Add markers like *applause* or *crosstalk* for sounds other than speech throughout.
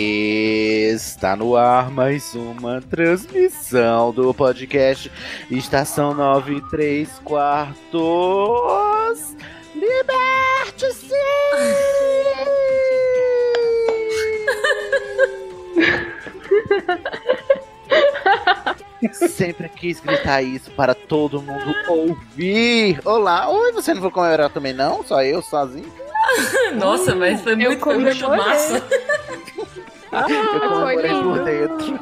Está no ar mais uma transmissão do podcast Estação 9 e 3 quartos. Liberte-se! Sempre quis gritar isso para todo mundo ouvir. Olá, oi, você não foi comemorar também não? Só eu sozinho? Nossa, mas foi Eu muito, foi muito massa. Eu comemorei por dentro.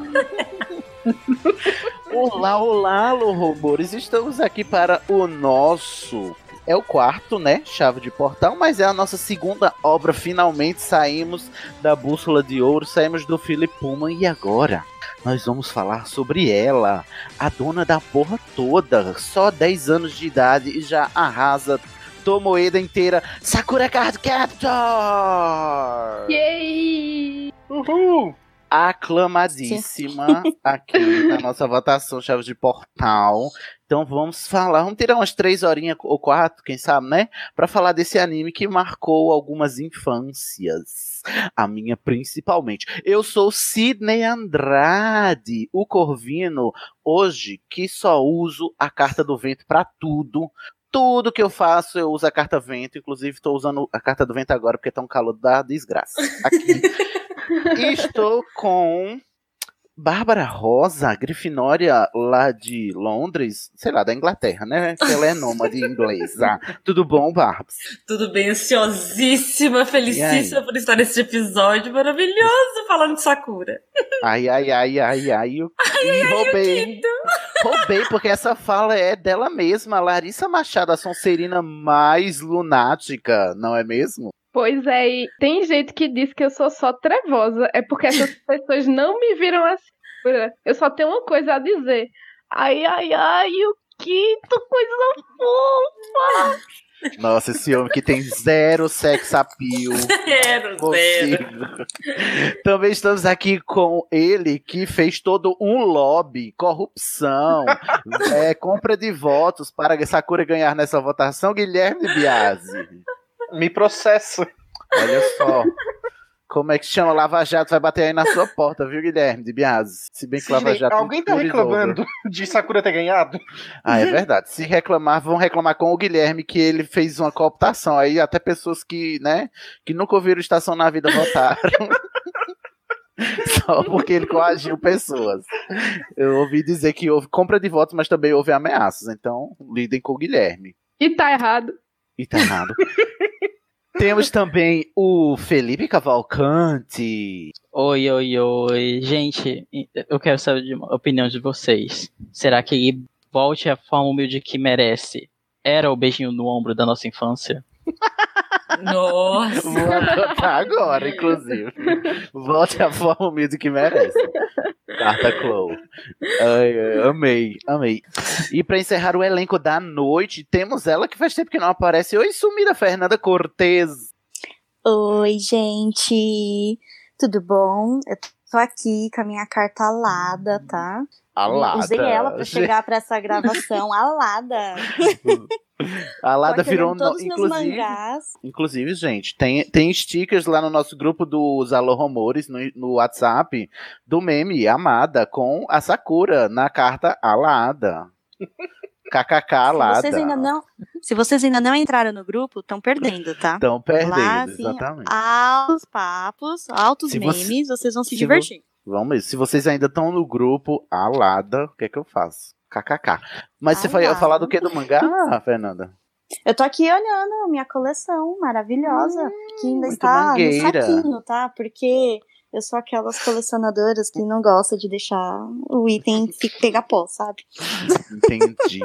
olá, olá, Lorrobores. Estamos aqui para o nosso. É o quarto, né? Chave de portal, mas é a nossa segunda obra. Finalmente saímos da bússola de ouro, saímos do Philip Pullman e agora nós vamos falar sobre ela, a dona da porra toda, só 10 anos de idade e já arrasa Tomoeda inteira. Sakura Card Captor! Yay! Uhul! Aclamadíssima *laughs* aqui na nossa votação Chave de Portal. Então vamos falar, vamos tirar umas três horinhas ou quatro, quem sabe, né? Pra falar desse anime que marcou algumas infâncias. A minha principalmente. Eu sou Sidney Andrade, o Corvino, hoje que só uso a carta do vento pra tudo. Tudo que eu faço, eu uso a carta vento. Inclusive, estou usando a carta do vento agora porque tá um calor da desgraça. Aqui. *laughs* Estou com Bárbara Rosa, Grifinória lá de Londres, sei lá, da Inglaterra, né? Que ela é nômade inglesa. *laughs* Tudo bom, Barbs? Tudo bem, ansiosíssima, felicíssima por estar nesse episódio maravilhoso falando de Sakura. Ai, ai, ai, ai, ai. Eu... *laughs* Ih, roubei. Roubei, porque essa fala é dela mesma, Larissa Machado, a Sonserina mais lunática, não é mesmo? Pois é, e tem gente que diz que eu sou só trevosa. É porque essas *laughs* pessoas não me viram assim. Eu só tenho uma coisa a dizer. Ai, ai, ai, o quinto, coisa fofa. Nossa, esse homem que tem zero sex appeal. *laughs* Zero, zero. possível. Também estamos aqui com ele que fez todo um lobby, corrupção, *laughs* é, compra de votos para Sakura ganhar nessa votação, Guilherme Biasi. Me processa. Olha só. Como é que chama? Lava Jato vai bater aí na sua porta, viu, Guilherme de Biasi? Se bem que Lava Jato. alguém tá reclamando de Sakura ter ganhado? Ah, é verdade. Se reclamar, vão reclamar com o Guilherme que ele fez uma cooptação. Aí até pessoas que, né, que nunca ouviram Estação na Vida votaram. *laughs* Só porque ele coagiu pessoas. Eu ouvi dizer que houve compra de votos, mas também houve ameaças. Então, lidem com o Guilherme. E tá errado. E tá errado. *laughs* Temos também o Felipe Cavalcante. Oi, oi, oi. Gente, eu quero saber de uma opinião de vocês. Será que ele volte à forma humilde que merece? Era o beijinho no ombro da nossa infância? *laughs* Nossa. Vou adotar agora, inclusive. Volte à forma humilde que merece. Carta Chloe. Ai, ai, amei, amei. E pra encerrar o elenco da noite, temos ela que faz tempo que não aparece. Oi, sumida Fernanda Cortez. Oi, gente. Tudo bom? Eu tô aqui com a minha carta alada, tá? Alada. Usei ela pra chegar pra essa gravação *laughs* alada. A Lada Tô virou. querendo todos inclusive, mangás. inclusive, gente, tem, tem stickers lá no nosso grupo dos Alô Rumores no, no WhatsApp do meme Amada com a Sakura na carta Alada. *laughs* KKK Se Alada. vocês, ainda não, se vocês ainda não entraram no grupo, estão perdendo, tá? Estão perdendo, Lá, assim, exatamente. Altos papos, altos Se você- memes, vocês vão se, se divertir. Vamos ver. Se vocês ainda estão no grupo Alada, o que é que eu faço? KKK. Mas você vai Alada. falar do que do mangá, Fernanda? Eu tô aqui olhando a minha coleção maravilhosa, que ainda está mangueira. no saquinho, tá? Porque eu sou aquelas colecionadoras que não gostam de deixar o item *laughs* pegar pó, sabe? Entendi.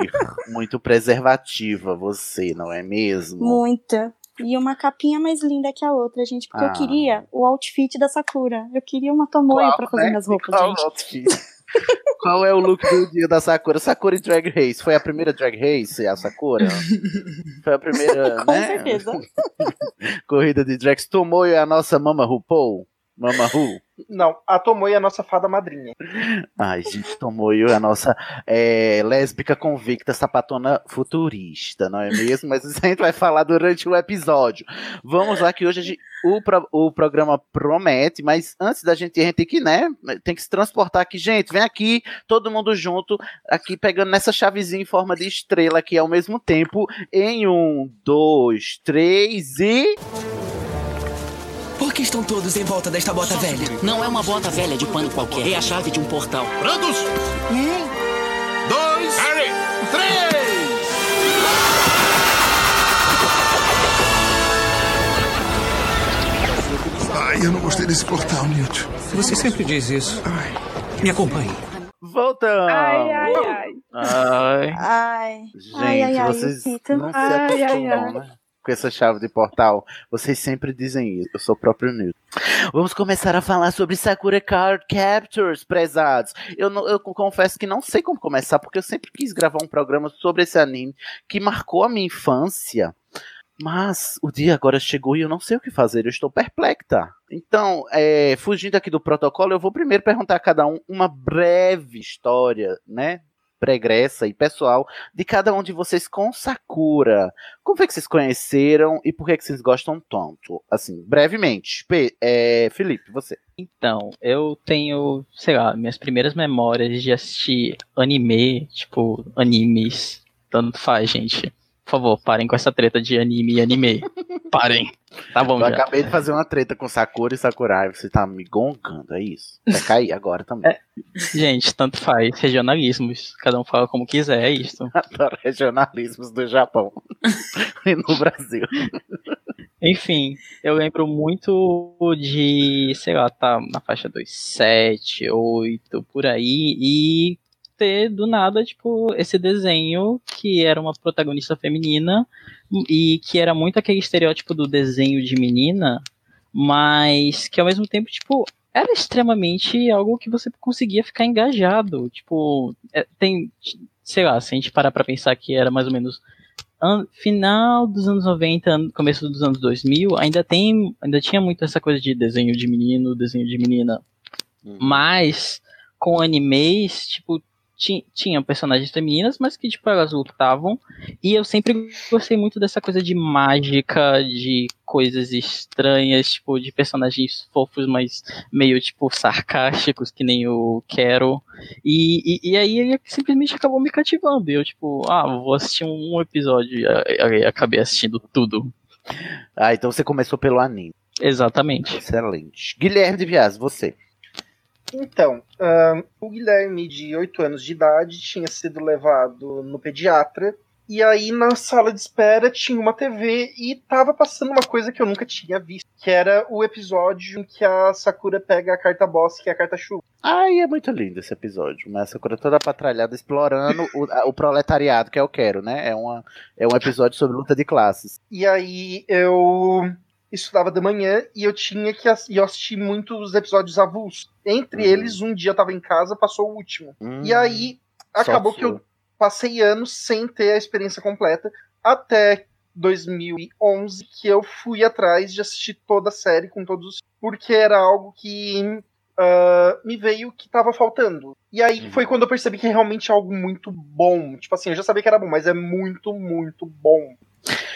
Muito preservativa você, não é mesmo? Muita. E uma capinha mais linda que a outra, gente, porque Ah. eu queria o outfit da Sakura. Eu queria uma tomoe Qual, pra fazer né? minhas roupas, Qual gente. outfit? *laughs* Qual é o look do dia da Sakura? Sakura em Drag Race. Foi a primeira Drag Race, a Sakura? *laughs* Foi a primeira, Com né? certeza. *laughs* Corrida de drags. Tomoyo é a nossa Mama RuPaul? Mama Ru? Não, a Tomoe é a nossa fada madrinha. Ai, gente, Tomoyo é a nossa é, lésbica convicta, sapatona futurista, não é mesmo? Mas isso a gente vai falar durante o episódio. Vamos lá que hoje a gente- o, pro- o programa promete, mas antes da gente ir, a gente tem que, né, tem que se transportar aqui. Gente, vem aqui, todo mundo junto, aqui pegando nessa chavezinha em forma de estrela aqui ao mesmo tempo, em um, dois, três e... Que estão todos em volta desta bota velha? Não é uma bota velha de pano qualquer. É a chave de um portal. Prontos? Um, dois, três! Ai, eu não gostei desse portal, Newt. Você sempre diz isso. Me acompanhe. Voltamos! Ai, ai, ai. Ai. Ai. Gente, ai, ai, ai, vocês Rita. não se Ai, ai, acostumam, ai. né? Com essa chave de portal. Vocês sempre dizem isso. Eu sou o próprio Newton. Vamos começar a falar sobre Sakura Card Captors, prezados. Eu, não- eu confesso que não sei como começar, porque eu sempre quis gravar um programa sobre esse anime que marcou a minha infância. Mas o dia agora chegou e eu não sei o que fazer, eu estou perplexa. Então, é, fugindo aqui do protocolo, eu vou primeiro perguntar a cada um uma breve história, né? Pregressa e pessoal de cada um de vocês com Sakura. Como foi que vocês conheceram e por que, que vocês gostam tanto? Assim, brevemente. P é, Felipe, você. Então, eu tenho, sei lá, minhas primeiras memórias de assistir anime, tipo, animes. Tanto faz, gente. Por favor, parem com essa treta de anime e anime. Parem. Tá bom, eu já. acabei de fazer uma treta com Sakura e Sakurai. Você tá me gongando, é isso? Vai cair agora também. Gente, tanto faz. Regionalismos. Cada um fala como quiser, é isso. *laughs* Adoro regionalismos do Japão *laughs* e no Brasil. Enfim, eu lembro muito de, sei lá, tá na faixa dos 7, 8, por aí, e ter do nada, tipo, esse desenho que era uma protagonista feminina e que era muito aquele estereótipo do desenho de menina, mas que ao mesmo tempo, tipo, era extremamente algo que você conseguia ficar engajado. Tipo, é, tem, sei lá, se a gente parar pra pensar que era mais ou menos final dos anos 90, an- começo dos anos 2000, ainda tem, ainda tinha muito essa coisa de desenho de menino, desenho de menina. Mas com animes, tipo, ti- tinha personagens femininas, mas que tipo elas lutavam, e eu sempre gostei muito dessa coisa de mágica, de coisas estranhas, tipo, de personagens fofos, mas meio tipo sarcásticos, que nem o Quero. E, e, e aí ele simplesmente acabou me cativando. E eu, tipo, ah, vou assistir um episódio. E acabei assistindo tudo. Ah, então você começou pelo anime. Exatamente. Excelente. Guilherme de Vias, você. Então, ahn, o Guilherme, de 8 anos de idade, tinha sido levado no pediatra. E aí, na sala de espera, tinha uma TV e tava passando uma coisa que eu nunca tinha visto. Que era o episódio em que a Sakura pega a carta boss, que é a carta chuva. Ai, é muito lindo esse episódio. Mas a Sakura toda patralhada explorando o, o proletariado, que eu quero, né? É, uma, é um episódio sobre luta de classes. E aí eu estudava de manhã e eu tinha que e eu assisti muitos episódios avulsos. Entre eles, um dia eu tava em casa, passou o último. E aí acabou que eu passei anos sem ter a experiência completa até 2011 que eu fui atrás de assistir toda a série com todos os porque era algo que ah, me veio que tava faltando. E aí foi quando eu percebi que é realmente algo muito bom. Tipo assim, eu já sabia que era bom, mas é muito, muito bom.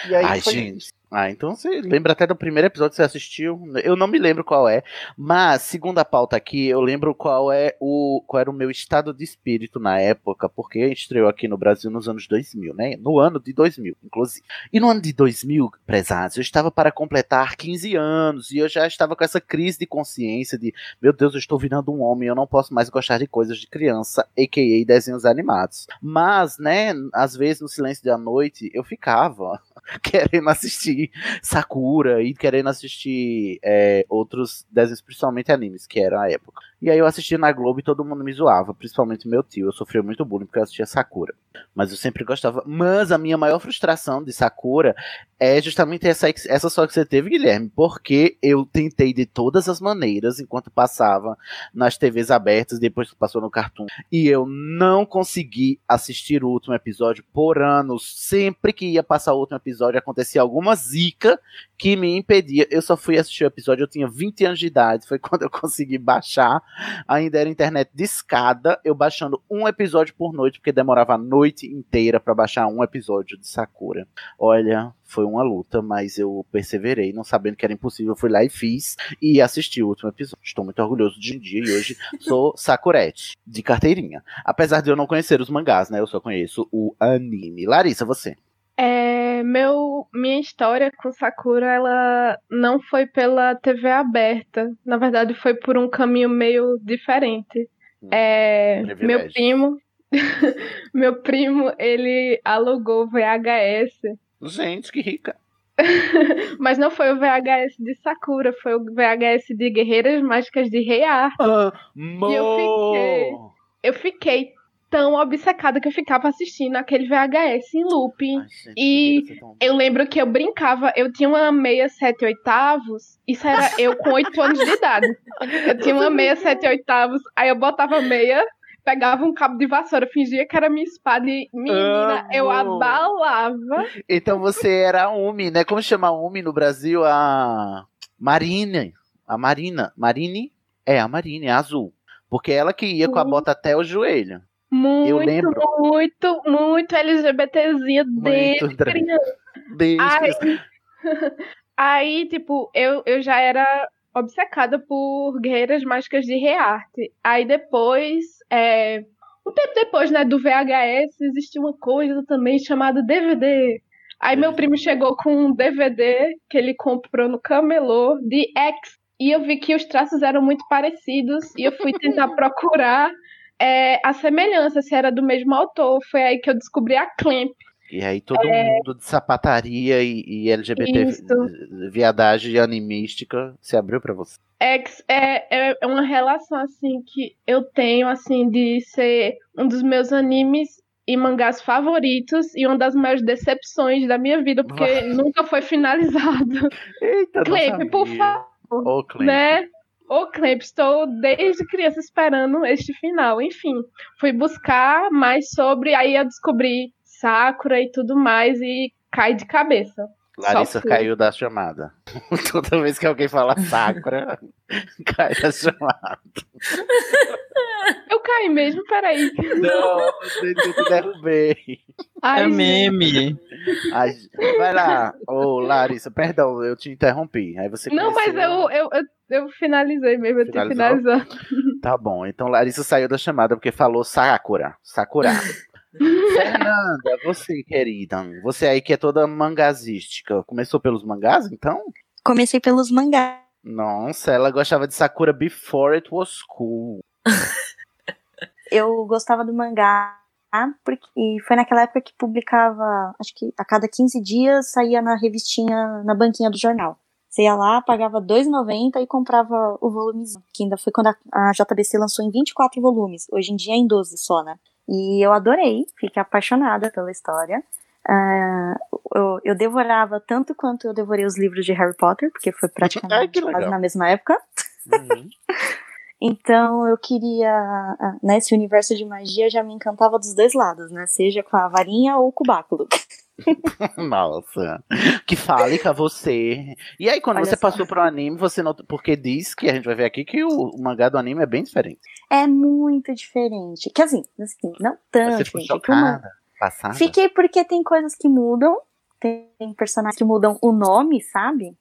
E aí Ai, foi gente. Ah, então você lembra até do primeiro episódio que você assistiu? Eu não me lembro qual é, mas segundo a pauta aqui, eu lembro qual é o qual era o meu estado de espírito na época, porque estreou aqui no Brasil nos anos 2000, né? No ano de 2000, inclusive. E no ano de 2000, prezados, eu estava para completar 15 anos e eu já estava com essa crise de consciência de, meu Deus, eu estou virando um homem, eu não posso mais gostar de coisas de criança, a.k.a. desenhos animados. Mas, né, às vezes no silêncio da noite, eu ficava *laughs* querendo assistir Sakura e querendo assistir é, outros desenhos, principalmente animes, que era a época. E aí eu assistia na Globo e todo mundo me zoava, principalmente meu tio. Eu sofria muito bullying porque eu assistia Sakura. Mas eu sempre gostava. Mas a minha maior frustração de Sakura é justamente essa, essa só que você teve, Guilherme, porque eu tentei de todas as maneiras, enquanto passava nas TVs abertas, depois que passou no Cartoon, e eu não consegui assistir o último episódio por anos. Sempre que ia passar o último episódio, acontecia alguma zica que me impedia. Eu só fui assistir o episódio, eu tinha 20 anos de idade, foi *laughs* quando eu consegui baixar. Ainda era internet de escada, eu baixando um episódio por noite, porque demorava a noite inteira para baixar um episódio de Sakura. Olha, foi uma luta, mas eu perseverei, não sabendo que era impossível, eu fui lá e fiz e assisti o último episódio. Estou muito orgulhoso de um dia e hoje sou *laughs* Sakurete, de carteirinha. Apesar de eu não conhecer os mangás, né? Eu só conheço o anime. Larissa, você? É, meu, minha história com Sakura, ela não foi pela TV aberta. Na verdade, foi por um caminho meio diferente. É, meu primo, *laughs* meu primo, ele alugou VHS, Gente, que rica. *laughs* mas não foi o VHS de Sakura, foi o VHS de Guerreiras Mágicas de Rei Arthur. E eu fiquei, eu fiquei tão obcecada que eu ficava assistindo aquele VHS em looping. e eu lembro que eu brincava, eu tinha uma meia sete oitavos, isso era eu com oito anos de idade. Eu tinha uma meia sete oitavos, aí eu botava meia, pegava um cabo de vassoura, fingia que era minha espada e, menina, eu Amo. abalava. Então você era a Umi, né? Como chama a Umi no Brasil? A Marina. A Marina. Marine? É, a Marine, a azul. Porque ela que ia com a bota até o joelho. Muito, muito, muito LGBTzinha desde Muito dra- criança. Desde Aí, *laughs* aí, tipo, eu, eu já era obcecada por Guerreiras Mágicas de Rearte. Aí depois, é, um tempo depois, né, do VHS, existia uma coisa também chamada DVD. Aí meu primo chegou com um DVD que ele comprou no camelô de X. E eu vi que os traços eram muito parecidos. E eu fui tentar *laughs* procurar é, a semelhança, se era do mesmo autor. Foi aí que eu descobri a Clamp. E aí todo É. mundo de sapataria e, e LGBT Isso. viadagem animística se abriu pra você. X é, é uma relação assim que eu tenho assim de ser um dos meus animes e mangás favoritos e uma das maiores decepções da minha vida, porque *laughs* nunca foi finalizado. Eita, Clamp, por favor. Ô, Clamp. Né? Ô, Clamp, estou desde criança esperando este final. Enfim, fui buscar mais sobre, aí eu descobri Sakura e tudo mais e cai de cabeça. Larissa caiu da chamada. *laughs* Toda vez que alguém fala Sakura, *laughs* cai da chamada. Eu caí mesmo, peraí. Não, eu te derrubei. Ai, é meme. Ai, vai lá, ô Larissa, perdão, eu te interrompi. Aí você Não, mas eu, eu, eu, eu finalizei mesmo, eu tinha Finalizou? finalizado. Tá bom, então Larissa saiu da chamada porque falou Sakura. Sakura. *laughs* Fernanda, você, querida, você aí que é toda mangazística, começou pelos mangás, então? Comecei pelos mangás. Nossa, ela gostava de Sakura before it was cool. *laughs* Eu gostava do mangá, porque e foi naquela época que publicava, acho que a cada 15 dias saía na revistinha, na banquinha do jornal. Você ia lá, pagava R$ 2,90 e comprava o volumezinho, que ainda foi quando a, a JBC lançou em 24 volumes. Hoje em dia é em 12 só, né? E eu adorei, fiquei apaixonada pela história. Ah, eu, eu devorava tanto quanto eu devorei os livros de Harry Potter, porque foi praticamente *laughs* quase legal. na mesma época. *laughs* Então eu queria, ah, nesse universo de magia, já me encantava dos dois lados, né? Seja com a varinha ou com o báculo. *laughs* Nossa. Que fale com você. E aí, quando Olha você só. passou pro anime, você não. Porque diz que a gente vai ver aqui que o, o mangá do anime é bem diferente. É muito diferente. Que assim, assim não tanto. Você ficou gente, chocada, passada. Fiquei porque tem coisas que mudam. Tem personagens que mudam o nome, sabe?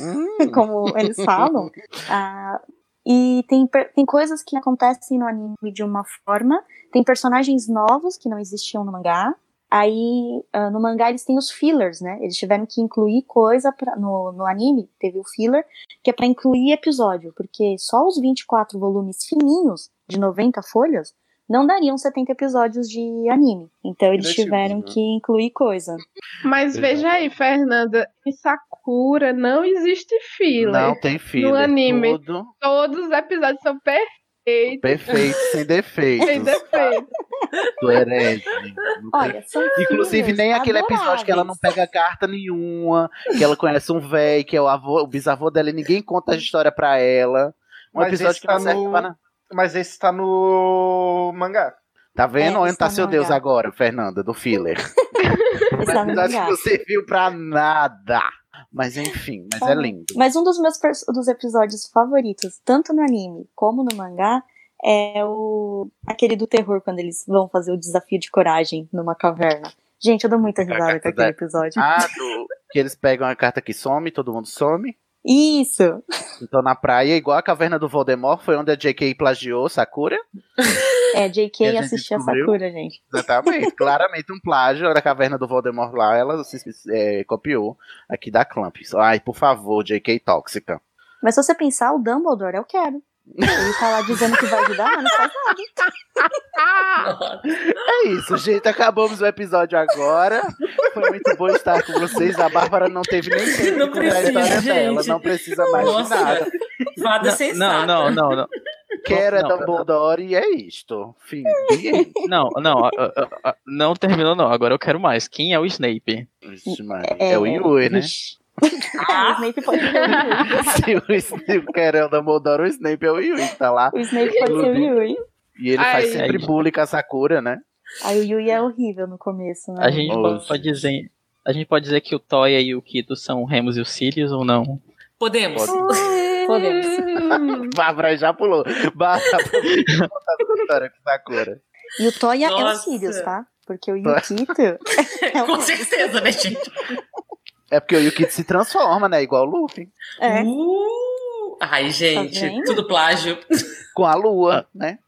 Hum. *laughs* Como eles falam. *laughs* Ah, e tem, tem coisas que acontecem no anime de uma forma. Tem personagens novos que não existiam no mangá. Aí, ah, no mangá, eles têm os fillers, né? Eles tiveram que incluir coisa pra, no, no anime, teve o filler, que é pra incluir episódio, porque só os 24 volumes fininhos, de 90 folhas, não dariam 70 episódios de anime. Então, eles tiveram né? que incluir coisa. Mas veja aí, Fernanda, em Sakura não existe fila. Não tem filler. No anime, Tudo todos os episódios são perfeitos. Perfeito, sem *laughs* defeitos. Sem defeito. Do herege. *laughs* Não tem Olha, são Inclusive, nem aquele episódio que ela não adoráveis. pega carta nenhuma, que ela conhece um velho, que é o avô, o bisavô dela, e ninguém conta a história pra ela. Um Mas episódio que não tá serve no- pra nada. Mas esse tá no mangá. Tá vendo? É, Onde tá no seu Deus mangá. agora, Fernanda, do filler? *laughs* Está no episódio que não serviu pra nada. Mas enfim, mas é lindo. Mas um dos meus dos episódios favoritos, tanto no anime como no mangá, é o aquele do terror, quando eles vão fazer o desafio de coragem numa caverna. Gente, eu dou muita risada com aquele da- episódio. Ah, do- que eles pegam a carta que some, todo mundo some. Isso! Então na praia, igual a caverna do Voldemort, foi onde a J.K. plagiou Sakura. É, *laughs* a JK gente assistia a. Sakura, gente. Exatamente, claramente um plágio da caverna do Voldemort lá, ela se, é, copiou aqui da Clamp. Ai, por favor, J.K. tóxica. Mas se você pensar, o Dumbledore eu quero. Ele tá lá dizendo que vai ajudar, mas não faz nada. É isso, gente, acabamos o episódio agora. Foi muito bom estar com vocês. A Bárbara não teve nem tempo Não de contar a precisa, história dela, gente. não precisa mais Nossa, de nada. Fada Não, sensata. não, não, não. Quero é Não, Dumbledore e é isto. Fim. Não, não, a- a- a- não terminou não. Agora eu quero mais. Quem é o Snape? Maria. É, o Yui, né? É, *laughs* o Snape pode ser o Yui. Se o é o Dumbledore, o Snape é o Yui que tá lá. O Snape pode ser o Yui. E ele faz Ai. sempre bullying com a Sakura, né? Aí o Yui é horrível no começo, né? A gente Nossa. pode dizer. A gente pode dizer que o Toya e o Kito são o Remus e o Sirius ou não? Podemos. Podemos. *laughs* Bárbara já pulou. Bárbara conta a história com Sakura. E o Toya é o Nossa. Sirius, tá? Porque o. *laughs* Yukito é Com o... certeza, né, gente? É porque o Yukito se transforma, né? Igual o Luffy. É. Uh, ai, gente, vendo? tudo plágio. Com a lua, né?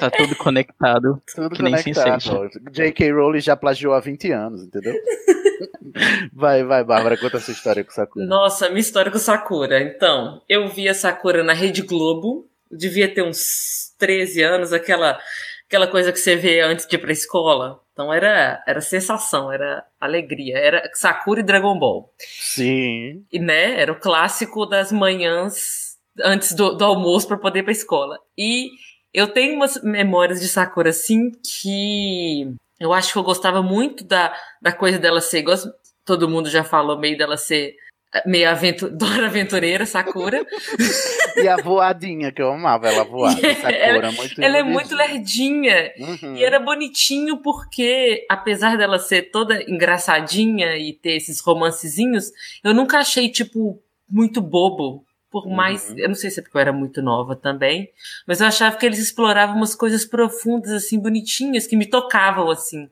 Tá tudo conectado. *laughs* Tudo Que nem conectado. Sense8. J.K. Rowling já plagiou há 20 anos, entendeu? *laughs* vai, vai, Bárbara, conta a sua história com Sakura. Nossa, minha história com Sakura. Então, eu vi a Sakura na Rede Globo, devia ter uns 13 anos, aquela, aquela coisa que você vê antes de ir pra escola. Então era, era sensação, era alegria. Era Sakura e Dragon Ball. Sim. E, né, era o clássico das manhãs antes do, do almoço para poder ir pra escola. E eu tenho umas memórias de Sakura, assim, que eu acho que eu gostava muito da, da coisa dela ser, igual todo mundo já falou, meio dela ser meio aventu *laughs* Dora Aventureira, Sakura. *laughs* E a voadinha, que eu amava ela voar. *laughs* Sakura, Ela- muito Ela é muito lerdinha. Uhum. E era bonitinho porque, apesar dela ser toda engraçadinha e ter esses romancezinhos, eu nunca achei, tipo, muito bobo. Por mais. Eu não sei se é porque eu era muito nova também, mas eu achava que eles exploravam umas coisas profundas, assim, bonitinhas, que me tocavam, assim.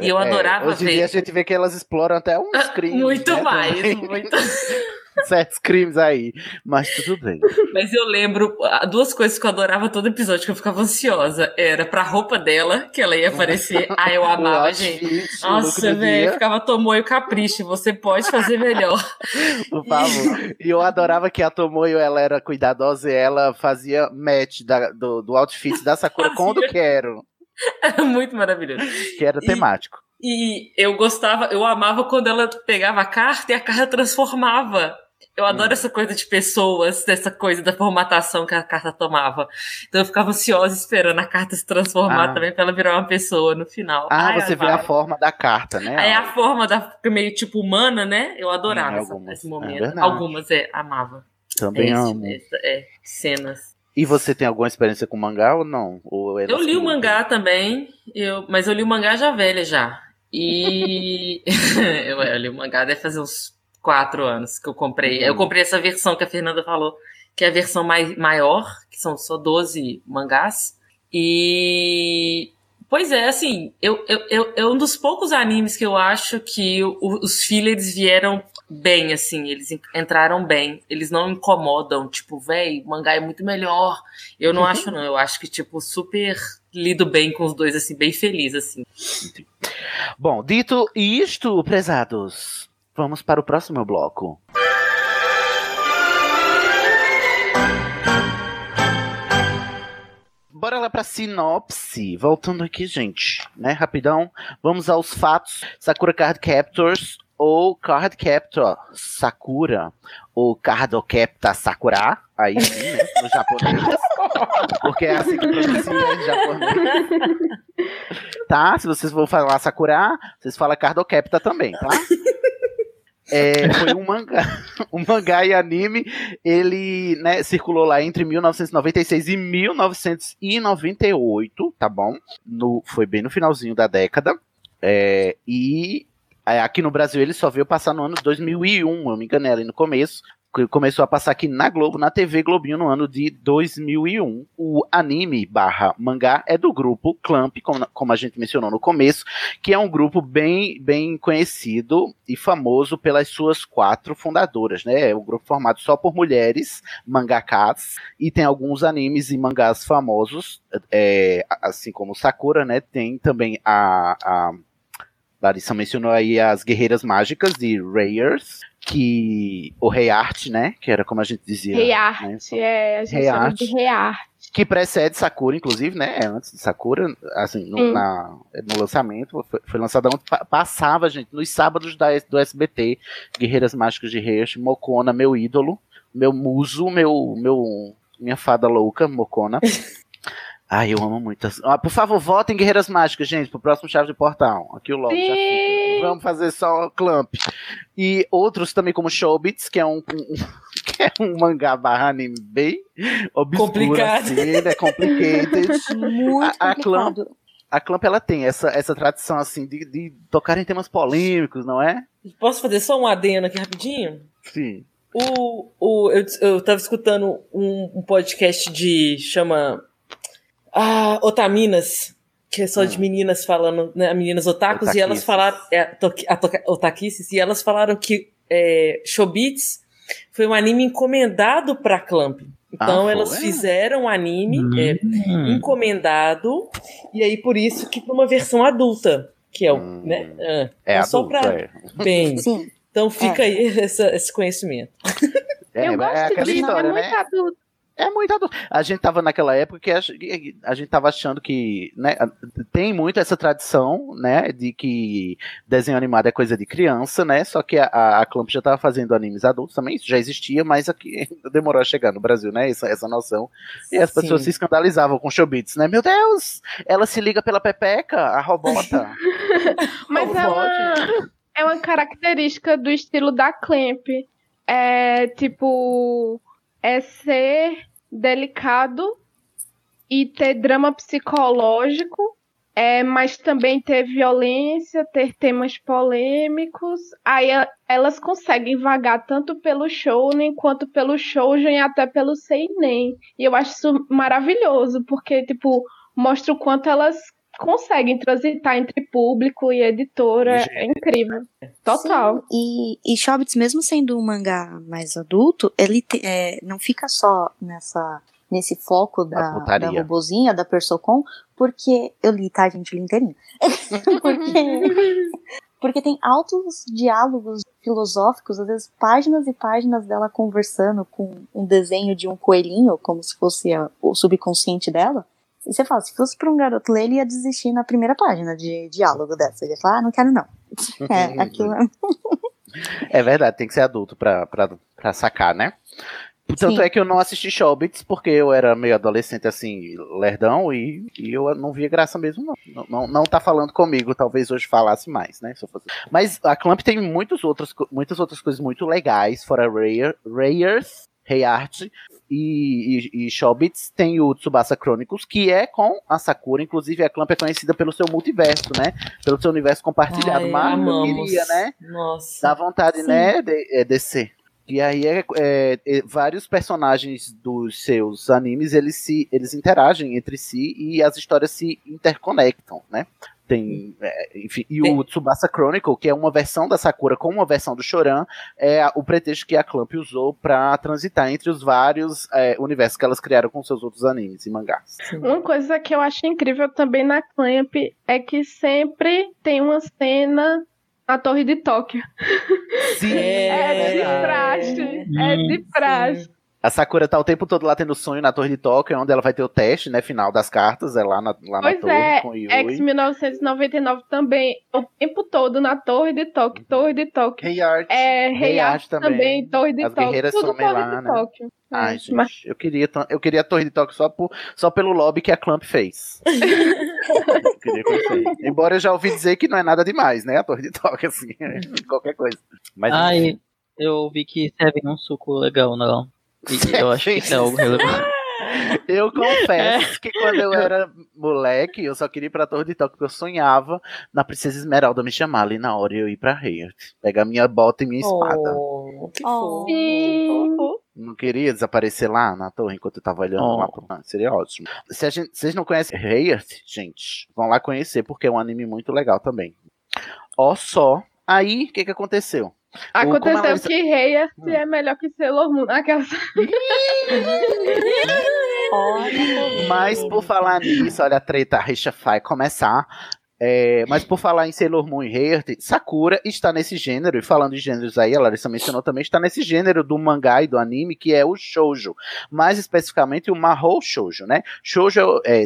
E eu É, adorava Hoje em ver. dia a gente vê que elas exploram até uns Ah, crimes. muito né, mais, também. muito. *laughs* *laughs* Certos crimes aí. Mas tudo bem. Mas eu lembro ah, duas coisas que eu adorava todo episódio, que eu ficava ansiosa. Era pra roupa dela, que ela ia aparecer. *laughs* Ah, eu amava, gente. Nossa, velho, ficava Tomoyo capricho. Você pode fazer melhor. *laughs* Por favor. E eu adorava que a Tomoyo ela era cuidadosa e ela fazia match da- do, do outfit da Sakura com o do Quero, Era muito maravilhoso. que era E- temático. E eu gostava, eu amava quando ela pegava a carta e a carta transformava. Eu Hum. adoro essa coisa de pessoas, dessa coisa da formatação que a carta tomava. Então eu ficava ansiosa esperando a carta se transformar Ah. também pra ela virar uma pessoa no final. Ah, Ai, você vê a forma da carta, né? Aí a forma da meio tipo humana, né? Eu adorava Hum, essa- algumas. esse É momento. verdade. algumas, é, amava. Também é, amo. essa- é, cenas. E você tem alguma experiência com mangá ou não? Ou é Eu li o mangá também, eu, mas eu li o mangá já velha já. E *laughs* *laughs* eu, eu li o mangá deve fazer uns quatro anos que eu comprei. Eu Hum. comprei essa versão que a Fernanda falou, que é a versão mai, maior, que são só 12 mangás. E. Pois é, assim, eu, eu, eu, é um dos poucos animes que eu acho que o- os fillers vieram bem, assim, eles en- entraram bem, eles não incomodam, tipo, véi, o mangá é muito melhor. Eu não acho, não, eu acho que, tipo, super lido bem com os dois, assim, bem feliz, assim. Bom, dito isto, prezados, vamos para o próximo bloco. Bora lá pra sinopse. Voltando aqui, gente, né? Rapidão. Vamos aos fatos. Sakura Card Captors ou Card Captor Sakura ou Cardocapta Sakura. Aí sim, né? No japonês. *laughs* Porque é assim que pronuncia em japonês. Tá? Se vocês vão falar Sakura, vocês falam Cardocapta também, tá? É, foi um mangá, *laughs* um mangá e anime. Ele né, circulou lá entre 1996 e 1998, tá bom? No, foi bem no finalzinho da década. É, e é, aqui no Brasil ele só veio passar no ano de 2001, eu me enganei ali no começo. Começou a passar aqui na Globo, na TV Globinho, no ano de 2001. O anime barra mangá é do grupo Clamp, como, como a gente mencionou no começo, que é um grupo bem, bem conhecido e famoso pelas suas quatro fundadoras, né? É um grupo formado só por mulheres, mangakas, e tem alguns animes e mangás famosos, é, assim como Sakura, né? Tem também a, a Larissa mencionou aí as Guerreiras Mágicas de Rayers, que o Rei Art, né? Que era como a gente dizia. Rei né? Arte, é, a gente Rei Art. de Rei. Que precede Sakura, inclusive, né? É antes de Sakura, assim, no, Hum. na- no lançamento, foi, foi lançado ontem, pa- passava, gente, nos sábados da, do SBT, Guerreiras Mágicas de Reis, Mocona, meu ídolo, meu muso, meu, meu, minha fada louca, Mocona. *laughs* Ai, eu amo muito. as- Ah, por favor, votem Guerreiras Mágicas, gente, pro próximo Chave de Portal. Aqui o logo já fica. Vamos fazer só Clamp. E outros também, como Showbits, que é um, um- *laughs* que é um mangá barra anime bem obscuro, Complicado. assim, né? Complicated. *laughs* Muito a, a Clamp, complicado. a Clamp, ela tem essa, essa tradição, assim, de, de tocar em temas polêmicos, não é? Posso fazer só um adeno aqui rapidinho? Sim. O, o, eu, eu tava escutando um, um podcast de. chama. Ah, Otaminas, que é só de meninas falando, né? Meninas otakus, e elas falaram. É, a e elas falaram que é, Shobits foi um anime encomendado pra Clamp. Então Ah, elas foi? fizeram um anime é, Hum. encomendado, e aí por isso que pra uma versão adulta, que é o. Né, ah, É então só pra- é. Bem. *laughs* Sim. Então fica É. aí *laughs* essa- esse conhecimento. É, eu é gosto aquela disso, história, é né? muito adulto. É muito adulto. A gente tava naquela época que a, a gente tava achando que, né, tem muito essa tradição, né, de que desenho animado é coisa de criança, né, só que a, a Clamp já tava fazendo animes adultos também, isso já existia, mas aqui *laughs* demorou a chegar no Brasil, né, essa, essa noção. E as Sim. pessoas se escandalizavam com Showbits, né, meu Deus, ela se liga pela pepeca, a robota. *laughs* Mas Como é é uma característica do estilo da Clamp. É tipo. É ser delicado e ter drama psicológico. É, mas também ter violência, ter temas polêmicos. Aí a- elas conseguem vagar tanto pelo shounen quanto pelo shoujo e até pelo seinen. E eu acho isso maravilhoso, porque tipo mostra o quanto elas conseguem transitar entre público e editora. É incrível. Total. Sim, E, e Shobits, mesmo sendo um mangá mais adulto, ele te- é, não fica só nessa nesse foco da, da robozinha, da Persocon, porque eu li, tá, gente, li inteirinho. *laughs* porque, porque tem altos diálogos filosóficos, às vezes páginas e páginas dela conversando com um desenho de um coelhinho, como se fosse a- o subconsciente dela. E você fala, se fosse pra um garoto ler, ele ia desistir na primeira página de diálogo dessa. Ele ia falar, ah, não quero não. *laughs* É, aquilo é... É verdade, tem que ser adulto pra, pra, pra sacar, né? Tanto Sim. é que eu não assisti Showbits porque eu era meio adolescente, assim, lerdão, e, e eu não via graça mesmo, não. Não, não. não tá falando comigo, talvez hoje falasse mais, né? Mas a Clamp tem muitos outros, muitas outras coisas muito legais, fora Rayers. Rei Art e, e, e Shobits tem o Tsubasa Chronicles, que é com a Sakura, inclusive a Clamp é conhecida pelo seu multiverso, né? Pelo seu universo compartilhado. Ai, Mas queria, né? Nossa. Dá vontade, Sim. né, de, é, descer. E aí é, é, é, vários personagens dos seus animes, eles se eles interagem entre si e as histórias se interconectam, né? Tem, é, enfim, e o Tsubasa Chronicle, que é uma versão da Sakura com uma versão do Choran, é o pretexto que a Clamp usou pra transitar entre os vários é, universos que elas criaram com seus outros animes e mangás. Uma coisa que eu acho incrível também na Clamp é que sempre tem uma cena na Torre de Tóquio. Sim, *laughs* É de verdade. praxe. É de praxe. A Sakura tá o tempo todo lá tendo sonho na Torre de Tóquio, onde ela vai ter o teste, né, final das cartas, é lá na, lá na Pois torre é, com Yui. X-1999 também, o tempo todo na Torre de Tóquio, Torre de Tóquio. Rei Art. É, Rei Art também. também, Torre de As Tóquio. guerreiras Tudo somem Torre lá, de né? Tóquio. Ai, gente, mas- eu queria, eu queria a Torre de Tóquio só, por, só pelo lobby que a Clamp fez. *laughs* Eu queria. Embora eu já ouvi dizer que não é nada demais, né? A Torre de Tóquio, assim, *laughs* qualquer coisa. Mas, Ai, eu vi que serve um suco legal, não. Eu acho que isso é algo relevante. Eu confesso que quando eu era moleque, eu só queria ir pra Torre de Tóquio, porque eu sonhava na Princesa Esmeralda me chamar ali na hora e eu ir pra Rei. Pegar minha bota e minha espada. Oh, que Oh. fofo. Não queria desaparecer lá na torre enquanto eu tava olhando Oh. lá pro... ah, Seria ótimo. Se a gente, vocês não conhecem Heart, gente, vão lá conhecer, porque é um anime muito legal também. Ó só. Aí, o que que aconteceu? Aconteceu ela- que Rei Art é melhor que Sailor Moon. Aquelas... Mas por falar nisso, olha a treta, a rixa vai começar. É, mas por falar em Sailor Moon e Heart, Sakura está nesse gênero, e falando de gêneros aí, a Larissa mencionou também, está nesse gênero do mangá e do anime, que é o shoujo. Mais especificamente o Mahou Shoujo, né? Shoujo, é,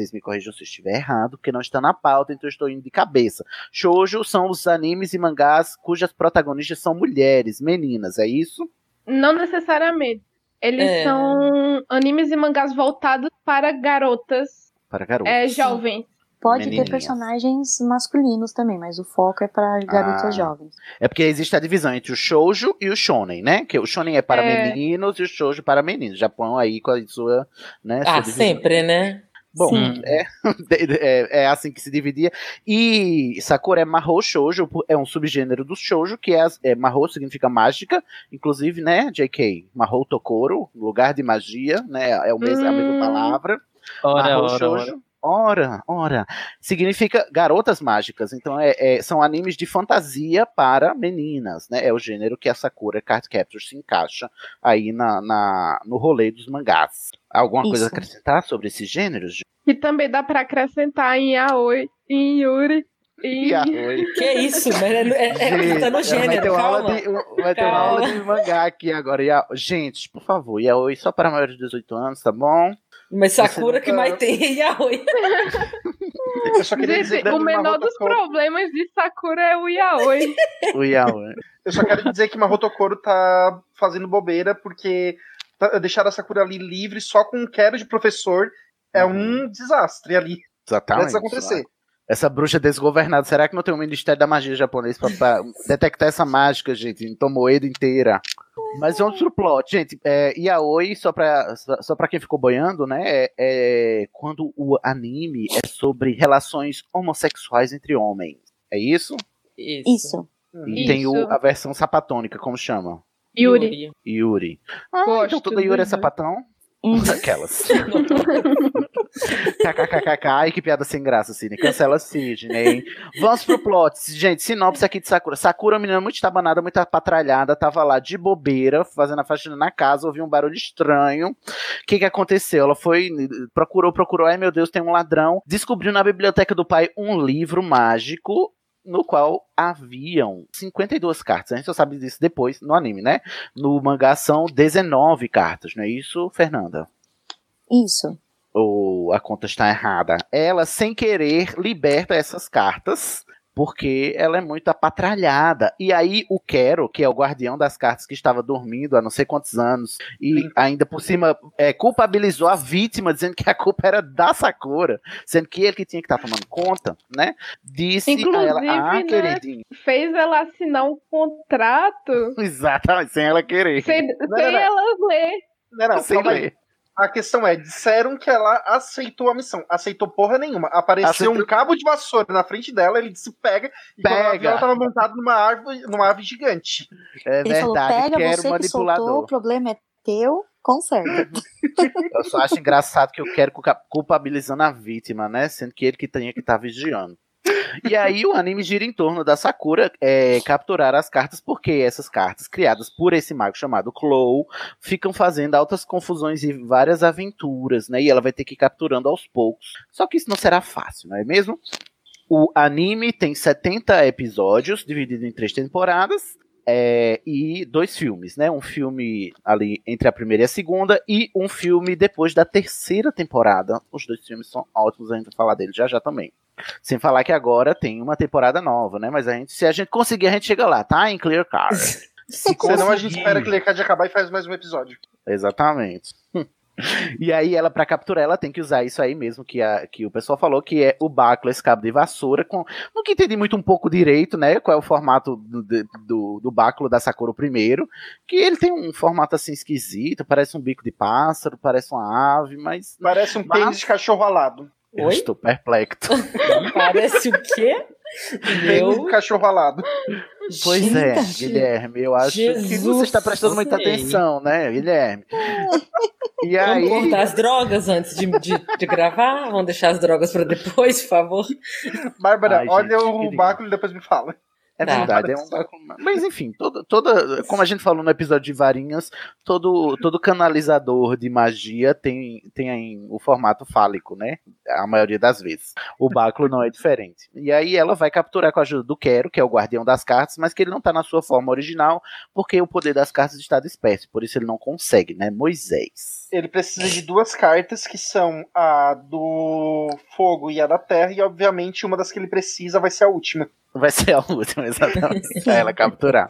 vocês me corrijam se eu estiver errado, porque não está na pauta, então eu estou indo de cabeça. Shoujo são os animes e mangás cujas protagonistas são mulheres, meninas, é isso? Não necessariamente. Eles É. são animes e mangás voltados para garotas Para garotas. é, jovens. Pode Menininhas. ter personagens masculinos também, mas o foco é pra garotas Ah. jovens. É porque existe a divisão entre o shoujo e o shonen, né? Que o shonen é para É. meninos e o shoujo para meninos. Japão aí com a sua, né? sua Ah, divisão. sempre, né? Bom, é, *laughs* é, é assim que se dividia. E Sakura é Mahou Shoujo, é um subgênero do shoujo, que é, é Mahou significa mágica, inclusive, né, JK, Mahou Tokoro, lugar de magia, né, é o mesmo, a mesma Hum. palavra. Ora, Mahou ora. Shoujo, ora, ora, significa garotas mágicas, então é, é- são animes de fantasia para meninas, né, é o gênero que a Sakura Card Captors se encaixa aí na, na- no rolê dos mangás. Alguma coisa a Isso. acrescentar sobre esses gêneros? Que também dá pra acrescentar em Aoi, em Yuri. Em... Yaoi. *laughs* Que isso, mas é, é, é, tá no vai gênero, uma calma. de, vai ter uma Calma. aula de mangá aqui agora. Gente, por favor, Yaoi só para maiores de 18 anos, tá bom? Mas Sakura que mais tem *laughs* é Yaoi. Eu só queria dizer o menor dos Tokoro- problemas de Sakura é o Yaoi. *laughs* O Yaoi. Eu só quero dizer que Mahotokoro tá fazendo bobeira porque tá- deixar a Sakura ali livre só com um quero de professor é um desastre ali. Exatamente. Precisa acontecer. Essa bruxa desgovernada, será que não tem um Ministério da Magia japonês pra, pra detectar essa mágica, gente, em Tomoedo inteira? Mas vamos pro plot, gente. É, Yaoi, só pra, só, pra quem ficou boiando, né? É, é quando o anime é sobre relações homossexuais entre homens. É isso? Isso. E tem o- Isso. a versão sapatônica, como chama? Yuri. Yuri. Ah, Gosto então toda Yuri é sapatão? Uhum. Aquelas. *laughs* KKKKK, ai que piada sem graça, Sidney. Cancela Sidney. Vamos pro plot. Gente, sinopse aqui de Sakura. Sakura, é menina muito estabanada, muito patralhada, tava lá de bobeira, fazendo a faxina na casa, ouviu um barulho estranho. O que que aconteceu? Ela foi, procurou, procurou, ai meu Deus, tem um ladrão. Descobriu na biblioteca do pai um livro mágico no qual haviam 52 cartas. A gente só sabe disso depois no anime, né? No mangá são 19 cartas, não é isso, Fernanda? Isso. Ou a conta está errada. Ela, sem querer, liberta essas cartas. Porque ela é muito apatralhada. E aí o Quero, que é o guardião das cartas que estava dormindo há não sei quantos anos, e ainda por cima é, culpabilizou a vítima, dizendo que a culpa era da Sakura, sendo que ele que tinha que estar tomando conta, né? Disse Inclusive, a ela, ah, né, queridinho. fez ela assinar um contrato *laughs* Exatamente, sem ela querer. sem, Não, sem não, não. ela ler. Não, não, Sem ler. A questão é, disseram que ela aceitou a missão. Aceitou porra nenhuma. Apareceu Aceitou- um cabo de vassoura na frente dela, ele disse pega, e Pega. ela tava montada numa árvore, numa árvore gigante. É Ele falou: verdade, pega quero você que soltou, manipulador. o problema é teu, conserta. *laughs* Eu só acho engraçado que eu quero culpa- culpabilizando a vítima, né? Sendo que ele que tinha que estar vigiando. E aí o anime gira em torno da Sakura é, capturar as cartas, porque essas cartas, criadas por esse mago chamado Clow, ficam fazendo altas confusões e várias aventuras, né? E ela vai ter que ir capturando aos poucos. Só que isso não será fácil, não é mesmo? O anime tem 70 episódios, dividido em três temporadas. É, e dois filmes, né? Um filme ali entre a primeira e a segunda, e um filme depois da terceira temporada. Os dois filmes são ótimos, a gente vai falar deles já já também. Sem falar que agora tem uma temporada nova, né? Mas a gente, se a gente conseguir, a gente chega lá, tá? Em Clear Card. Se *laughs* Senão a gente espera que ele acabe de acabar e faz mais um episódio. Exatamente. E aí, ela, pra capturar, ela tem que usar isso aí mesmo que, a, que o pessoal falou, que é o báculo, esse cabo de vassoura. Com, nunca entendi muito um pouco direito, né? Qual é o formato do, do, do báculo da Sakura primeiro. Que ele tem um formato assim esquisito, parece um bico de pássaro, parece uma ave, mas. Parece um pênis de cachorro alado. Eu Oi? estou perplexo. *laughs* Parece o quê? De cachorro alado. Pois é, Gente. Guilherme, eu acho que Jesus, você está prestando muita sei. atenção, né, Guilherme? *laughs* E Vamos aí. cortar as drogas antes de, de, de gravar? Vamos deixar as drogas pra depois, por favor? Bárbara, Ai, gente, olha o queria. báculo e depois me fala. É Tá. verdade, é um báculo. Mas enfim, toda, toda, como a gente falou no episódio de Varinhas, todo, todo canalizador de magia tem, tem aí o formato fálico, né? A maioria das vezes. O báculo não é diferente. E aí ela vai capturar com a ajuda do Quero, que é o guardião das cartas, mas que ele não tá na sua forma original, porque o poder das cartas está disperso, por isso ele não consegue, né? Moisés. Ele precisa de duas cartas, que são a do fogo e a da terra, e obviamente uma das que ele precisa vai ser a última. Vai ser a última, *laughs* exatamente. pra ela capturar.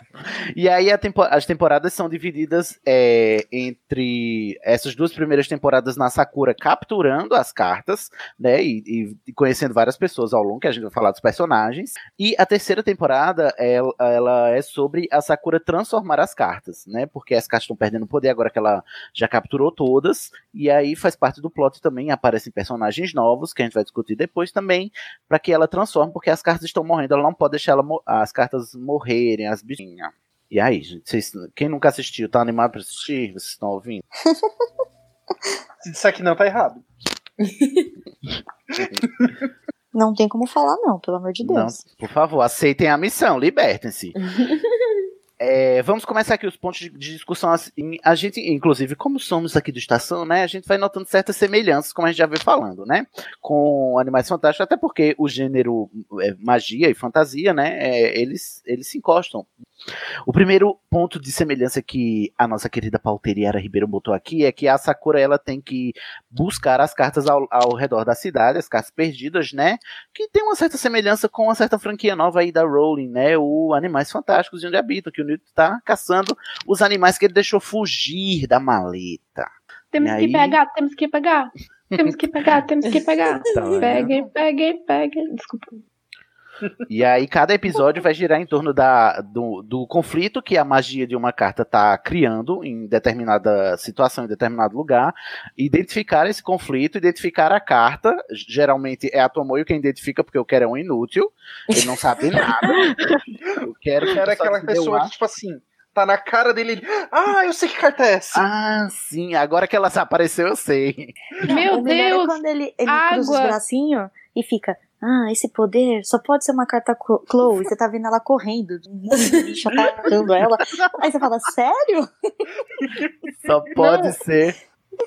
E aí tempo- as temporadas são divididas é, entre essas duas primeiras temporadas na Sakura capturando as cartas, né? E, e conhecendo várias pessoas ao longo, que a gente vai falar dos personagens. E a terceira temporada, ela, ela é sobre a Sakura transformar as cartas, né? Porque as cartas estão perdendo poder agora que ela já capturou todas. E aí faz parte do plot também, aparecem personagens novos, que a gente vai discutir depois também, para que ela transforme, porque as cartas estão morrendo, ela não pode deixar ela as cartas morrerem, as bichinhas. E aí, gente, vocês- quem nunca assistiu, tá animado pra assistir? Vocês estão ouvindo? *laughs* Se disser que não, tá errado. Não tem como falar, não, pelo amor de Não, Deus. por favor, aceitem a missão, libertem-se. *laughs* É, vamos começar aqui os pontos de, de discussão. Assim, a gente, inclusive, como somos aqui do Estação, né? A gente vai notando certas semelhanças, como a gente já veio falando, né? Com Animais Fantásticos, até porque o gênero é, magia e fantasia, né? é, eles, eles se encostam. O primeiro ponto de semelhança que a nossa querida pauteriara Ribeiro botou aqui é que a Sakura ela tem que buscar as cartas ao, ao redor da cidade, as cartas perdidas, né? Que tem uma certa semelhança com uma certa franquia nova aí da Rowling, né? O Animais Fantásticos de onde habita, que o Newton tá caçando os animais que ele deixou fugir da maleta. Temos E que pegar, temos que pegar. Temos que pegar, temos que pegar. *laughs* Tá? Peguem, peguem, peguem. Desculpa. E aí cada episódio vai girar em torno da, do, do conflito que a magia de uma carta está criando em determinada situação, em determinado lugar, identificar esse conflito, identificar a carta, geralmente é a Tomoyo quem identifica, porque eu quero é um inútil, ele não sabe *laughs* nada. Eu quero Era aquela pessoa que, tipo assim, tá na cara dele. ele, Ah, eu sei que carta é essa. Ah, sim, agora que ela apareceu, eu sei. Meu o melhor Deus, é quando ele, ele cruza os água. bracinhos e fica. Ah, esse poder só pode ser uma carta Chloe. Você tá vendo ela correndo, um monte de bicho atacando ela. Aí você fala, sério? *laughs* Só pode Não. ser.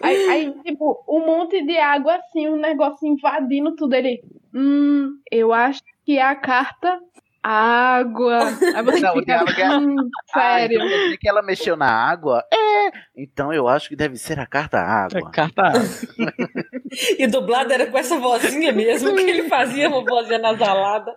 Aí, aí, tipo, um monte de água assim, um negócio invadindo tudo. Ele. Hum, eu acho que é a carta Água. Aí você Não, o fica, diálogo é- hum, Ah, sério. então que ela mexeu na água? É. Então eu acho que deve ser a carta água. Carta *laughs* E dublado era com essa vozinha mesmo, que ele fazia uma vozinha nasalada.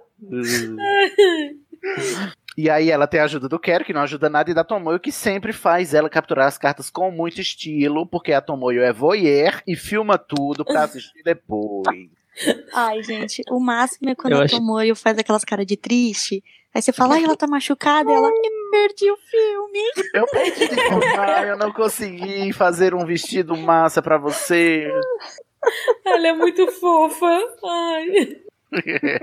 E aí ela tem a ajuda do Quero, que não ajuda nada, e da Tomoyo, que sempre faz ela capturar as cartas com muito estilo, porque a Tomoyo é voyeur e filma tudo pra *laughs* assistir depois. Ai, gente, o máximo é quando Eu a acho- Tomoyo faz aquelas caras de triste. Aí você fala, ai, ela tá machucada, e ela, eu perdi o filme. Eu perdi de filmar, eu não consegui fazer um vestido massa pra você. Ela é muito fofa. Ai. *laughs*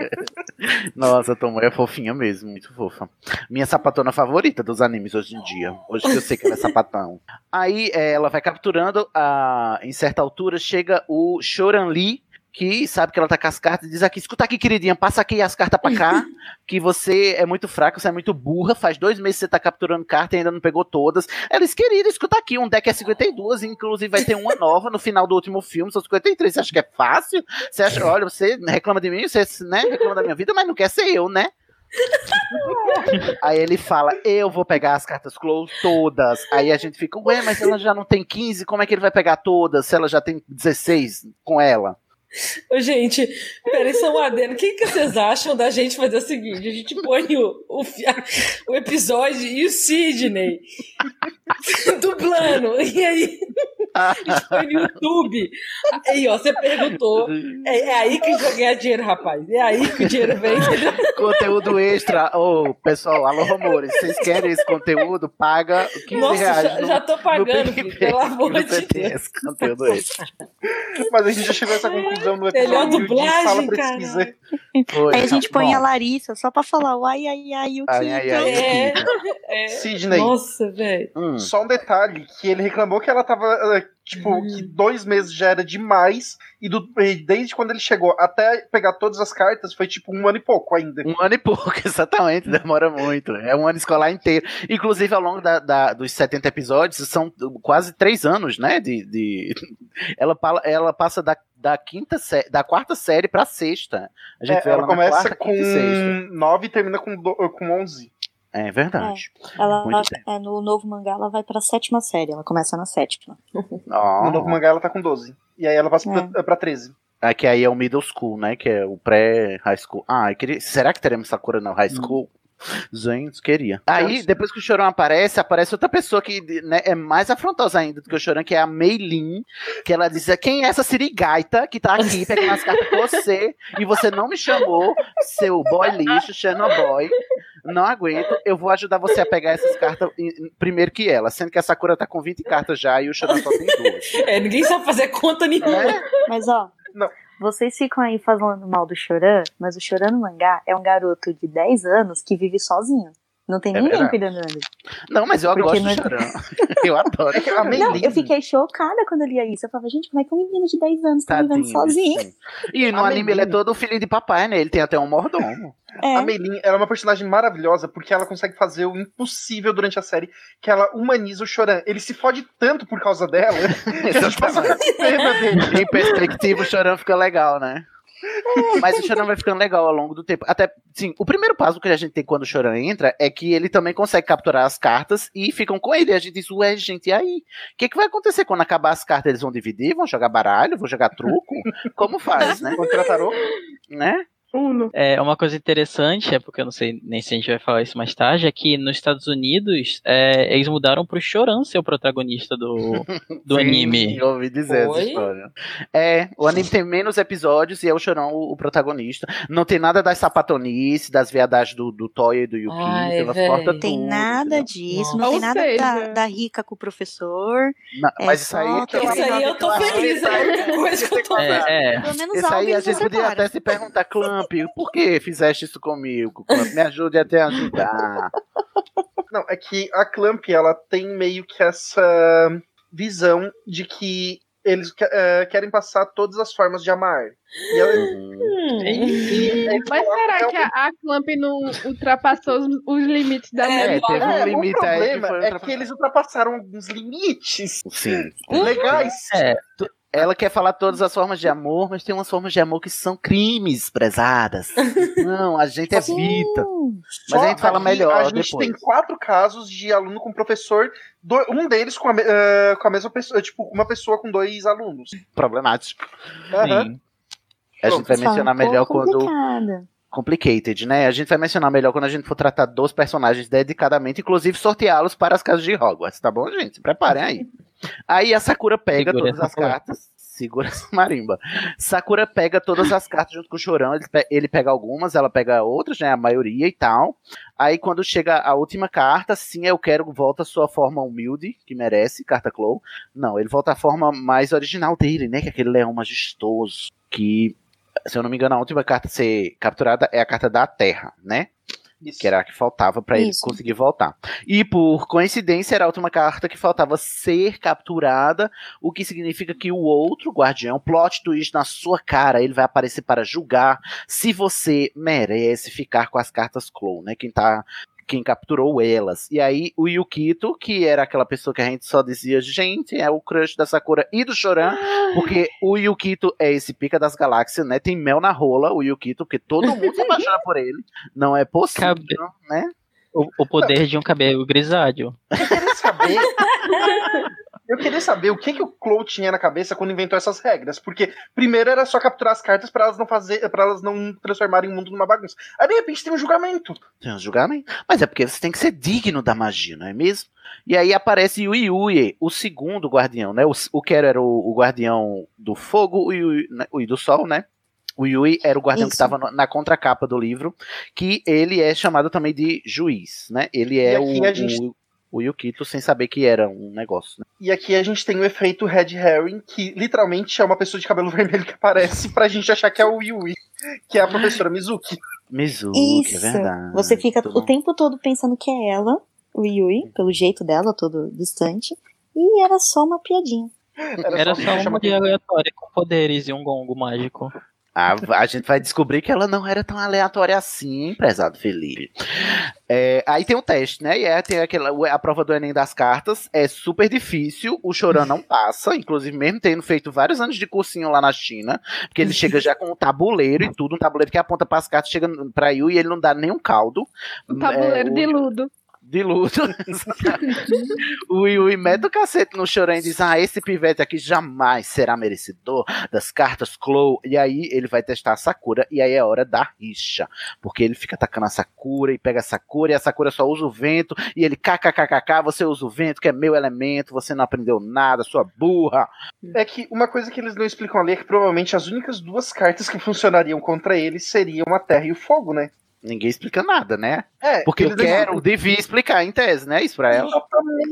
Nossa, a Tomoyo é fofinha mesmo, muito fofa. Minha sapatona favorita dos animes hoje em dia. Hoje que eu sei que ela é sapatão. Aí é, ela vai capturando, a, em certa altura chega o Shoran Lee, que sabe que ela tá com as cartas e diz aqui, escuta aqui, queridinha, passa aqui as cartas pra cá, *laughs* que você é muito fraca, você é muito burra, faz dois meses que você tá capturando carta e ainda não pegou todas. Ela diz, querida, escuta aqui, um deck é 52, inclusive vai ter uma nova no final do último filme, são 53, você acha que é fácil? Você acha, olha, você reclama de mim, você né, reclama da minha vida, mas não quer ser eu, né? *laughs* Aí ele fala, eu vou pegar as cartas close todas. Aí a gente fica, ué, mas ela já não tem 15, como é que ele vai pegar todas se ela já tem 16 com ela? Gente, peraí, só um adendo. O que, que vocês acham da gente fazer o seguinte? A gente põe o, o, o episódio e o Sidney *laughs* dublando. E aí *laughs* gente põe no YouTube. Aí, ó, você perguntou. É, é aí que a gente vai ganhar dinheiro, rapaz. É aí que o dinheiro vem? *laughs* Conteúdo extra. Ô, pessoal, alô, rumores. Vocês querem esse conteúdo? Paga 15 Nossa, reais. já, no- já tô pagando, filho, pelo amor de Deus. esse conteúdo extra. Mas a gente já chegou a essa conclusão no Melhor episódio de dublagem, cara. Foi, Aí a gente põe bom. a Larissa só pra falar o ai, ai, ai, o Ai, que. ai, ai, É, é. Sidney. Nossa, velho. Hum. Só um detalhe, que ele reclamou que ela tava, tipo, Hum. que dois meses já era demais, e, do- e desde quando ele chegou até pegar todas as cartas, foi tipo um ano e pouco ainda. Um ano e pouco, *laughs* exatamente, demora muito. É um ano escolar inteiro. Inclusive, ao longo da- da- dos 70 episódios, são quase três anos, né? De, de- *laughs* Ela, ela passa da, da quinta sé- da quarta série pra sexta. A gente É, vê ela ela, começa na quarta, com e. 9 e termina com, do, com 11. É verdade. Ela, Muito tempo. é, no novo mangá, ela vai pra sétima série. Ela começa na sétima. Ó. *laughs* No novo mangá ela tá com 12. E aí ela passa É. pra, pra 13. É que aí é o middle school, né? Que é o pré-high school. Ah, eu queria... será que teremos Sakura no high school? Gente, queria. Aí, depois que o Chorão aparece, aparece outra pessoa que né, é mais afrontosa ainda do que o Chorão, que é a Meilin, que ela diz, quem é essa sirigaita que tá aqui *laughs* pegando as cartas com você, e você não me chamou, seu boy lixo, Xenoboy, não aguento, eu vou ajudar você a pegar essas cartas em- primeiro que ela, sendo que a Sakura tá com 20 cartas já, e o Chorão só tem duas. *laughs* É, ninguém sabe fazer conta nenhuma. Mas ó, vocês ficam aí falando mal do Choran, mas o Choran no mangá é um garoto de 10 anos que vive sozinho. Não tem É ninguém verdade. cuidando dele. Não, mas eu Porque gosto do é- Chorão. *laughs* Eu adoro. *laughs* É que a Não, eu fiquei chocada quando eu lia isso. Eu falava, gente, como é que um menino de 10 anos tá vivendo sozinho? sim. E no anime ele é todo filho de papai, né? Ele tem até um mordomo. É. A Meilin ela é uma personagem maravilhosa porque ela consegue fazer o impossível durante a série, que ela humaniza o Choran. Ele se fode tanto por causa dela *laughs* que a gente passa dele. Em perspectiva, o Chorão fica legal, né? Mas o Chorão vai ficando legal ao longo do tempo. Até, sim, o primeiro passo que a gente tem quando o Chorão entra é que ele também consegue capturar as cartas e ficam com ele. E a gente diz, ué, gente, e aí? O que, que vai acontecer quando acabar as cartas? Eles vão dividir? Vão jogar baralho? Vão jogar truco? Como faz, né? Contra tarô? Né? Uno. É, uma coisa interessante, é porque eu não sei nem se a gente vai falar isso mais tarde, é que nos Estados Unidos é, eles mudaram pro Choran ser o protagonista do, *laughs* do Sim, anime. Eu ouvi dizer Foi? essa história. É, o anime tem menos episódios e é o Chorão o, o protagonista. Não tem nada das sapatonices, das viadagens do, do Toya e do Yuki. Ai, cortam Tem tudo, nada entendeu? disso, não Ou tem nada seja- da, da rica com o professor. Não, É mas isso aí, também- Isso aí eu tô feliz, é a única coisa que eu tô É, é. Pelo menos algo aí a gente podia até se perguntar, Clamp, por que fizeste isso comigo? Clamp, me ajude até a ajudar. Não, é que a Clamp, ela tem meio que essa visão de que eles que- eh, querem passar todas as formas de amar. E ela, e- e- Mas será que a, a Clamp não ultrapassou os, os limites da É, mulher? teve um É, limite o aí que problema foi é ultrapassado. que eles ultrapassaram alguns limites Sim. legais. É, Ela quer falar todas as formas de amor, mas tem umas formas de amor que são crimes, prezadas. *laughs* Não, a gente evita. Mas a gente fala aqui, melhor A gente depois. tem quatro casos de aluno com professor, um deles com a, me- eh, com a mesma pessoa, tipo, uma pessoa com dois alunos. Problemático. Aham. A gente vai um mencionar melhor quando. complicada. Complicated, né? A gente vai mencionar melhor quando a gente for tratar dos personagens dedicadamente, inclusive sorteá-los para as casas de Hogwarts, tá bom, gente? Se preparem aí. *laughs* Aí a Sakura pega Segura todas as cartas. Segura essa marimba. Sakura pega todas as cartas junto com o Chorão. Ele, pe- ele pega algumas, ela pega outras, né? A maioria e tal. Aí quando chega a última carta, sim, eu quero, volta a sua forma humilde, que merece, carta Clow. Não, ele volta à forma mais original dele, né? Que é aquele leão majestoso. Que, se eu não me engano, a última carta a ser capturada é a carta da Terra, né? Que era a que faltava pra ele Isso. conseguir voltar. E por coincidência, era a última carta que faltava ser capturada, o que significa que o outro guardião, plot twist na sua cara, ele vai aparecer para julgar se você merece ficar com as cartas Clow, né? Quem tá. Quem capturou elas. E aí, o Yukito, que era aquela pessoa que a gente só dizia, gente, é o crush da Sakura e do Choran, porque o Yukito é esse pica das galáxias, né? Tem mel na rola, o Yukito, porque todo *laughs* mundo se apaixona por ele. Não é possível, né? O, o poder de um cabelo grisalho. Eu queria saber. *laughs* Eu queria saber o que, que o Clow tinha na cabeça quando inventou essas regras. Porque primeiro era só capturar as cartas pra elas não fazer, para elas não transformarem o mundo numa bagunça. Aí de repente tem um julgamento. Tem um julgamento. Mas é porque você tem que ser digno da magia, não é mesmo? E aí aparece o Yui, o segundo guardião, né? O, o Quero era o, o guardião do fogo o Yui, né? o do sol, né? O Yui era o guardião que Isso. estava na contracapa do livro, que ele é chamado também de juiz, né? Ele é aqui o, a gente- o, o Yukito sem saber que era um negócio, né? E aqui a gente tem o efeito Red Herring, que literalmente é uma pessoa de cabelo *laughs* vermelho que aparece pra gente achar que é o Yui, que é a professora Mizuki. Mizuki, é Isso. verdade. Você fica Tudo o tempo todo pensando que é ela, o Yui, pelo jeito dela, todo distante. E era só uma piadinha. Era só uma mulher aleatória com poderes e um gongo mágico. A, a gente vai descobrir que ela não era tão aleatória assim, prezado Felipe. É, aí tem o teste, né? E é, tem aquela, a prova do Enem das cartas. É super difícil. O Choran não passa. Inclusive, mesmo tendo feito vários anos de cursinho lá na China. Porque ele chega já com um tabuleiro e tudo. Um tabuleiro que aponta para as cartas, chega pra Yu e ele não dá nenhum caldo. Um tabuleiro É, o- de ludo. De luto. *laughs* o Yui mete o cacete no Choran e diz: Ah, esse pivete aqui jamais será merecedor das cartas Clow. E aí ele vai testar a Sakura. E aí é hora da rixa. Porque ele fica atacando a Sakura e pega a Sakura. E a Sakura só usa o vento. E ele kkkk, você usa o vento, que é meu elemento. Você não aprendeu nada, sua burra. É que uma coisa que eles não explicam ali é que provavelmente as únicas duas cartas que funcionariam contra ele seriam a terra e o fogo, né? Ninguém explica nada, né? É, Porque eu eles não- quero, devia explicar em tese, né? Isso pra ela.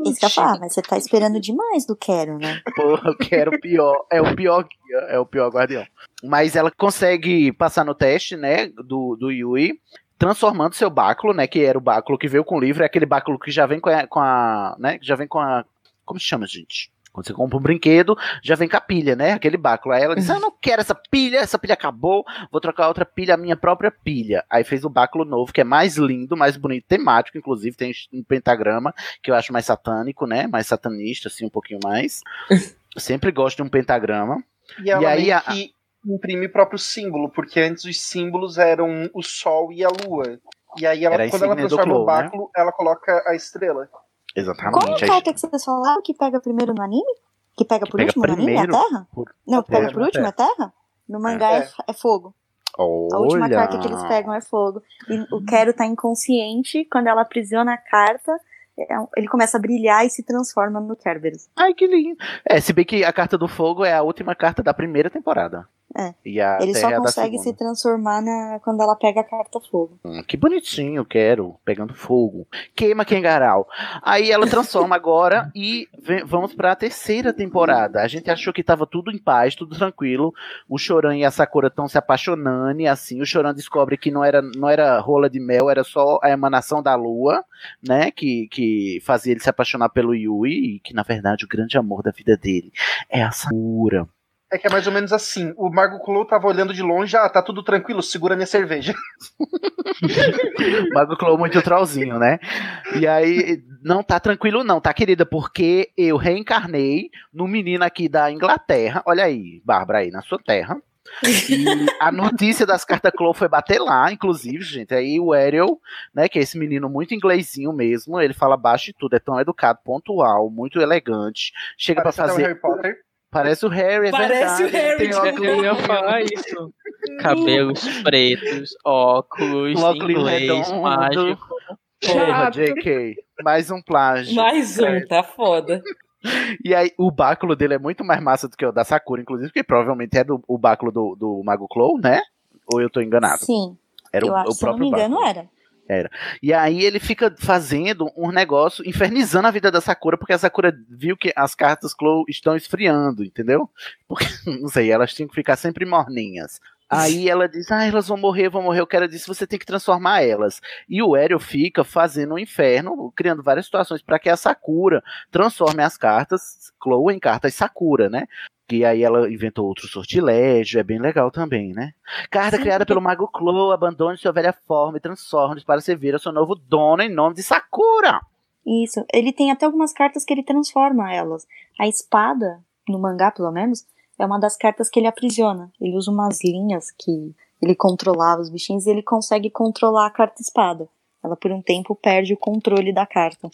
Isso que eu falar, mas você tá esperando demais do Quero, né? *laughs* Porra, eu quero o pior. É o pior guia, é o pior guardião. Mas ela consegue passar no teste, né, do, do Yui, transformando seu báculo, né, que era o báculo que veio com o livro, é aquele báculo que já vem com a, com a né, que já vem com a, como se chama, gente? Quando você compra um brinquedo, já vem com a pilha, né? Aquele báculo. Aí ela disse: ah, Eu não quero essa pilha, essa pilha acabou, vou trocar outra pilha, a minha própria pilha. Aí fez o báculo novo, que é mais lindo, mais bonito, temático, inclusive, tem um pentagrama, que eu acho mais satânico, né? Mais satanista, assim, um pouquinho mais. *laughs* Sempre gosto de um pentagrama. E ela E aí a- que imprime o próprio símbolo, porque antes os símbolos eram o sol e a lua. E aí, ela, quando ela transforma o né? báculo, ela coloca a estrela. Exatamente. Qual é a Aí- carta que vocês falaram que pega primeiro no anime? Que pega por pega último no anime? É a Terra? por- Não, que pega Terra. por último é a Terra? No mangá é, É. é fogo. A última Olha. carta que eles pegam é fogo. E o Quero tá inconsciente, quando ela aprisiona a carta, é ele começa a brilhar e se transforma no Kerberos. Ai, que lindo. É, se bem que a carta do fogo é a última carta da primeira temporada. É. E a ele só a consegue se transformar na, quando ela pega a carta fogo. Hum, que bonitinho, quero. Pegando fogo. Queima Kengarau. Aí ela transforma agora e vem- vamos pra terceira temporada. A gente achou que tava tudo em paz, tudo tranquilo. O Choran e a Sakura estão se apaixonando e assim. O Choran descobre que não era, não era rola de mel, era só a emanação da lua, né? Que, que fazia ele se apaixonar pelo Yui. E que na verdade o grande amor da vida dele é a Sakura. É que é mais ou menos assim. O Margo Clow tava olhando de longe, ah, tá tudo tranquilo, segura minha cerveja. *laughs* Mago Clow muito trollzinho, né? E aí, não tá tranquilo não, tá, querida? Porque eu reencarnei no menino aqui da Inglaterra. Olha aí, Bárbara, aí na sua terra. E a notícia das cartas Clow foi bater lá, inclusive, gente. Aí o Ariel, né, que é esse menino muito inglesinho mesmo, ele fala baixo e tudo, é tão educado, pontual, muito elegante. Chega para fazer. Harry Potter. Parece o Harry, é Parece verdade. o Harry, Tem de óculos- Eu ia falar isso. Cabelos pretos, óculos, Um óculos inglês, mágico. Porra. JK. Mais um plágio. Mais um, tá foda. E aí, o báculo dele é muito mais massa do que o da Sakura, inclusive, porque provavelmente é do, o báculo do, do Mago Clow, né? Ou eu tô enganado? Sim. Era eu o, acho, o se eu não próprio me engano, báculo. era. E aí ele fica fazendo um negócio, infernizando a vida da Sakura, porque a Sakura viu que as cartas Clow estão esfriando, entendeu? Porque, *laughs* não sei, elas tinham que ficar sempre morninhas. Aí ela diz, ah, elas vão morrer, vão morrer. O cara disse, você tem que transformar elas. E o Ariel fica fazendo um inferno, criando várias situações para que a Sakura transforme as cartas Clow em cartas Sakura, né? Que aí ela inventou outro sortilégio, é bem legal também, né? Carta Sim, criada porque- pelo Mago Clow, abandone sua velha forma e transforme-se para servir ao seu novo dono em nome de Sakura. Isso. Ele tem até algumas cartas que ele transforma elas. A espada, no mangá pelo menos, é uma das cartas que ele aprisiona. Ele usa umas linhas que ele controlava os bichinhos e ele consegue controlar a carta espada. Ela por um tempo perde o controle da carta.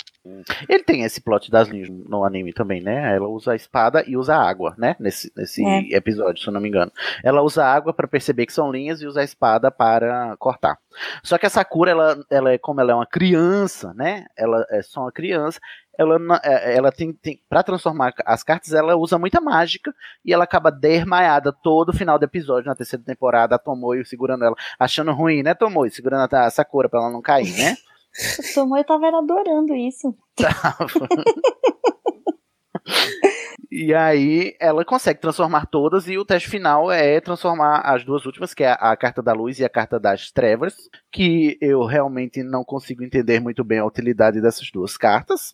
Ele tem esse plot das linhas no anime também, né? Ela usa a espada e usa a água, né? Nesse, nesse É. episódio, se eu não me engano. Ela usa a água para perceber que são linhas e usa a espada para cortar. Só que a Sakura, ela, ela é como ela é uma criança, né? Ela é só uma criança. Ela, na- é, ela tem, tem para transformar as cartas, ela usa muita mágica e ela acaba desmaiada todo o final do episódio na terceira temporada. A Tomoe segurando ela, achando ruim, né, Tomoe? Segurando a Sakura pra ela não cair, né? *laughs* Tomoe tava adorando isso. *laughs* E aí ela consegue transformar todas e o teste final é transformar as duas últimas, que é a, a carta da luz e a carta das trevas, que eu realmente não consigo entender muito bem a utilidade dessas duas cartas.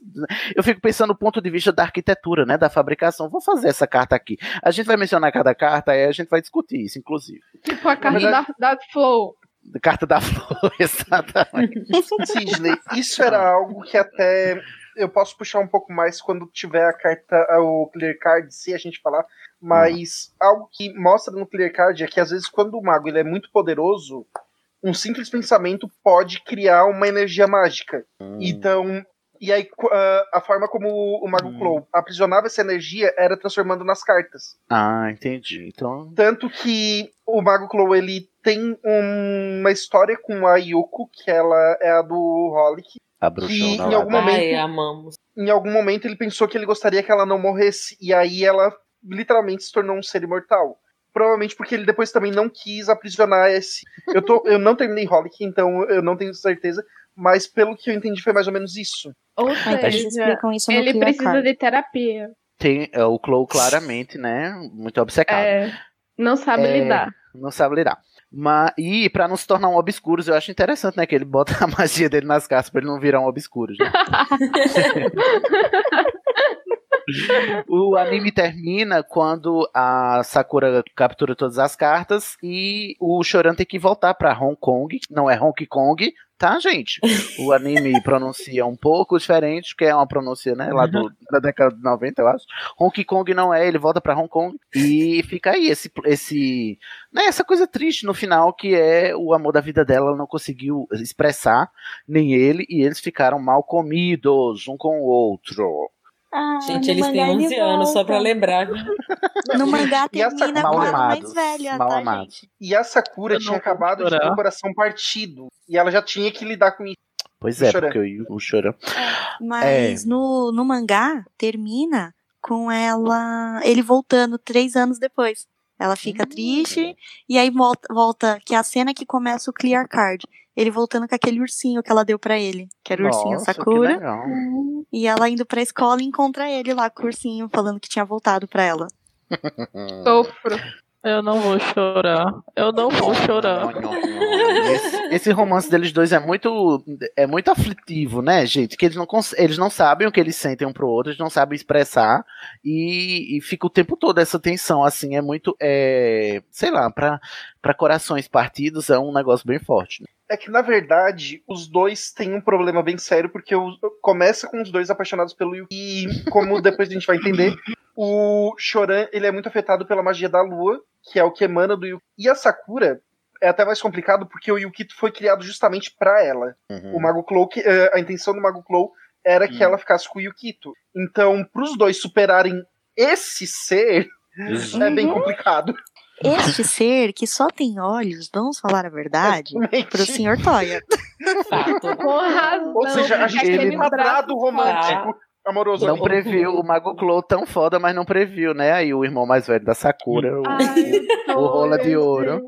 Eu fico pensando do ponto de vista da arquitetura, né, da fabricação. Vou fazer essa carta aqui. A gente vai mencionar cada carta aí a gente vai discutir isso, inclusive. Tipo a carta verdade- da, da Flow. Carta da flor, *laughs* exatamente. Sidney, isso era algo que até eu posso puxar um pouco mais quando tiver a carta, o Clear Card, se a gente falar, mas algo que mostra no Clear Card é que às vezes quando o mago ele é muito poderoso, um simples pensamento pode criar uma energia mágica. Então, e aí ah, a forma como o Mago Hum. Clow aprisionava essa energia era transformando nas cartas. Ah, entendi. Então, Tanto que o Mago Clow ele tem um- uma história com a Yuko, que ela é a do Holic. a Que bruxona em algum da- momento- Ai, amamos. Em algum momento ele pensou que ele gostaria que ela não morresse, e aí ela literalmente se tornou um ser imortal. Provavelmente porque ele depois também não quis aprisionar esse. Eu, tô, eu não terminei Holic, então eu não tenho certeza, mas pelo que eu entendi foi mais ou menos isso. Ou eles seja, explicam isso no ele precisa Card. de terapia. tem é, o Clow claramente, né, muito obcecado. É, não sabe É, lidar. Não sabe lidar. Mas, e pra não se tornar um obscuros, eu acho interessante, né? Que ele bota *laughs* a magia dele nas cartas pra ele não virar um obscuros. *laughs* Né? O anime termina quando a Sakura captura todas as cartas e o Choran tem que voltar pra Hong Kong. Não é Hong Kong, tá, gente? O anime *laughs* pronuncia um pouco diferente, que é uma pronúncia, né? Lá do, da década de 90, eu acho. Hong Kong não é, ele volta pra Hong Kong e fica aí esse, esse né, essa coisa triste no final que é o amor da vida dela, ela não conseguiu expressar, nem ele, e eles ficaram mal comidos um com o outro. Ah, Gente, eles têm mangá ele 11 anos, só pra lembrar. No mangá essa- termina mal com ela mais velha, mal tá, amados. gente? E a Sakura Eu tinha acabado de ter chorar. o coração partido. E ela já tinha que lidar com isso. Pois é, porque o, o Choran. Mas no, no mangá termina com ela. ele voltando três anos depois. Ela fica triste e aí volta, volta, que é a cena que começa o Clear Card. Ele voltando com aquele ursinho que ela deu pra ele, que era o ursinho Nossa, que Sakura. legal. E ela indo pra escola e encontra ele lá com o ursinho, falando que tinha voltado pra ela. *laughs* Sofro. Eu não vou chorar. Eu não vou chorar. Esse, esse romance deles dois é muito é muito aflitivo, né, gente? Que eles não, cons- eles não sabem o que eles sentem um pro outro, eles não sabem expressar e, e fica o tempo todo essa tensão, assim, é muito, é, sei lá, pra, pra corações partidos é um negócio bem forte. né? É que, na verdade, os dois têm um problema bem sério, porque o- começa com os dois apaixonados pelo Yuki. E, como depois a gente vai entender, o Choran ele é muito afetado pela magia da lua, que é o que emana do Yuki. E a Sakura é até mais complicado, porque o Yukito foi criado justamente pra ela. O Mago Clow, que- eh, a intenção do Mago Clow era que ela ficasse com o Yukito. Então, pros dois superarem esse ser, é bem Uhum. complicado. Este ser que só tem olhos, vamos falar a verdade, pro Sr. Toya. Com razão. Ou seja, a gente tem um quadrado braço romântico. Amoroso Não aqui. previu, o Mago Clow tão foda, mas não previu, né? Aí o irmão mais velho da Sakura, o, o rola de ouro,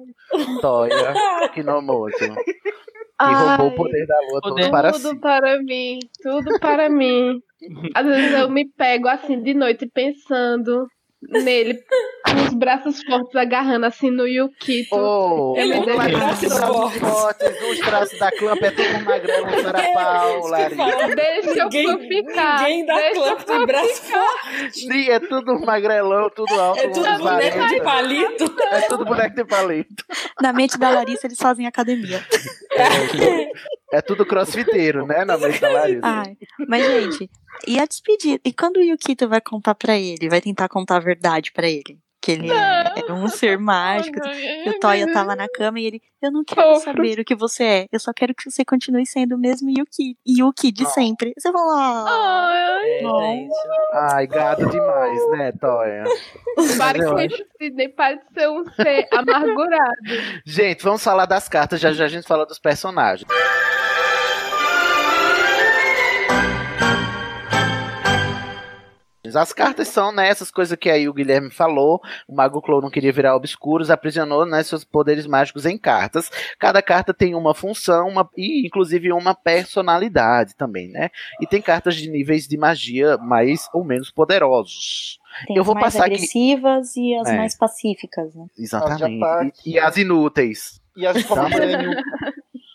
Toya Kinomoto, que roubou o poder da lua todo para si. Tudo para mim, tudo para mim. Às vezes eu me pego assim de noite pensando nele, com os braços fortes agarrando assim no Yukito. Oh, me os deixo- braços fortes, os traços da Clamp é tudo magrelo, um sarapau, Larissa. Deixa eu ficar. Ninguém clamp eu de braço ficar. Sim, é tudo magrelão, tudo alto. É tudo boneco de 40. palito. É tudo boneco de palito. Na mente da Larissa, eles fazem academia. É *laughs* tudo crossfiteiro, né? Na mente da Larissa. *laughs* Ai, mas, gente, e a despedida? E quando o Yukito vai contar pra ele? Vai tentar contar a verdade pra ele? Que ele é, é um ser mágico. E o Toya lá na cama e ele, eu não quero saber o que você é. Eu só quero que você continue sendo o mesmo Yuki, Yuki de sempre. Você fala, ah, Ai, Ai, gado demais, né, Toya? para eu com acho. Sidney, para de ser um ser amargurado. Gente, vamos falar das cartas, já já a gente fala dos personagens. As cartas são né, essas coisas que aí o Guilherme falou. O Mago Clow não queria virar obscuros, aprisionou né, seus poderes mágicos em cartas. Cada carta tem uma função uma, e, inclusive, uma personalidade também, né? E tem cartas de níveis de magia mais ou menos poderosos. tem Eu as vou mais passar aqui. agressivas e as É. mais pacíficas, né? Exatamente. ataque. E, e as inúteis. E as de tomar banho.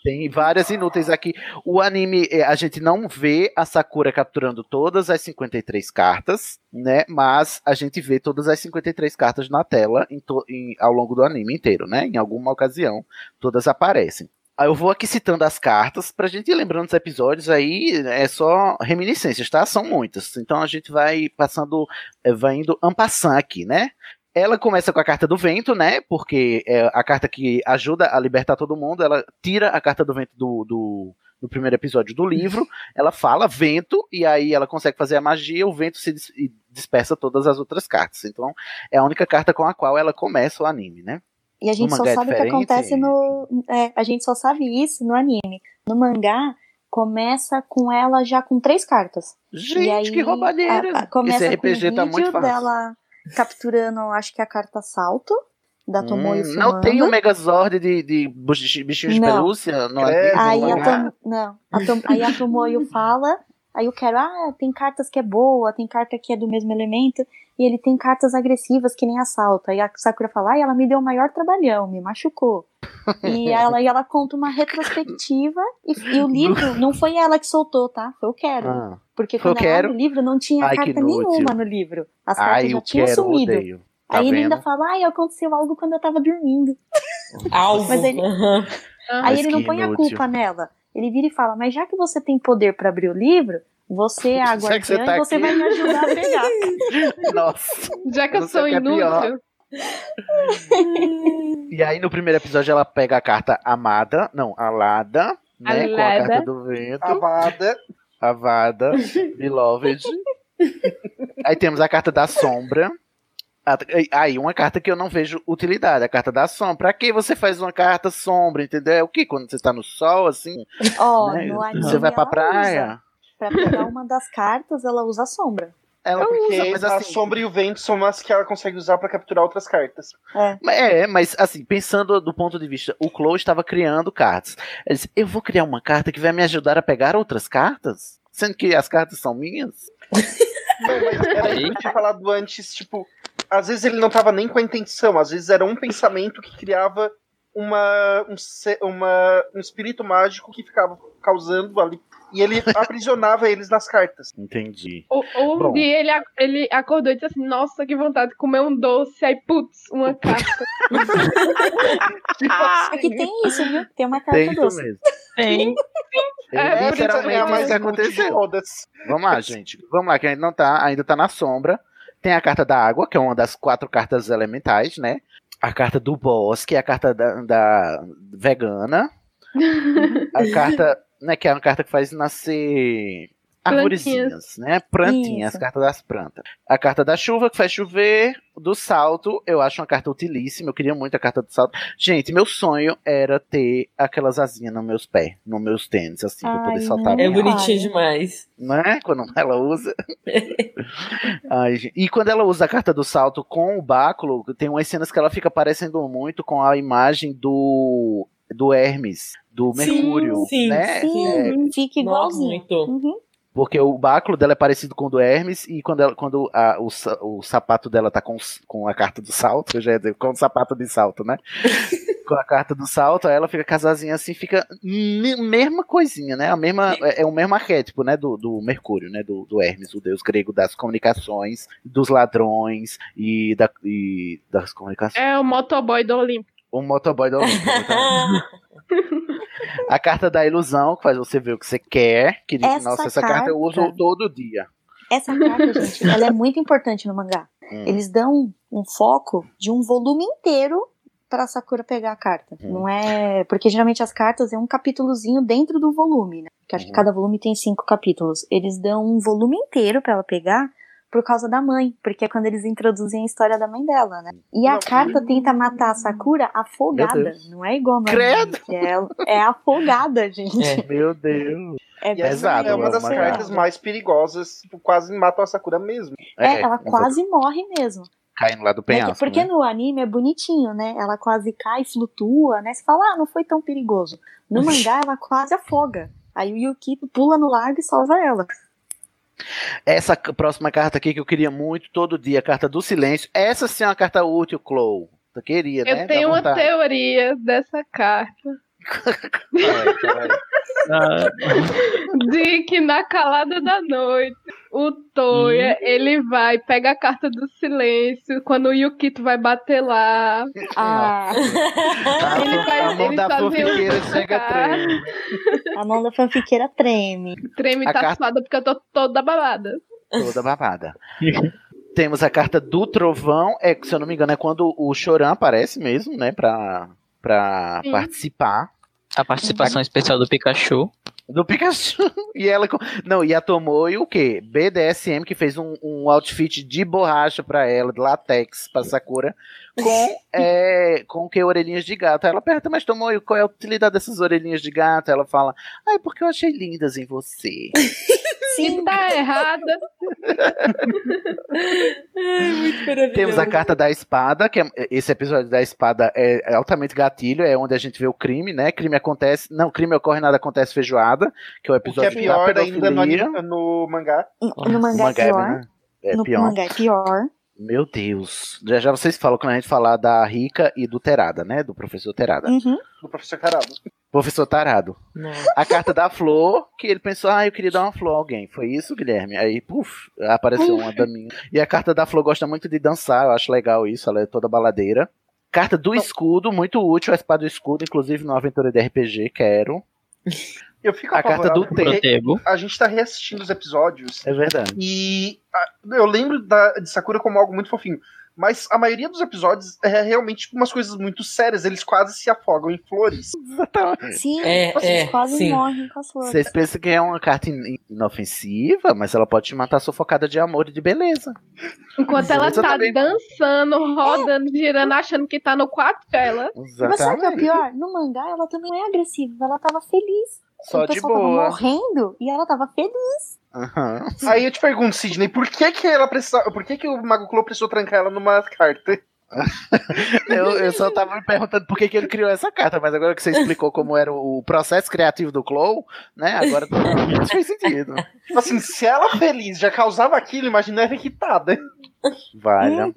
Tem várias inúteis aqui. O anime, eh, a gente não vê a Sakura capturando todas as 53 cartas, né? Mas a gente vê todas as 53 cartas na tela em to- em- ao longo do anime inteiro, né? Em alguma ocasião, todas aparecem. Aí eu vou aqui citando as cartas pra gente ir lembrando dos episódios aí, é só reminiscências, tá? São muitas. Então a gente vai passando, eh, vai indo ampassando aqui, né? Ela começa com a carta do vento, né? Porque é a carta que ajuda a libertar todo mundo. Ela tira a carta do vento do, do, do primeiro episódio do livro. Ela fala vento, e aí ela consegue fazer a magia. O vento se dis- dispersa todas as outras cartas. Então é a única carta com a qual ela começa o anime, né? E a gente só é sabe o que acontece no. é, a gente só sabe isso no anime. No mangá, começa com ela já com três cartas. Gente, aí, que roubalheira! a- a- começa Esse RPG com tá um muito vídeo fácil. dela capturando, acho que a carta salto da Tomoyo Hum, não tem um Megazord de, de buchi- bichinho de Não. pelúcia no Credo. anime, Aí no a, mangá? Tom, não, a Tom- aí a Tomoyo fala, aí eu quero, ah, tem cartas que é boa, tem carta que é do mesmo elemento, e ele tem cartas agressivas que nem assalto. Aí a Sakura fala, ai, ela me deu o maior trabalhão, me machucou. E *laughs* ela, e ela conta uma retrospectiva, e, e o livro *laughs* não foi ela que soltou, tá? Foi o Quero. Ah. Porque quando ela abre Quero? o livro não tinha Ai, carta nenhuma no livro. As cartas Ai, já eu tinham quero, sumido. odeio. Tá aí ele vendo? ainda fala, ai, aconteceu algo quando eu tava dormindo. *laughs* Alvo. Mas ele-. Aí Mas ele não põe a inútil. culpa nela. Ele vira e fala, mas já que você tem poder pra abrir o livro, você é *laughs* a Já que você guardiã tá e você aqui. vai me ajudar a pegar. *laughs* Nossa. Já que eu sou é inútil. E aí no primeiro episódio ela pega a carta amada, não, alada, né, com a Alada. carta do vento, Avada. avada, *laughs* beloved. aí temos a carta da sombra. Aí uma carta que eu não vejo utilidade, a carta da sombra. Pra que você faz uma carta sombra, entendeu? É o que quando você tá no sol assim, Ó, né? no anime você vai pra praia? usa. Pra pegar uma das cartas, ela usa a sombra. Ela Porque usa, mas a assim, sombra e o vento são as que ela consegue usar pra capturar outras cartas. É, mas assim, pensando do ponto de vista, o Chloe estava criando cartas. Ele disse, eu vou criar uma carta que vai me ajudar a pegar outras cartas? Sendo que as cartas são minhas? *laughs* Não, mas era isso que eu tinha falado antes, tipo, às vezes ele não tava nem com a intenção, às vezes era um pensamento que criava uma, um, uma, um espírito mágico que ficava causando ali. E ele aprisionava eles nas cartas. Entendi. Ou, ou um dia ele, ele acordou e disse assim: Nossa, que vontade de comer um doce. Aí, putz, uma carta. *laughs* tipo assim. Aqui tem isso, viu? Tem uma carta Tem isso doce. mesmo. Tem. É, isso é a literalmente mais aconteceu. Vamos lá, gente. Vamos lá, que ainda não tá, ainda tá na sombra. Tem a carta da água, que é uma das quatro cartas elementais, né? A carta do bosque, a carta da, da vegana. *laughs* A carta, né, que é uma carta que faz nascer arvorezinhas, né? Plantinhas, Isso. carta das plantas. A carta da chuva, que faz chover. Do salto, eu acho uma carta utilíssima. Eu queria muito a carta do salto. Gente, meu sonho era ter aquelas asinhas nos meus pés, nos meus tênis, assim, pra poder saltar. É bonitinho demais. né? Quando ela usa. *laughs* Ai, e quando ela usa a carta do salto com o báculo, tem umas cenas que ela fica parecendo muito com a imagem do do Hermes, do Mercúrio, sim, né? Sim, É, fica igualzinho. muito. Uhum. porque o báculo dela é parecido com o do Hermes e quando, ela, quando a- o, o sapato dela tá com, com a carta do salto, eu já ia dizer, com o sapato de salto, né? *laughs* com a carta do salto, aí ela fica casazinha assim, fica me- mesma coisinha, né? A mesma, é, é o mesmo arquétipo, né? Do, do Mercúrio, né? Do, do Hermes, o deus grego das comunicações, dos ladrões e, da, e das comunicações. É o motoboy do Olimpo. O motoboy Olimpo. *laughs* exatamente. a carta da ilusão, que faz você ver o que você quer. Que, Essa nossa, essa carta eu uso carta- todo dia. Essa carta, *laughs* gente, ela é muito importante no mangá. Hum. Eles dão um foco de um volume inteiro pra Sakura pegar a carta. Uhum. Não é. Porque geralmente as cartas é um capítulozinho dentro do volume, né? Porque acho que Uhum. cada volume tem cinco capítulos. Eles dão um volume inteiro pra ela pegar por causa da mãe, porque é quando eles introduzem a história da mãe dela, né? E a Não, carta tenta matar a Sakura afogada, não é igual no Credo! anime, que É, é afogada, gente. É. Meu Deus. É, E Pesado, é uma das cartas mais perigosas, tipo, quase matam a Sakura mesmo. É, ela exato. quase morre mesmo. Caindo lá do Né, penhasco. Porque né? no anime é bonitinho, né? Ela quase cai, flutua, né? Você fala, ah, não foi tão perigoso. No mangá, ela quase afoga. Aí o Yukito pula no lago e salva ela. Essa próxima carta aqui que eu queria muito todo dia, a carta do silêncio. Essa sim é uma carta útil, Chloe. Eu queria, né? Eu tenho uma teoria dessa carta. Vai. Ah, que na calada da noite, o Toya, ele vai, pega a carta do silêncio, quando o Yukito vai bater lá. Ah, Ele A, vai- a mão eles da fanfiqueira chega cara. treme. a mão da fanfiqueira treme. Treme A tá carta- suada porque eu tô toda babada. Toda babada. Temos a carta do trovão. É, se eu não me engano, é quando o Choran aparece mesmo, né? Pra, pra Sim. participar. a participação especial do Pikachu. Do Pikachu. *laughs* E ela. Não, e a Tomoe o quê? BDSM, que fez um, um outfit de borracha pra ela, de latex, pra Sakura, com, *laughs* é, com que orelhinhas de gato. Ela pergunta, mas Tomoe, qual é a utilidade dessas orelhinhas de gato? Ela fala, ah, é porque eu achei lindas em você. *laughs* E tá errada. *laughs* Ai, muito maravilhoso. Temos a carta da espada, que é- esse episódio da espada é, é altamente gatilho, é onde a gente vê o crime, né? Crime acontece. Não, crime ocorre, nada acontece feijoada, que é o O que é episódio da pior ainda no, no mangá. No mangá, Mangá é pior. né? É no pior. mangá é pior. Meu Deus. Já já vocês falam quando a gente falar da Rica e do Terada, né? Do professor Terada. Uhum. Do professor Carado. Professor Tarado. Nossa. A carta da flor, que ele pensou, ah, eu queria dar uma flor a alguém. Foi isso, Guilherme? Aí, puf, apareceu uma daminha. E a carta da flor gosta muito de dançar, eu acho legal isso, ela é toda baladeira. Carta do escudo, muito útil, a espada do escudo, inclusive no Aventura de RPG, quero. Eu fico A carta do Protego. A gente tá reassistindo os episódios É verdade. e ah, eu lembro da, de Sakura como algo muito fofinho. Mas a maioria dos episódios é realmente tipo, umas coisas muito sérias. Eles quase se afogam em flores. Exatamente. Sim, É, vocês é, quase sim. morrem com as flores. Vocês pensam que é uma carta in- inofensiva, mas ela pode te matar sufocada de amor e de beleza. Enquanto ela Beleza tá também. dançando, rodando, girando, achando que tá no quarto dela. Mas sabe o que é pior? No mangá ela também é agressiva, ela tava feliz. Só o de boa. tava morrendo e ela tava feliz. Aham. Aí eu te pergunto, Sidney, por que que ela precisava. Por que que o Mago Clo precisou trancar ela numa carta? *laughs* Eu, eu só tava me perguntando por que, que ele criou essa carta, mas agora que você explicou como era o processo criativo do Clow, né? Agora tudo *laughs* faz sentido. Tipo assim, se ela feliz já causava aquilo, imagina ela irritada. Valha.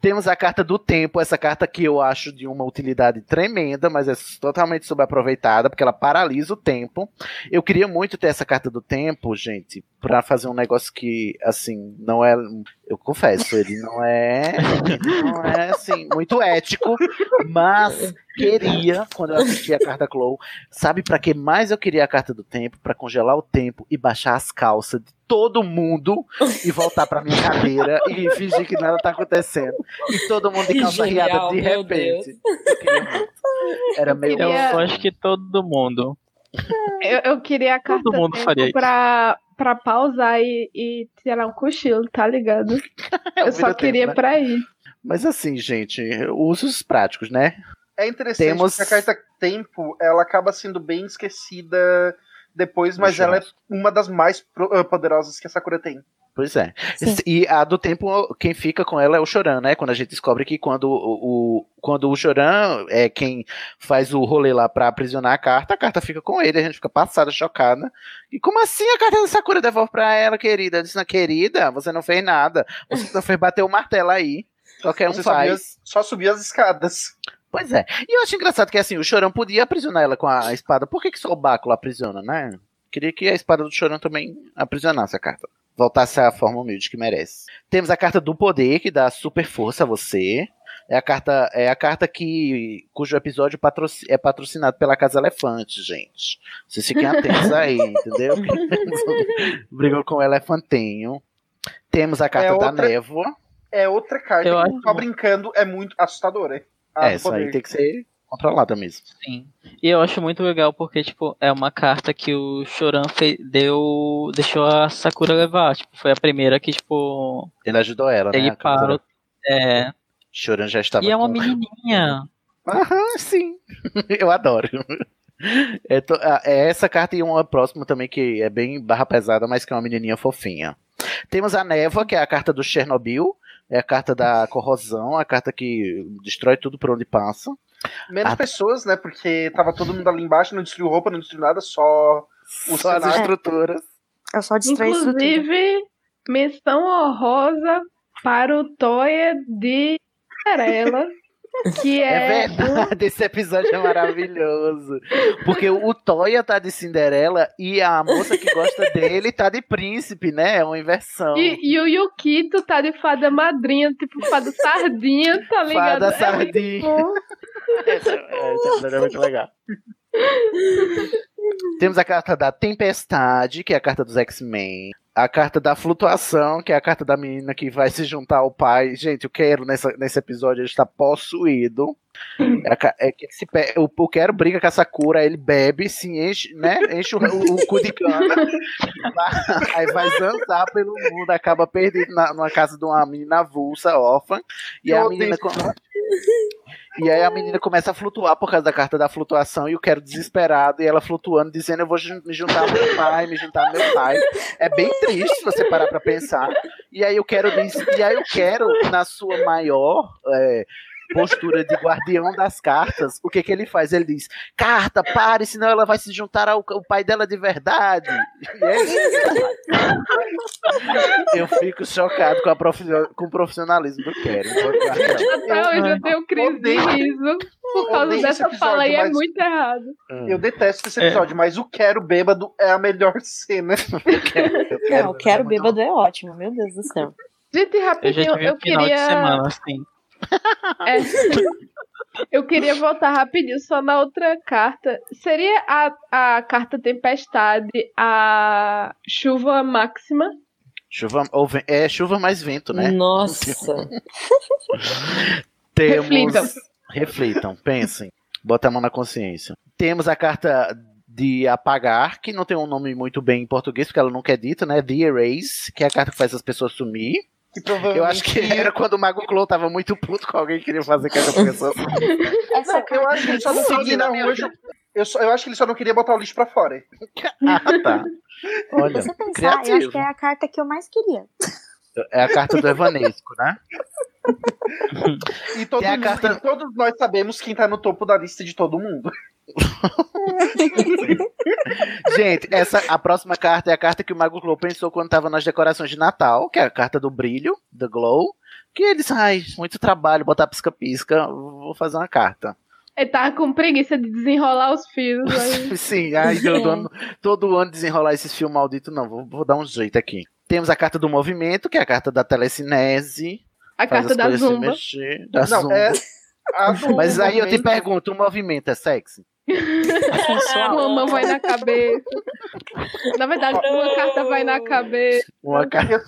Temos a carta do tempo, essa carta que eu acho de uma utilidade tremenda, mas é totalmente subaproveitada, porque ela paralisa o tempo. Eu queria muito ter essa carta do tempo, gente, pra fazer um negócio que, assim, não é. Eu confesso, ele não é. Ele não é, assim, muito ético, mas queria, quando eu assisti a carta Clow, sabe pra que mais eu queria a carta do tempo? Pra congelar o tempo e baixar as calças de todo mundo e voltar pra minha cadeira e fingir que nada tá acontecendo. E todo mundo de calça riada de repente. Eu. Era meio. Eu queria- acho que todo mundo. Eu, eu queria a carta mundo tempo faria isso. pra, pra pausar e, e tirar um cochilo, tá ligado? *laughs* Eu só queria tempo, né? pra ir. Mas assim, gente, usos práticos, né? É interessante Temos- que a carta tempo ela acaba sendo bem esquecida depois, mas Deixa ela é uma das mais eh, poderosas que a Sakura tem. Pois é. E a do tempo, quem fica com ela é o Choran, né? Quando a gente descobre que quando o, o- quando o Choran é quem faz o rolê lá pra aprisionar a carta, a carta fica com ele, a gente fica passada, chocada. E como assim a carta da Sakura devolve pra ela, querida? Não, querida, você não fez nada. Você *laughs* só fez bater o martelo aí. Qualquer um Você só faz. via- só subir as escadas. Pois é. E eu acho engraçado que assim, o Chorão podia aprisionar ela com a espada. Por que, que só o báculo aprisiona, né? Queria que a espada do Chorão também aprisionasse a carta. Voltasse à forma humilde que merece. Temos a carta do poder, que dá super força a você. É a carta, é a carta que, cujo episódio patroci- é patrocinado pela Casa Elefante, gente. Vocês fiquem atentos aí, *laughs* entendeu? *laughs* Brigou com o elefantinho. Temos a carta É da outra- névoa. É outra carta Eu que, acho- só brincando, é muito assustadora. A é, isso aí tem que ser controlada mesmo. Sim. E eu acho muito legal porque, tipo, é uma carta que o Choran fe- deu. deixou a Sakura levar. Tipo, foi a primeira que, tipo. Ele ajudou ela, né? Ele A carta parou. É. Choran já estava E é uma com- menininha. Aham, sim. *laughs* Eu adoro. É, to- ah, é essa carta e uma próxima também que é bem barra pesada, mas que é uma menininha fofinha. Temos a névoa, que é a carta do Chernobyl. É a carta da corrosão, a carta que destrói tudo por onde passa. Menos Ah. pessoas, né? Porque tava todo mundo ali embaixo, não destruiu roupa, não destruiu nada, só Só as estruturas. Eu só distrai isso tudo. Inclusive, menção honrosa para o Toya de Cinderela, que É, é, verdade, esse episódio é maravilhoso. Porque o Toya tá de Cinderela e a moça que gosta dele tá de príncipe, né? É uma inversão. E, e o Yukito tá de fada madrinha, tipo fada sardinha, tá ligado? Fada É sardinha. Esse, é, esse episódio é muito legal. Temos a carta da Tempestade, que é a carta dos X-Men. A carta da Flutuação, que é a carta da menina que vai se juntar ao pai. Gente, o Quero nesse episódio ele está possuído. É, que se o, o Quero briga com a Sakura, ele bebe, se enche, né? Enche o, o, o cu de cana. *laughs* aí vai zanzar pelo mundo, acaba perdido na, numa casa de uma menina avulsa, órfã. E Eu a menina. com- e aí a menina começa a flutuar por causa da carta da flutuação e o quero desesperado e ela flutuando, dizendo eu vou me juntar ao meu pai, me juntar ao meu pai. É bem triste se você parar pra pensar. E aí eu quero e aí eu quero na sua maior é, postura de guardião das cartas, o que que ele faz? Ele diz: "Carta, pare, senão ela vai se juntar ao, ao pai dela de verdade". E é. Eu fico chocado com, com o profissionalismo do Quero. Até hoje eu tenho crise de riso por causa dessa fala aí, é episódio, mas- muito errado. Eu detesto esse episódio, mas o Quero Bêbado é a melhor cena. *laughs* Não, eu quero bêbado é ótimo, meu Deus do céu. Gente, Eu já rapidinho, tive eu, final queria. de semana, assim. É. Eu queria voltar rapidinho só na outra carta. Seria a, a carta Tempestade a chuva máxima? Chuva, ou é chuva mais vento, né? Nossa. *laughs* Temos. Reflitam. Reflitam, pensem. Bota a mão na consciência. Temos a carta de apagar, que não tem um nome muito bem em português, porque ela nunca é dita, né? The Erase, que é a carta que faz as pessoas sumir. Que provavelmente Eu acho que era quando o Mago Clow tava muito puto com alguém que queria fazer com essa *laughs* pessoa. Essa Não, eu acho que ele só não queria na rua. vida. Eu, só, eu acho que ele só não queria botar o lixo pra fora. ah, tá. Olha, Se você pensar, eu acho criativo. que é a carta que eu mais queria. É a carta do Evanesco, né? E, todo Tem a mundo- carta- e todos nós sabemos quem tá no topo da lista de todo mundo. *laughs* Gente, essa, a próxima carta é a carta que o Mago Glow pensou quando tava nas decorações de Natal, que é a carta do brilho, do Glow. Que eles, ai, muito trabalho, botar pisca-pisca, vou fazer uma carta. Ele tava com preguiça de desenrolar os fios. Aí. *laughs* Sim, ai, todo ano, todo ano desenrolar esses fios malditos, não, vou, vou dar um jeito aqui. Temos a carta do movimento, que é a carta da telecinese. A carta da Zumba. mexer, da Não, Zumba. é. a do Mas aí eu te pergunto, o movimento é sexy? *laughs* Uma mão vai na *laughs* cabeça. Na verdade, uma carta vai na cabeça. Uma carta...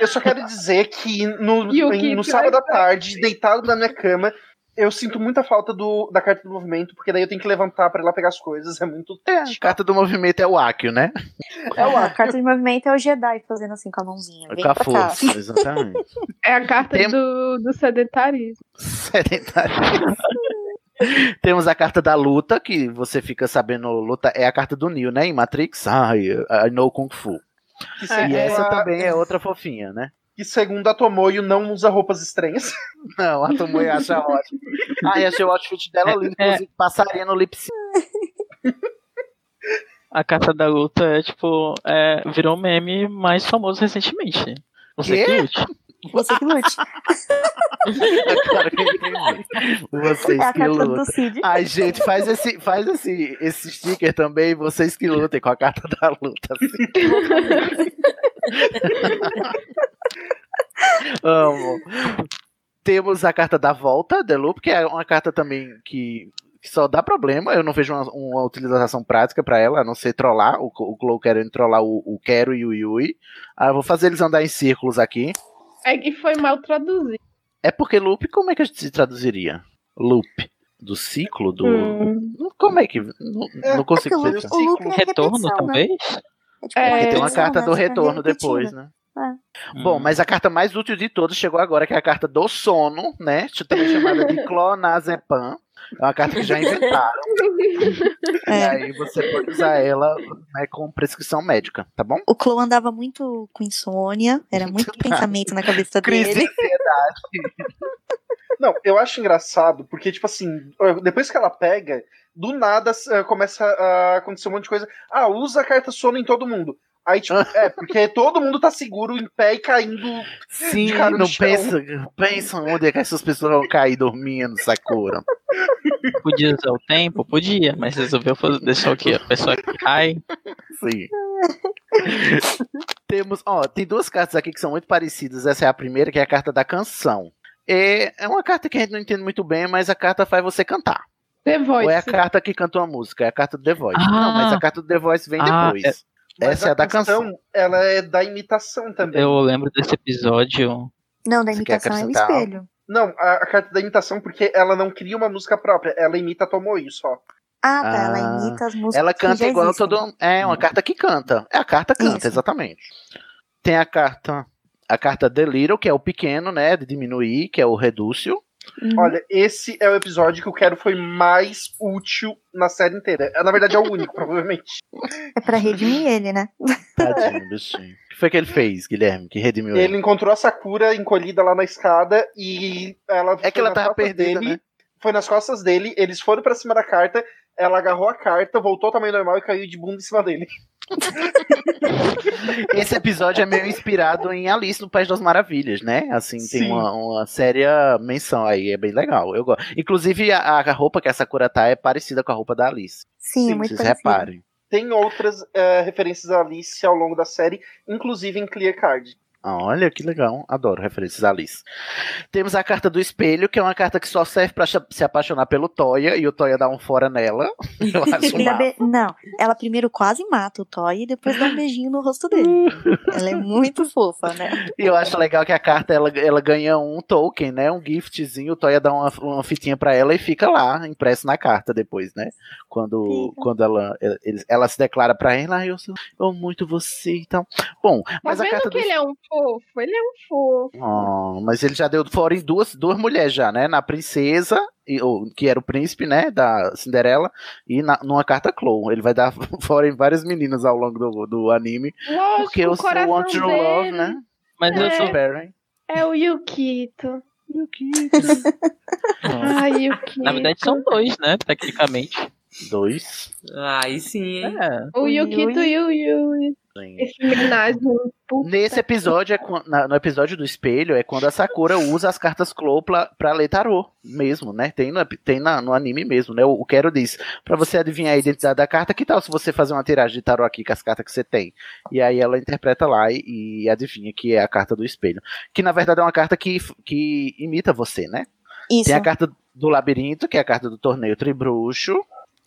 Eu, só quero dizer que no, em- no sábado à tarde, deitado na minha cama, eu sinto muita falta do, da carta do movimento, porque daí eu tenho que levantar pra ir lá pegar as coisas. É muito. É, a carta do movimento é o Akio, né? É o A carta de movimento é o Jedi fazendo assim com a mãozinha. Vem Com a força, *laughs* exatamente. É a carta Tem- do, do sedentarismo. Sedentário. *laughs* Temos a carta da luta, que você fica sabendo luta, é a carta do Neo, né? Em Matrix, ai, I know Kung Fu. Que E essa a, também é outra fofinha, né? que segundo a Tomoyo não usa roupas estranhas. *laughs* Não, a Tomoe acha *laughs* ótimo. Ai, achei o outfit dela lindo, É, é. inclusive passaria no lip sync. A carta da luta é tipo. É, virou um meme mais famoso recentemente. Você que lute. Você que lute. *laughs* Entendi. Vocês É que. Cid. Ai, gente, faz esse, faz esse, esse sticker também, vocês que lutem com a carta da luta. assim. *laughs* Amo. Temos a carta da volta, The Loop, que é uma carta também que, que só dá problema. Eu não vejo uma, uma utilização prática pra ela, a não ser trollar. O, o Glow querendo trollar o, o Quero e o Yui. Ah, eu vou fazer eles andar em círculos aqui. É que foi mal traduzido. É porque loop, como é que a gente se traduziria? Loop. Do ciclo? Do. Hum. Como é que. Não, não consigo o pensar. loop- o loop é Retorno, repetição, né? talvez? É tipo É, Porque tem uma carta né? do tá retorno depois, né? É. Bom, mas a carta mais útil de todas chegou agora, que é a carta do sono, né? Também chamada de *laughs* clonazepam. É uma carta que já inventaram. *laughs* E É. aí você pode usar ela né, com prescrição médica, tá bom? O Chloe andava muito com insônia, era muito pensamento na cabeça Crise dele. ansiedade. *laughs* Não, eu acho engraçado, porque, tipo assim, depois que ela pega, do nada eh, começa a acontecer um monte de coisa. Ah, usa a carta sono em todo mundo. Aí, tipo, é, porque todo mundo tá seguro, em pé e caindo. Sim, de cara no não chão. pensa, pensa onde é que essas pessoas vão cair dormindo, Sakura. Podia usar o tempo? Podia, mas resolveu fazer, deixar o quê? A pessoa que cai. Sim. Temos, ó, tem duas cartas aqui que são muito parecidas. Essa é a primeira, que é a carta da canção. É, é uma carta que a gente não entende muito bem, mas a carta faz você cantar. The Voice. Ou é a carta que canta uma música, é a carta do The Voice. Ah. Não, mas a carta do The Voice vem Ah, depois. é- Mas Essa é a da canção. Ela é da imitação também. Eu lembro desse episódio. Não, da Você imitação é o espelho. Não, a, a carta da imitação, porque ela não cria uma música própria, ela imita a Tomoe só. Ah, tá. Ela Ah, imita as músicas. Ela que canta já igual existem. todo. É, uma carta que canta. É a carta canta, Isso. exatamente. Tem a carta. A carta The Little, que é o pequeno, né? De diminuir, que é o redúcio. Uhum. Olha, esse é o episódio que eu quero foi mais útil na série inteira. É, Na verdade, é o único, *laughs* provavelmente. É pra redimir ele, né? Tadinho, bichinho. O que foi que ele fez, Guilherme? Que redimiu ele? Ele encontrou a Sakura encolhida lá na escada e ela. É que foi ela nas tava costas perdida, dele, né? Foi nas costas dele, eles foram pra cima da carta, ela agarrou a carta, voltou ao tamanho normal e caiu de bunda em cima dele. Esse episódio é meio inspirado em Alice no País das Maravilhas, né? Assim, tem Sim. uma, uma séria menção aí, é bem legal. Eu gosto. Inclusive, a, a roupa que a Sakura tá é parecida com a roupa da Alice. Sim, Sim, muito Vocês parecido. reparem. Tem outras eh, referências a Alice ao longo da série, inclusive em Clear Card. Ah, Olha que legal, adoro referências a Alice. Temos a carta do espelho, que é uma carta que só serve pra cha- se apaixonar pelo Toya e o Toya dá um fora nela. *laughs* Eu acho Ele be- Não, ela primeiro quase mata o Toy e depois dá um beijinho no rosto dele. *laughs* ela é muito fofa, né? E eu acho legal que a carta ela, ela ganha um token, né? Um giftzinho, o Toya dá uma, uma fitinha pra ela e fica lá, impresso na carta depois, né? Quando, Fica. quando ela, ele- ela se declara pra ela, ah, eu, sou, eu amo muito você e tal. Bom, Tá mas a vendo carta que do ele é um fofo? Ele é um fofo. Oh, mas ele já deu fora em duas, duas mulheres já, né? Na princesa, e- ou, que era o príncipe, né? Da Cinderela, e na, numa carta Chloe. Ele vai dar *laughs* fora em várias meninas ao longo do, do anime. Lógico, Porque o eu sou coração Want dele Love, né? Mas eu É. sou. Super, é o Yukito. Nossa. *laughs* Ai, Yukito. Na verdade são dois, né? Tecnicamente. Dois. Aí sim, hein? É. O Yukito Yu Yu. Esse homenagem. Nesse episódio, é na- no episódio do espelho, é quando a Sakura usa as cartas Clow pra, pra ler tarô mesmo, né? Tem, no, tem na- no anime mesmo, né? O, o Quero diz, pra você adivinhar a identidade da carta, que tal se você fazer uma tiragem de tarô aqui com as cartas que você tem? E aí ela interpreta lá e, e adivinha que é a carta do espelho. Que na verdade é uma carta que, que imita você, né? Isso. Tem a carta do labirinto, que é a carta do torneio Tribruxo.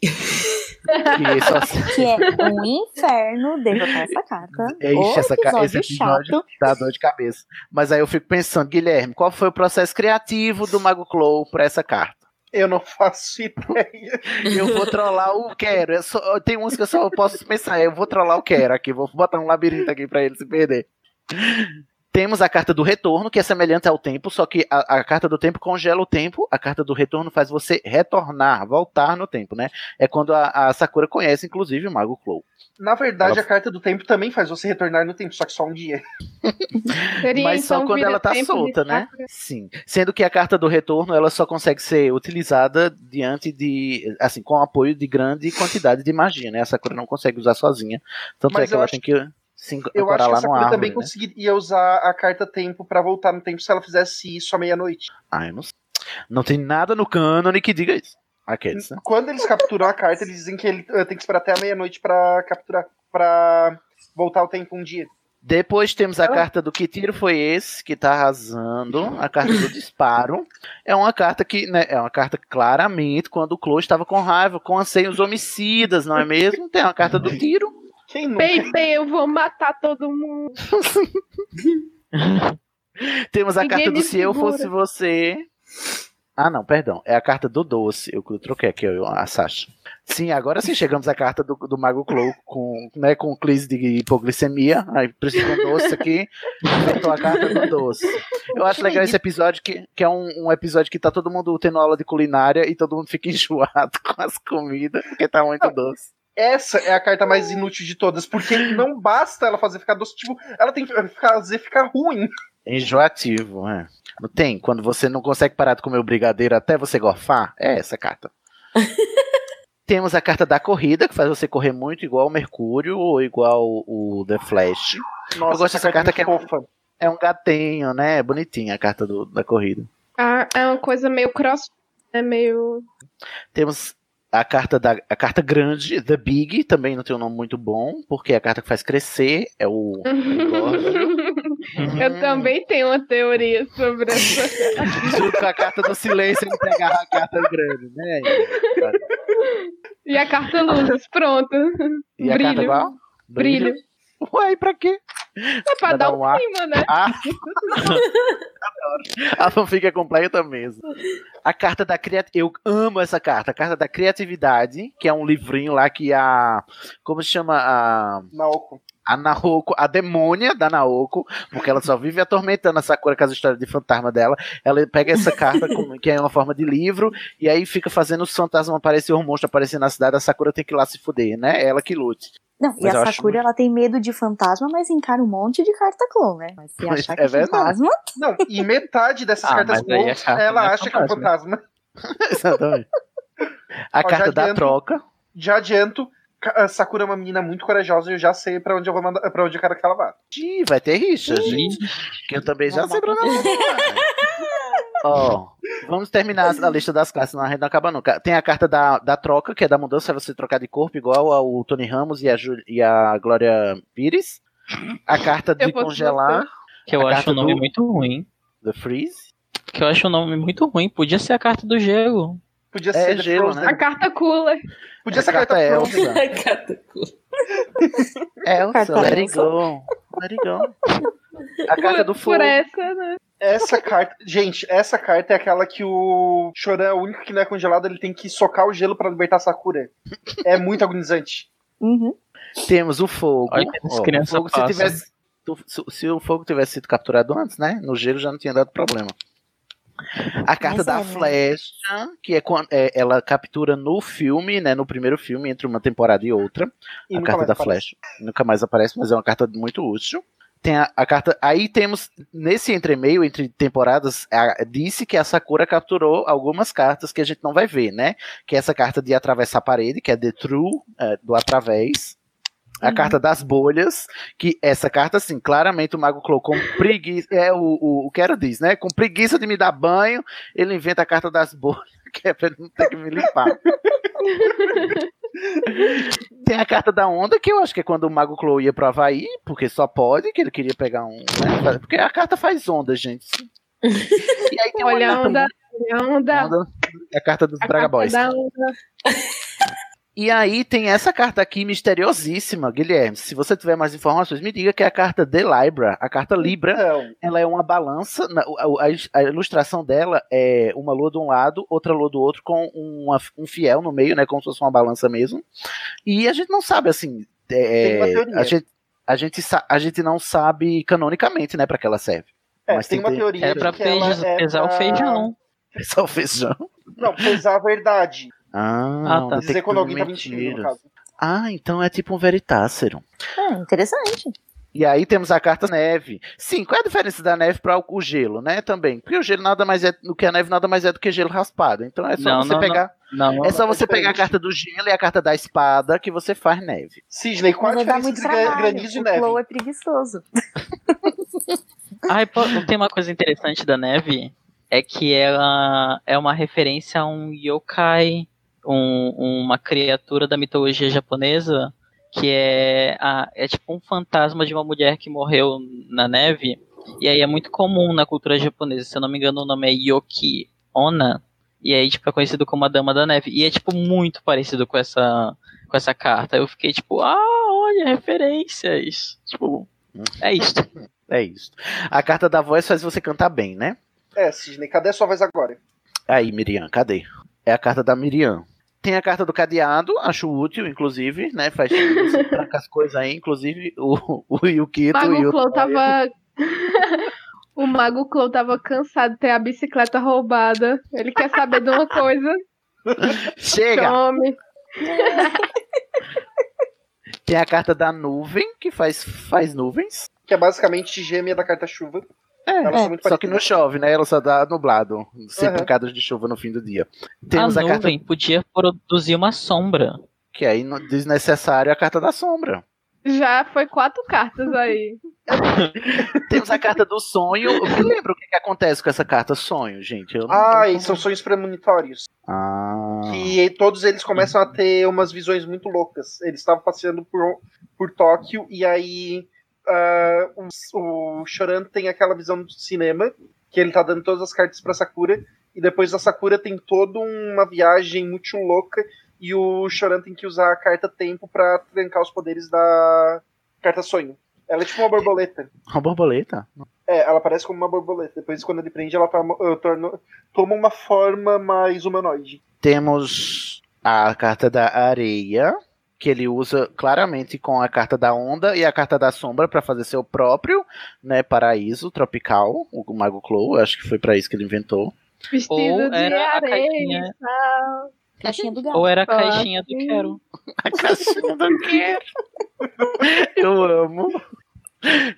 Que *laughs* só Que é um inferno derrotar essa carta. Ixi, essa ca- esse episódio episódio dá dor de cabeça. Mas aí eu fico pensando, Guilherme, qual foi o processo criativo do Mago Clow pra essa carta? Eu não faço ideia. Eu vou trollar o Quero. Eu só- tem uns que eu só posso pensar. Eu vou trollar o Quero aqui. Vou botar um labirinto aqui pra ele se perder. Temos a carta do retorno, que é semelhante ao tempo, só que a, a carta do tempo congela o tempo, a carta do retorno faz você retornar, voltar no tempo, né? É quando a, a Sakura conhece, inclusive, o Mago Clow. Na verdade, Ela- a carta do tempo também faz você retornar no tempo, só que só um dia. Seria, Mas só então, quando ela tá solta, né? Sim. Sendo que a carta do retorno ela só consegue ser utilizada diante de. Assim, com o apoio de grande quantidade de magia, né? A Sakura não consegue usar sozinha. Tanto Mas é que ela acho tem que Eu acho que a lá no Sakura árvore. também né? conseguiria usar a carta tempo pra voltar no tempo se ela fizesse isso à meia-noite. Ah, eu não sei. Não tem nada no cânone que diga isso. Aqueles, né? Quando eles capturam a carta, eles dizem que ele eh, tem que esperar até a meia-noite pra capturar, pra voltar o tempo um dia. Depois temos a carta do que tiro foi esse, que tá arrasando. A carta do disparo. É uma carta que, né, é uma carta claramente quando o Chloe estava com raiva, com anseios homicidas, não é mesmo? Tem uma carta do tiro. Quem nunca? Pepe, eu vou matar todo mundo. *laughs* Temos a Ninguém carta do se eu fosse você. Ah, não, perdão. É a carta do doce. Eu troquei aqui, eu, a Sasha. Sim, agora sim chegamos à carta do, do Mago Clow com, né, com crise de hipoglicemia. Aí precisa de um doce aqui. Inventou a carta do doce. Eu acho legal esse episódio, que, que é um, um episódio que tá todo mundo tendo aula de culinária e todo mundo fica *laughs* enjoado com as comidas, porque tá muito doce. Essa é a carta mais inútil de todas, porque *gasps* não basta ela fazer ficar doce, tipo, ela tem que fazer ficar ruim. Enjoativo, é. Não tem? Quando você não consegue parar de comer o brigadeiro até você gorfar? É essa carta. *laughs* Temos a carta da corrida, que faz você correr muito igual o Mercúrio ou igual o The Flash. Nossa, Eu gosto essa dessa carta que é, fofa. é um gatinho, né? É bonitinha a carta do- da corrida. Ah, é uma coisa meio cross. É meio. Temos a carta da a carta grande, The Big, também não tem um nome muito bom, porque é a carta que faz crescer, é o *laughs* Eu também tenho uma teoria sobre *laughs* essa. junto com a carta do silêncio ele pegava a carta grande, né? E a carta luzes, pronto. E a Brilho. carta qual? Brilho. Uai, pra quê? É pra Pra dar dar um ar. clima, né? Ah. A fanfic é completa mesmo. A carta da criatividade. Eu amo essa carta. A carta da criatividade, que é um livrinho lá que a. Como se chama? A. Naoko. A Naoko, a demônia da Naoko, porque ela só vive atormentando a Sakura com as histórias de fantasma dela. Ela pega essa carta, com- que é uma forma de livro, e aí fica fazendo os fantasmas aparecer, os monstros aparecer na cidade. A Sakura tem que ir lá se fuder, né? Ela que lute. Não, e Mas eu a acho Sakura, ela tem medo de fantasma, mas encara um monte de carta clone, né? Mas se achar é que é verdade. fantasma... Não, e metade dessas Ah, cartas carta ela é acha que é um fantasma. *laughs* Exatamente. *laughs* A Ó, carta da adianto- troca. Já adianto, a Sakura é uma menina muito corajosa e eu já sei pra onde eu vou mandar, pra onde eu quero que ela vá. Ih, vai ter rixa, gente. Que eu também já sei pra onde eu vou. *laughs* Ó, vamos terminar a lista das classes, senão a gente não acaba nunca. Tem a carta da, da troca, que é da mudança, é você trocar de corpo, igual ao Tony Ramos e a, Ju- e a Glória Pires. A carta de congelar, Que eu acho o nome do- muito ruim. The Freeze. Que eu acho o nome muito ruim. Podia ser a carta do gelo. Podia É ser The gelo, né? A carta cooler. Podia Essa ser a carta, carta é. Elsa. Elsa, Carta let it Elsa. go. Let it go. A carta do fogo. por essa, né? Essa carta. Gente, essa carta é aquela que o Choran é o único que não é congelado, ele tem que socar o gelo pra libertar a Sakura. É muito agonizante. Uhum. Temos o fogo. Olha Ó, o fogo se, tivesse, se, se o fogo tivesse sido capturado antes, né? No gelo já não tinha dado problema. A carta da flecha, que é quando é, ela captura no filme, né? No primeiro filme, entre uma temporada e outra. E a carta da aparece. flecha. Nunca mais aparece, mas é uma carta muito útil. Tem a, a carta. Aí temos, nesse entremeio, entre temporadas, a- disse que a Sakura capturou algumas cartas que a gente não vai ver, né? Que é essa carta de atravessar a parede, que é The True, é, do através. A Uhum. carta das bolhas, que essa carta, assim, claramente o Mago Clow com preguiça. É o, o, o que era diz, né? Com preguiça de me dar banho, ele inventa a carta das bolhas, *laughs* que é pra ele não ter que me limpar. *laughs* Tem a carta da onda, que eu acho que é quando o Mago Clow ia pro Havaí, porque só pode, que ele queria pegar um. né, Porque a carta faz onda, gente. E aí tem Olha onda, onda. Onda, é a carta dos A Braga Boys. onda. E aí tem essa carta aqui misteriosíssima, Guilherme. Se você tiver mais informações, me diga que é a carta de Libra. A carta Libra, Então, ela é uma balança. a, a- a ilustração dela é uma lua de um lado, outra lua do outro, com uma- um fiel no meio, né? Como se fosse uma balança mesmo. E a gente não sabe, assim. é, Tem uma teoria. a, gente, a, gente, a gente não sabe canonicamente, né, pra que ela serve. é, Mas tem tem uma teoria É feijão- é pesar o pra- feijão. É só o feijão. Não, pesar a verdade. Ah, Ah, tá. Dizer quando alguém tá mentindo, no caso. Ah, então é tipo um veritácero. É, interessante. E aí temos a carta neve. Sim, qual é a diferença da neve para o gelo, né? Também. Porque o gelo nada mais é do que a neve nada mais é do que gelo raspado. Então é só Não, você não, pegar. Não, não, É só não, você é pegar a carta do gelo e a carta da espada que você faz neve. Cisney, qual a Mas vai dar diferença muito entre trabalho. granizo e O neve? Flow é preguiçoso. Ai, pô, tem uma coisa interessante da neve, é que ela é uma referência a um yokai, um- uma criatura da mitologia japonesa, que é, a- é tipo um fantasma de uma mulher que morreu na neve, e aí é muito comum na cultura japonesa, se eu não me engano o nome é Yoki Ona, e aí tipo é conhecido como a Dama da Neve, e é tipo muito parecido com essa, com essa carta, eu fiquei tipo, ah, olha, referências, tipo, é isso. É isso. A carta da voz faz você cantar bem, né? É, Cisney, cadê a sua voz agora? Aí, Miriam, cadê? É a carta da Miriam. Tem a carta do cadeado, acho útil, inclusive, né? Faz você *laughs* tranca as coisas aí, inclusive o, o Yukito e Mago o. Clow tava. o Mago Clow *laughs* tava cansado de ter a bicicleta roubada. Ele quer saber de uma coisa. *laughs* Chega! Tome. Tem a carta da nuvem, que faz, faz nuvens. Que é basicamente gêmea da carta chuva. É, Elas são muito só que não chove, né? Ela só dá nublado, sem Aham. pancadas de chuva no fim do dia. a Temos a, carta nuvem podia produzir uma sombra. que aí no- desnecessário é a carta da sombra. Já foi quatro cartas aí. *laughs* Temos a carta do sonho. Me lembra o que, que acontece com essa carta sonho, gente? Eu Ah, eu e não- são sonhos premonitórios. Ah. Que todos eles começam a ter umas visões muito loucas. Eles estavam passeando por, por Tóquio e aí ah, o, o Choran tem aquela visão do cinema, que ele tá dando todas as cartas pra Sakura, e depois a Sakura tem toda uma viagem muito louca, e o Choran tem que usar a carta tempo pra trancar os poderes da carta sonho. Ela é tipo uma borboleta. Uma borboleta? É, ela parece como uma borboleta. Depois, quando ele prende, ela toma, eh, torna- toma uma forma mais humanoide. Temos a carta da areia, que ele usa claramente com a carta da onda e a carta da sombra para fazer seu próprio, né, paraíso tropical, o Mago Clow, acho que foi para isso que ele inventou. Vestido Ou de era a areia. caixinha. sal. Caixinha do gato. Ou era a caixinha do. Quero. A caixinha do quero. *laughs* Eu amo.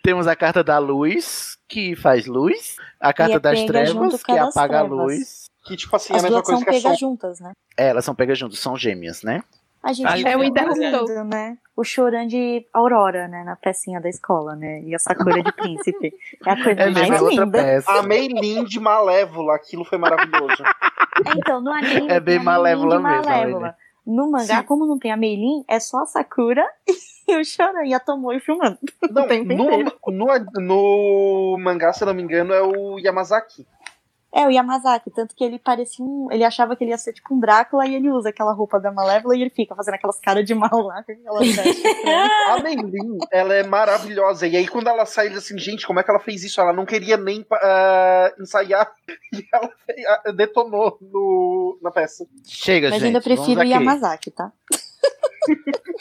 Temos a carta da luz, que faz luz. A carta é das trevas, que a apaga a luz. Que, tipo assim, é a As mesma duas são coisa que a pegas som. juntas, né? É, elas são pegas juntas, são gêmeas, né? A gente Ah, é o Interruptor. né? O Choran de Aurora, né? Na pecinha da escola, né? E a Sakura de Príncipe. É a coisa É mais é linda. peça. A Meilin de Malévola, aquilo foi maravilhoso. É, Então, no anime É bem Meilin malévola de mesmo, Malévola. No mangá, Sim. como não tem a Meilin, é só a Sakura *laughs* e o Choran e a Tomoe filmando. Não, *laughs* tem no, no, no mangá, se eu não me engano, é o Yamazaki. É, o Yamazaki, tanto que ele parecia um. Ele achava que ele ia ser tipo um Drácula e ele usa aquela roupa da Malévola e ele fica fazendo aquelas caras de mal lá com *laughs* estranhas. A Meilin, ela é maravilhosa. E aí, quando ela sai, ele assim, gente, como é que ela fez isso? Ela não queria nem ah, ensaiar. *laughs* E ela fez- ah, detonou no, na peça. Chega, Mas gente. ainda prefiro o. Yamazaki, tá?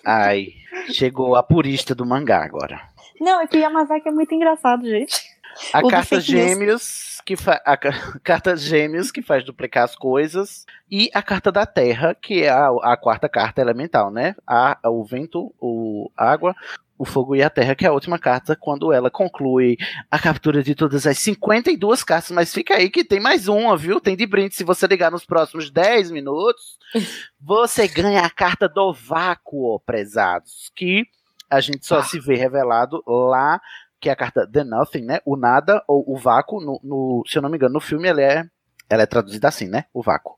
Ai, chegou a purista do mangá agora. Não, é que o Yamazaki é muito engraçado, gente. A O carta gêmeos que fa... a ca- *laughs* carta gêmeos que faz duplicar as coisas e a carta da terra que é a, a quarta carta elemental, né? A, o vento, o a água, o Fogo e a Terra, que é a última carta, quando ela conclui a captura de todas as 52 cartas, mas fica aí que tem mais uma, viu? Tem de brinde, se você ligar nos próximos 10 minutos, *laughs* você ganha a carta do vácuo, prezados, que a gente só se vê revelado lá, que é a carta The Nothing, né? O nada, ou o vácuo, no, no- se eu não me engano, no filme ela é, ela é traduzida assim, né? O vácuo.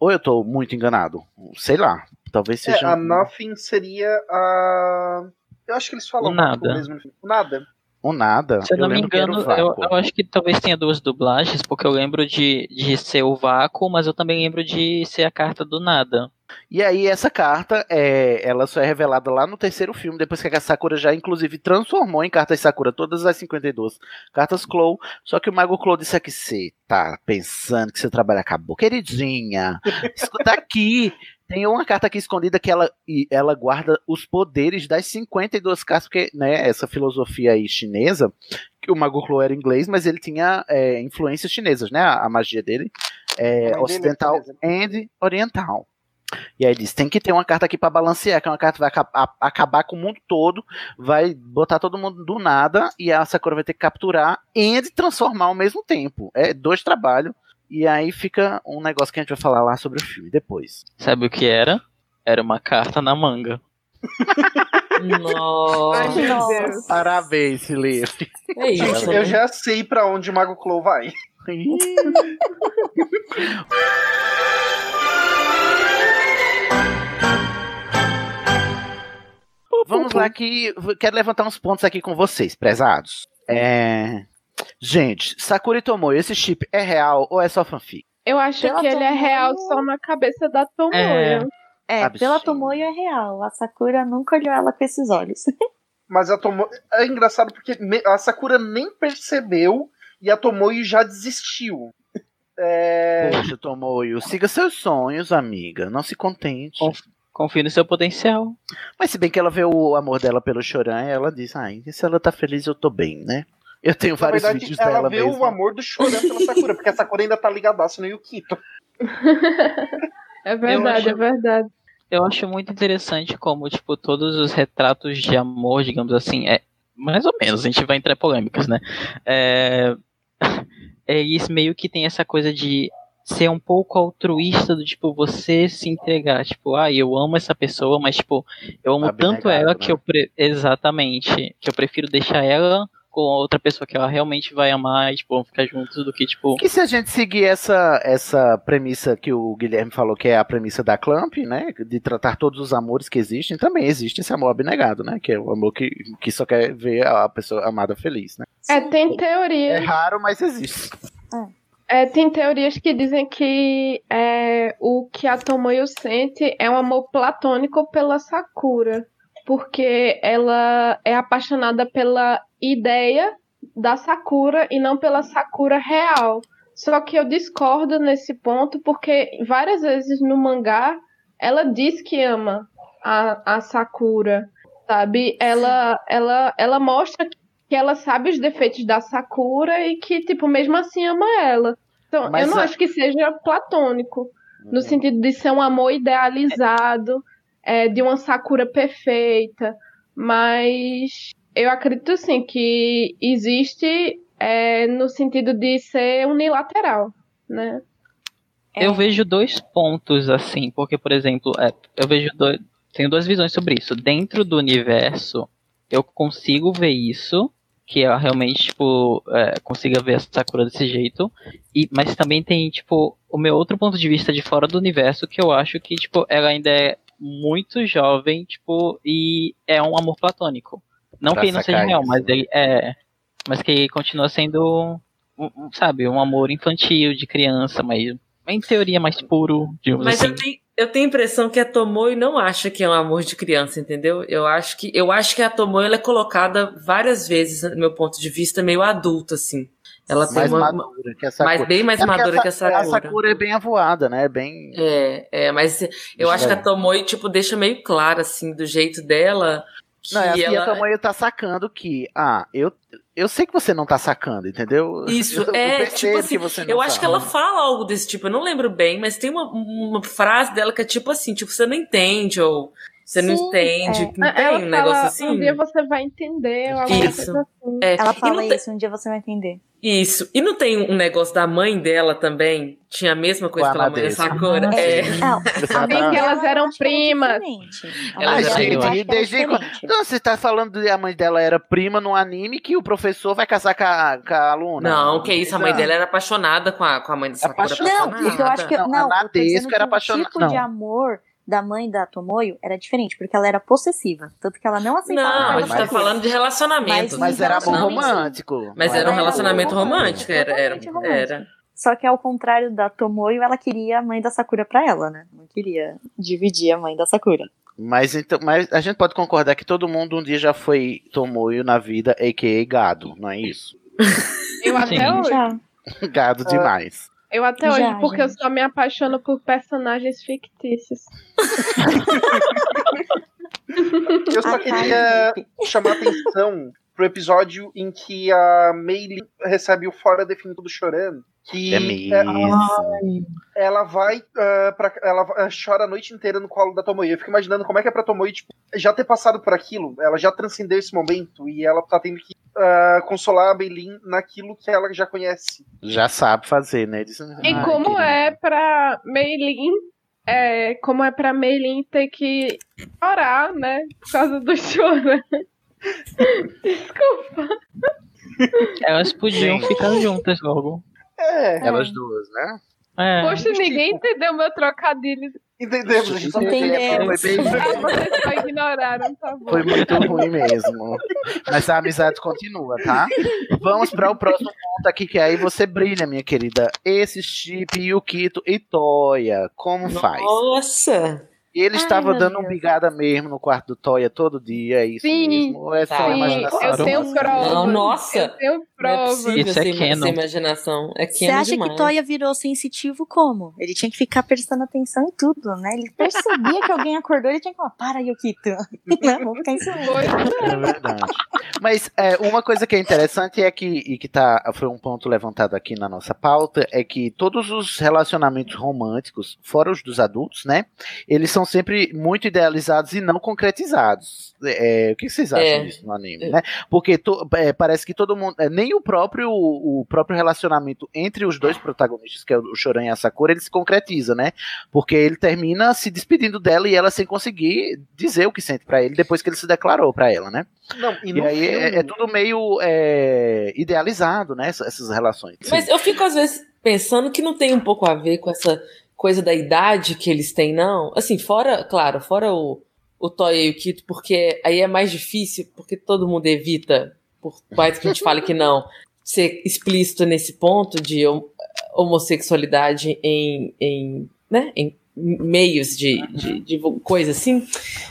Ou eu tô muito enganado? Sei lá. Talvez É, seja. a um- Nothing seria a. Eu acho que eles falam O nada. mesmo. O nada. O nada. Se eu não me era o engano, eu, eu acho que talvez tenha duas dublagens, porque eu lembro de, de ser o vácuo, mas eu também lembro de ser a carta do nada. E aí essa carta, é, ela só é revelada lá no terceiro filme, depois que a Sakura já inclusive transformou em cartas Sakura todas as 52 cartas Clow, só que o Mago Clow disse aqui, você tá pensando que seu trabalho acabou. Queridinha, *laughs* escuta aqui, tem uma carta aqui escondida que ela, e ela guarda os poderes das 52 cartas, porque né, essa filosofia aí chinesa, que o Mago Clow era inglês, mas ele tinha é, influências chinesas, né, a, a magia dele é ocidental and oriental. E aí diz, tem que ter uma carta aqui pra balancear, que é uma carta que vai aca- a- acabar com o mundo todo, vai botar todo mundo do nada, e a Sakura vai ter que capturar e transformar ao mesmo tempo. É dois trabalhos, e aí fica um negócio que a gente vai falar lá sobre o filme depois. Sabe o que era? Era uma carta na manga. Nossa. Deus. Parabéns, Felipe. É isso. Gente, né? eu já sei pra onde o Mago Clow vai. Vamos lá que quero levantar uns pontos aqui com vocês, prezados. É... Gente, Sakura e Tomoe, esse chip é real ou é só fanfic? Eu acho Pela que ele é real só na cabeça da Tomoyo. É, Absurdo. pela Tomoyo é real. A Sakura nunca olhou ela com esses olhos. *laughs* Mas a Tomoyo. É engraçado porque a Sakura nem percebeu e a Tomoyo já desistiu. É. Poxa, Tomoe, siga seus sonhos, amiga. Não se contente. Conf- Confio no seu potencial. Mas se bem que ela vê o amor dela pelo Choran, ela diz, ai, se ela tá feliz, eu tô bem, né? Eu tenho Na vários verdade, vídeos ela dela vê mesmo. o amor do Choran pela Sakura, porque a Sakura ainda tá ligadaço no Yukito. *laughs* É verdade, acho- é verdade. Eu acho muito interessante como, tipo, todos os retratos de amor, digamos assim, é mais ou menos, a gente vai entrar em polêmicas, né? É, *laughs* é isso meio que tem essa coisa de ser um pouco altruísta do tipo você se entregar, tipo, ah, eu amo essa pessoa, mas tipo, eu amo tanto Abnegado, ela né? que eu pre- exatamente, que eu prefiro deixar ela com outra pessoa que ela realmente vai amar e tipo, vão ficar juntos do que tipo, Que se a gente seguir essa, essa premissa que o Guilherme falou, que é a premissa da Clamp, né? De tratar todos os amores que existem, também existe esse amor abnegado, né? Que é o amor que, que só quer ver a pessoa amada feliz, né? É, tem É teorias. raro, mas existe. É, tem teorias que dizem que é, o que a Tomoyo sente é um amor platônico pela Sakura. Porque ela é apaixonada pela ideia da Sakura e não pela Sakura real. Só que eu discordo nesse ponto porque várias vezes no mangá ela diz que ama a, a Sakura, sabe? Ela, ela, ela mostra que ela sabe os defeitos da Sakura e que, tipo, mesmo assim ama ela. Então, Mas eu não a- acho que seja platônico, no sentido de ser um amor idealizado, é, de uma Sakura perfeita, mas eu acredito sim que existe é, no sentido de ser unilateral, né? Eu vejo dois pontos assim, porque, por exemplo, é, eu vejo dois, tenho duas visões sobre isso. Dentro do universo, eu consigo ver isso, que ela realmente, tipo, é, consiga ver a Sakura desse jeito. E, mas também tem, tipo, o meu outro ponto de vista de fora do universo, que eu acho que, tipo, ela ainda é muito jovem, tipo, e é um amor platônico. Não Pra que ele não seja real, isso, mas ele é. Mas que continua sendo, um- um, sabe, um amor infantil de criança, mas em teoria mais puro, digamos Mas assim. eu tenho, eu tenho a impressão que a Tomoe não acha que é um amor de criança, entendeu? Eu acho que, eu acho que a Tomoe ela é colocada várias vezes, do meu ponto de vista, meio adulta, assim. Ela tem Mais uma, madura que a Sakura. mais, bem mais É madura que a Sa- A Sakura. Sakura é bem avoada, né? Bem. É, é, mas eu acho que a. Tomoe, tipo, deixa meio claro, assim, do jeito dela, que Não, e a ela... Tomoe tá sacando que, ah, eu, eu sei que você não tá sacando, entendeu? Isso, eu, é, eu tipo assim, eu acho sabe. que ela fala algo desse tipo, eu não lembro bem, mas tem uma, uma frase dela que é tipo assim, tipo, você não entende, ou Você não Sim, entende. é. Não tem Ela um negócio fala, assim? Um dia você vai entender. Isso. coisa assim. É, Ela fala não tem- isso, um dia você vai entender. Isso. E não tem um negócio da mãe dela também? Tinha a mesma coisa Com a pela mãe. Sakura? Ah, É. Não, a que elas eram primas. Elas Ah, gente, desde quando... Não, você tá falando que a mãe dela era prima no anime que o professor vai casar com a, com a aluna. Não, que isso, a mãe dela era apaixonada com a, com a mãe da Sakura. Apaixonada. Não, eu acho que. Não, Não, a eu tô dizendo Nadesco que era o apaixonada- tipo de não. amor da mãe da Tomoyo era diferente, porque ela era possessiva. Tanto que ela não aceitava Não, a gente tá falando de relacionamento. Mas era amor romântico. Mas era um relacionamento romântico. Era, era, era. Só que ao contrário da Tomoyo, ela queria a mãe da Sakura pra ela, né? Não queria dividir a mãe da Sakura. Mas, então, mas a gente pode concordar que todo mundo um dia já foi Tomoyo na vida, a.k.a. gado, não é isso? Eu até hoje. Já. *laughs* Gado demais. Eu até Já, hoje, porque eu só me apaixono por personagens fictícios. Eu só queria chamar atenção pro episódio em que a Meili recebe o fora definido do chorando. Que É mesmo. ela vai ah, pra, ela ah, chora a noite inteira no colo da Tomoe. Eu fico imaginando como é que é pra Tomoe, tipo, já ter passado por aquilo. Ela já transcendeu esse momento e ela tá tendo que ah, consolar a Meilin naquilo que ela já conhece. Já sabe fazer, né? Diz, E "Ai, como querida." é pra Meilin, é, como é pra Meilin ter que chorar, né? Por causa do choro. Desculpa. Elas podiam Gente. ficar juntas logo. É, Elas duas, né? É. Poxa, ninguém entendeu meu trocadilho. entendemos. A gente só Entendemos. Foi, bem- Ah, vocês só ignoraram, tá bom. foi muito ruim mesmo. Mas a amizade continua, tá? Vamos para o próximo ponto aqui, que aí você brilha, minha querida. Esse chip, Yukito e Toya, como faz? Nossa! Ele Ai, estava dando Deus. um bigada mesmo no quarto do Toya todo dia, é isso Sim. mesmo? Ou é só Tá. Sim, imaginação? eu tenho provas. Não, nossa. Eu tenho Não é possível Isso é canon. essa imaginação. É Você acha demais. que Toya virou sensitivo como? Ele tinha que ficar prestando atenção em tudo, né? Ele percebia que alguém acordou, ele tinha que falar, para, Yukito. *laughs* Não, vou ficar em silêncio. É verdade. Mas é, uma coisa que é interessante é que, e que tá, foi um ponto levantado aqui na nossa pauta, é que todos os relacionamentos românticos, fora os dos adultos, né? Eles são sempre muito idealizados e não concretizados. É, o que vocês acham É. disso no anime, né? Porque to- é, parece que todo mundo. é, nem o próprio, o próprio relacionamento entre os dois protagonistas, que é o Choran e a Sakura, ele se concretiza, né? Porque ele termina se despedindo dela e ela sem conseguir dizer o que sente pra ele depois que ele se declarou pra ela, né? Não, e E, aí filme, é, é tudo meio é, idealizado, né? Essas, essas relações. Mas eu fico, às vezes, pensando que não tem um pouco a ver com essa coisa da idade que eles têm, não. Assim, fora, claro, fora o, o Toya e o Kito, porque aí é mais difícil, porque todo mundo evita, por mais que a gente fale que não, ser explícito nesse ponto de hom- homossexualidade em, em, né, em meios de, de, de coisa assim.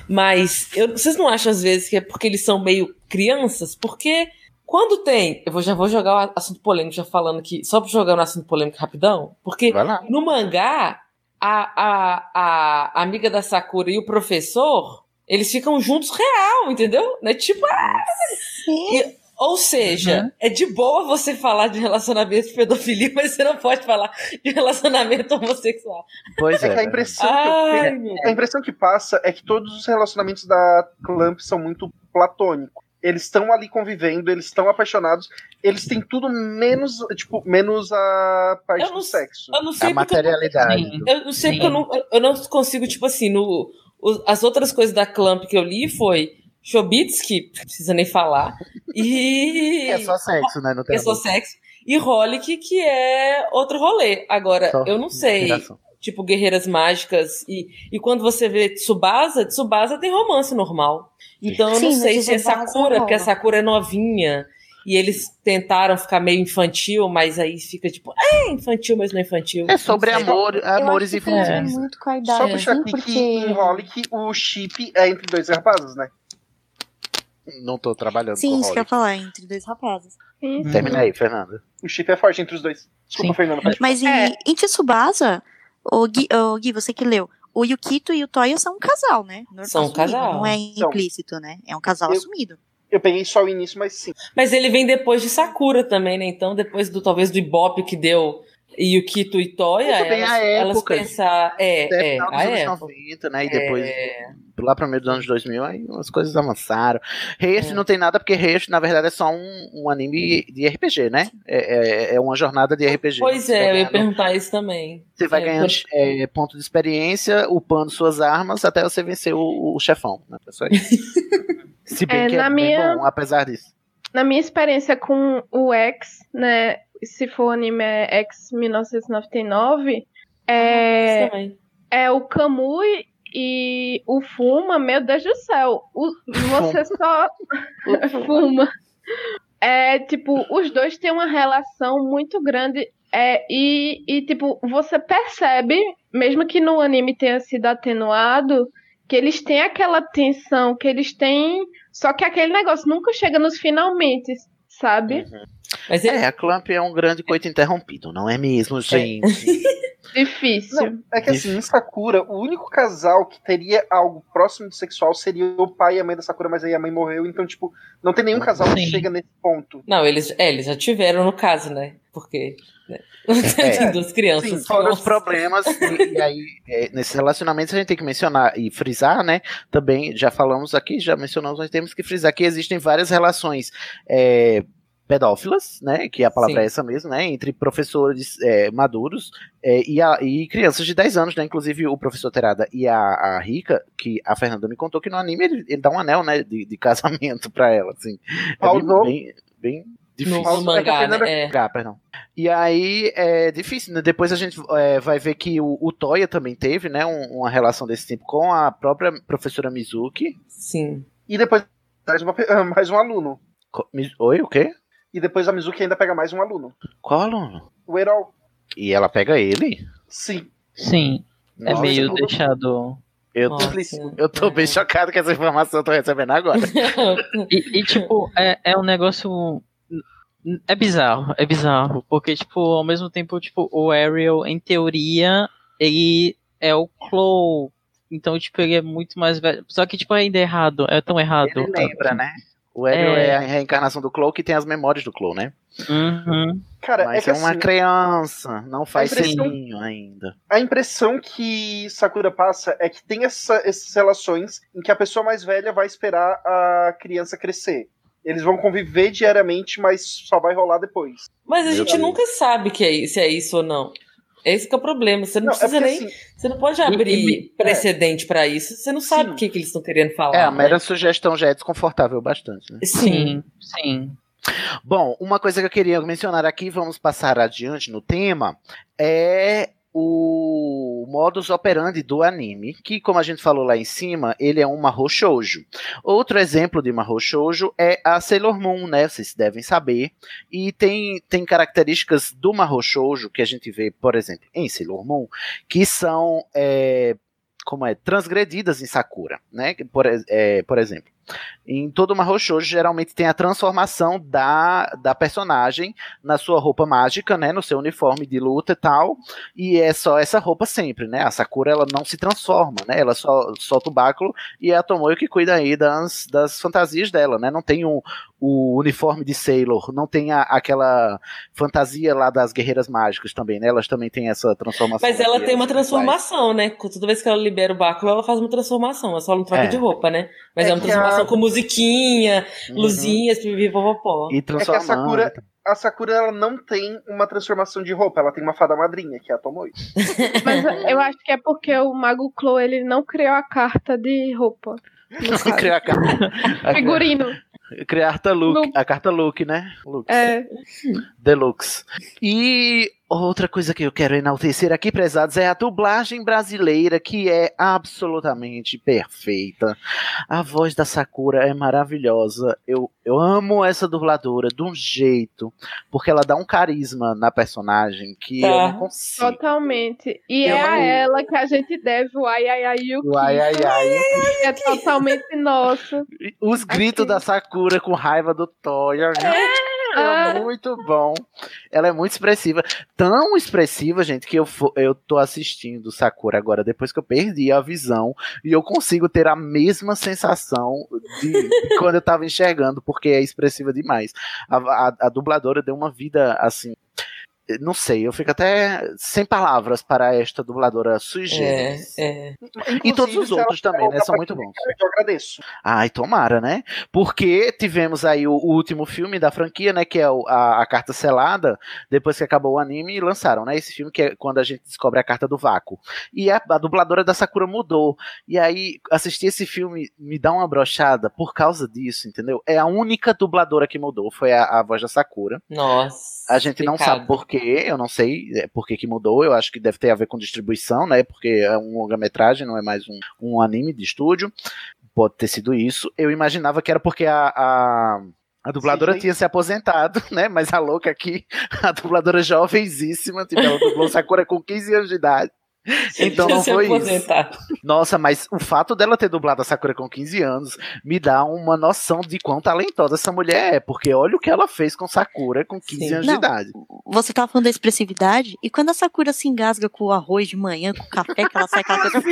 Mas eu, vocês não acham, às vezes, que é porque eles são meio crianças? Porque quando tem. Eu vou, já vou jogar o assunto polêmico, já falando aqui, só pra jogar no assunto polêmico rapidão, porque no mangá, a, a, a amiga da Sakura e o professor, eles ficam juntos real, entendeu? Não é tipo. ah, e- ou seja, é de boa você falar de relacionamento de pedofilia, *laughs* mas você não pode falar de relacionamento homossexual. Pois É que é. a impressão, que eu Ai, tenho- meu a impressão que passa é que todos os relacionamentos da Clamp são muito platônicos. Eles estão ali convivendo, eles estão apaixonados, eles têm tudo menos, tipo, menos a parte Eu não do sexo. Eu não sei A eu materialidade. do- Eu não sei porque eu não, eu não consigo, tipo assim, no, o- as outras coisas da Clamp que eu li foi Chobitsky, não precisa nem falar, e... *laughs* É só sexo, né? Não tem é só sexo, e Holic, que é outro rolê. Agora, Só eu não sei, tipo, Guerreiras Mágicas, e, e quando você vê Tsubasa, Tsubasa tem romance normal. Então eu não sei se é Sakura, porque a rola. Sakura é novinha, e eles tentaram ficar meio infantil, mas aí fica tipo, é infantil, mas não é infantil. É sobre amor, amores que ver infantis. muito com a Só idade, puxar assim, aqui porque... que em Holic o chip é entre dois rapazes, né? Não tô trabalhando Sim, com isso que eu ia falar, entre dois rapazes. Termina aí, Fernanda. O chip é forte entre os dois. Desculpa, Sim. Fernando. Pode... Mas em, É. em Tsubasa, o Gui, o Gui, você que leu, o Yukito e o Toya são um casal, né? Normal, São um casal. Não é implícito, né? É um casal Eu- assumido. Eu peguei só o início, mas sim. Mas ele vem depois de Sakura também, né? Então, depois do talvez do Ibope que deu E o Kito e Toya, elas, a elas época. pensar. É, é, a anos época. 90, né? E depois, É. lá para meio dos anos 2000, aí umas coisas avançaram. Heihachi É. não tem nada, porque Heihachi, na verdade, é só um, um anime de RPG, né? É, é, é uma jornada de RPG. Pois é, eu ia perguntar isso também. Você vai É, ganhando por- é, ponto de experiência, upando suas armas, até você vencer o, o chefão, né? É só isso. *laughs* Se bem É, que na é minha- bem bom, apesar disso. Na minha experiência com o X, né? Se for o anime é X 1999, é, Isso também. é o Kamui e o Fuma, meu Deus do céu. O, você só *laughs* fuma. É, tipo, os dois têm uma relação muito grande. É, e, e, tipo, você percebe, mesmo que no anime tenha sido atenuado, que eles têm aquela tensão, que eles têm. Só que aquele negócio nunca chega nos finalmente, sabe? Mas É, a Clamp é um grande coito interrompido, não é mesmo, gente? *laughs* Difícil. Não, é que assim, em Sakura, o único casal que teria algo próximo de sexual seria o pai e a mãe da Sakura, mas aí a mãe morreu, então, tipo, não tem nenhum casal que Sim. chega nesse ponto. Não, eles, é, eles já tiveram no caso, né? Porque né? *laughs* tem duas crianças. Sim, fora os problemas, e, e aí, é, nesses relacionamentos a gente tem que mencionar e frisar, né? Também, já falamos aqui, já mencionamos, nós temos que frisar que existem várias relações é, pedófilas, né? Que a palavra Sim. é essa mesmo, né? Entre professores é, maduros é, e, a- e crianças de 10 anos, né? Inclusive o professor Terada e a, a Rica, que a Fernanda me contou que no anime ele, ele dá um anel, né? De, de *laughs* casamento pra ela, assim. É Pausou. bem, bem, bem difícil. No, mangá, né? É. Ah, perdão. E aí é difícil, né? Depois a gente é, vai ver que o, o Toya também teve, né? um- uma relação desse tipo com a própria professora Mizuki. Sim. E depois mais, uma *laughs* mais um aluno. Co- Oi, o quê? E depois a Mizuki ainda pega mais um aluno. Qual aluno? O Herol. E ela pega ele? Sim. Sim. É Nossa, meio eu- deixado. Eu, Nossa. eu tô bem chocado com essa informação que eu tô recebendo agora. *laughs* E, e, tipo, é, é um negócio. É bizarro, é bizarro. Porque, tipo, ao mesmo tempo, tipo, o Ariel, em teoria, ele é o Chloe. Então, tipo, ele é muito mais velho. Só que, tipo, ainda é errado. É tão errado. Ele lembra, né? O Ariel é. É. a reencarnação do Chloe que tem as memórias do Chloe, né? Uhum. Cara, Mas é que é uma assim, criança, não faz selinho ainda. a impressão que Sakura passa é que tem essa- essas relações em que a pessoa mais velha vai esperar a criança crescer. Eles vão conviver diariamente, mas só vai rolar depois. Mas a gente nunca sabe que é, se é isso ou não. Esse que é o problema. Você não, Não, é precisa porque, nem. assim, Você não pode abrir e- precedente pra isso. Você não sabe Sim. o que, que eles estão querendo falar. É, a né? mera sugestão já é desconfortável bastante, né? Sim. Sim, sim. Bom, uma coisa que eu queria mencionar aqui, vamos passar adiante no tema, é o modus operandi do anime, que como a gente falou lá em cima, ele é um mahou shoujo. Outro exemplo de mahou shoujo é a Sailor Moon, né? Vocês devem saber. E tem, tem características do mahou shoujo que a gente vê, por exemplo, em Sailor Moon, que são é, como é transgredidas em Sakura, né? Por, é, por exemplo, em todo Mahou Shoujo geralmente tem a transformação da, da personagem na sua roupa mágica, né, no seu uniforme de luta e tal, e é só essa roupa sempre, né? A Sakura ela não se transforma, né? Ela só solta o báculo e é a Tomoyo que cuida aí das, das fantasias dela, né? Não tem um, o uniforme de Sailor, não tem a- aquela fantasia lá das guerreiras mágicas também, né? Elas também têm essa transformação. Mas ela tem uma transformação, né? Toda vez que ela libera o báculo, ela faz uma transformação. Ela só não troca É. de roupa, né? Mas é, É uma transformação a- com musiquinha, Uhum. luzinhas, pipipopopó. E É que a transformando. Sakura, a Sakura ela não tem uma transformação de roupa, ela tem uma fada madrinha, que é a Tomoe. *laughs* Mas eu acho que é porque o Mago Chloe ele não criou a carta de roupa. caso. criar a carta. *laughs* Figurino. Criar a carta look, Look. a carta look, né? Look. É. Deluxe. E outra coisa que eu quero enaltecer aqui, prezados, é a dublagem brasileira, que é absolutamente perfeita. A voz da Sakura é maravilhosa. Eu, eu amo essa dubladora de um jeito, porque ela dá um carisma na personagem que eu Tá. não consigo. Totalmente. E Eu é a não- ela que a gente deve o ai ai ai Yuki. O ai, ai, ai. É totalmente nosso. Os gritos da Sakura com raiva do Toya. É muito bom. Ela é muito expressiva. Tão expressiva, gente, que eu, eu tô assistindo Sakura agora, depois que eu perdi a visão, e eu consigo ter a mesma sensação de, de *laughs* quando eu tava enxergando, porque é expressiva demais. A, a- a dubladora deu uma vida assim. Não sei, eu fico até sem palavras para esta dubladora generis. É, é. E todos os outros também, né? São muito bons. Eu agradeço. Ai, tomara, né? Porque tivemos aí o, último filme da franquia, né? Que é a, a Carta Selada, depois que acabou o anime, e lançaram, né? Esse filme que é quando a gente descobre a Carta do Vácuo. E a, a dubladora da Sakura mudou. E aí, assistir esse filme me dá uma brochada por causa disso, entendeu? É a única dubladora que mudou, foi a, a voz da Sakura. Nossa. A gente não pecado. sabe por quê, eu não sei é, por que, mudou, eu acho que deve ter a ver com distribuição, né? Porque é um longa-metragem, não é mais um, um anime de estúdio. Pode ter sido isso. Eu imaginava que era porque a. a... a dubladora Sim, sim. tinha se aposentado, *laughs* né? Mas a louca aqui, *laughs* a dubladora jovenzíssima, tipo, ela dublou Sakura com 15 anos de idade. Então não foi isso. Nossa, mas o fato dela ter dublado a Sakura com 15 anos me dá uma noção de quão talentosa essa mulher é, porque olha o que ela fez com Sakura com 15 Sim. anos Não. de idade. Você tava falando da expressividade, e quando a Sakura se engasga com o arroz de manhã, com o café, que ela sai aquela coisa. *laughs*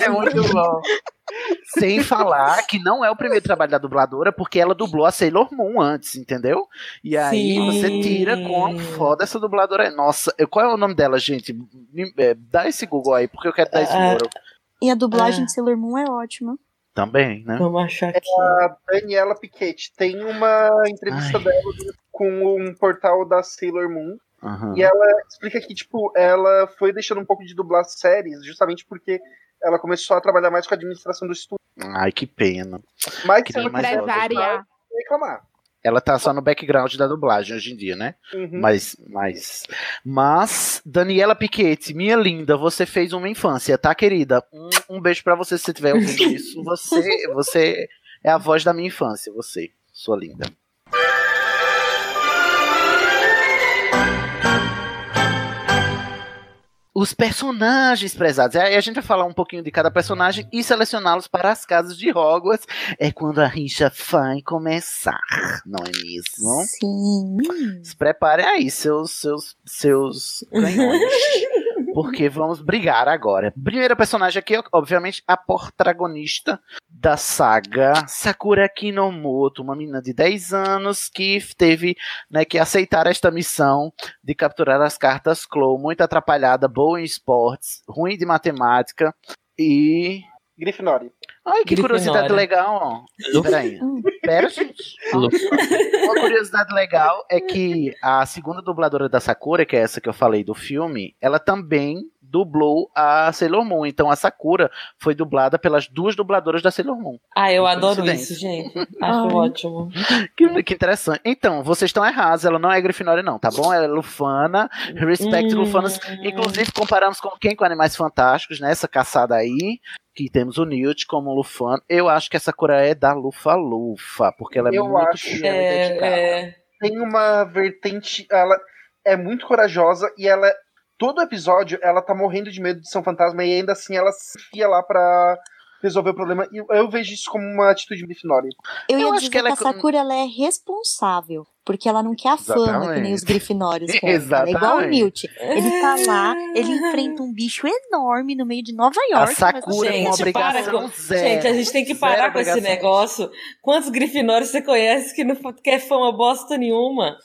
É muito bom. Sem falar que não é o primeiro trabalho da dubladora, porque ela dublou a Sailor Moon antes, entendeu? E aí Sim. você tira quão foda essa dubladora é. Nossa, qual é o nome dela, gente? É, dá esse Google aí, porque eu quero dar esse Ah. número E a dublagem Ah. de Sailor Moon é ótima. também, né? Vamos achar aqui. A Daniela Piquet tem uma entrevista Ai. dela com um portal da Sailor Moon. Aham. E ela explica que, tipo, ela foi deixando um pouco de dublar séries justamente porque ela começou a trabalhar mais com a administração do estúdio. Ai, que pena. Mas Que ela nem mais Empresária. reclamar. Ela tá só no background da dublagem hoje em dia, né? Uhum. Mas, mas, mas, Daniela Piquete, minha linda, você fez uma infância, tá, querida? Um, um beijo pra você se você estiver ouvindo *laughs* isso. Você, você é a voz da minha infância, você, sua linda. Os personagens prezados. Aí a gente vai falar um pouquinho de cada personagem e selecioná-los para as casas de Hogwarts. É quando a rixa vai começar, não é mesmo? Sim. Se preparem aí, seus, seus, seus *laughs* canhões. Porque vamos brigar agora. Primeira personagem aqui, obviamente, a protagonista da saga Sakura Kinomoto, uma menina de 10 anos que teve né, que aceitar esta missão de capturar as cartas Clow, muito atrapalhada, boa em esportes, ruim de matemática e. Grifinória. Ai, que Grifinória. curiosidade legal, ó. Peraí. Pera, gente. Uma curiosidade legal é que a segunda dubladora da Sakura, que é essa que eu falei do filme, ela também dublou a Sailor Moon. Então a Sakura foi dublada pelas duas dubladoras da Sailor Moon. Ah, eu adoro isso, gente. *laughs* Acho ótimo. Que, que interessante. Então, vocês estão errados, ela não é Grifinória, não, tá bom? Ela é Lufana. Respect Hum. Lufanas. Inclusive, comparamos com quem? Com Animais Fantásticos, nessa caçada aí. Que temos o Newt como Lufano. Eu acho que essa Sakura é da Lufa Lufa, porque ela é Eu muito acho. É, é. Tem uma vertente. Ela é muito corajosa e ela. Todo episódio ela tá morrendo de medo de ser um fantasma e ainda assim ela se enfia lá pra resolver o problema. E eu vejo isso como uma atitude de Grifinória. Eu, Eu acho que ela é a Sakura ela é responsável. Porque ela não quer a fama, que nem os grifinórios *laughs* querem. É igual o. Newt. Ele tá lá, ele enfrenta um bicho enorme no meio de Nova York. A Sakura mas- com Gente, obrigação para com- zero. Gente, a gente tem que Zero parar com esse obrigação. negócio. Quantos grifinórios você conhece que não quer fama bosta nenhuma?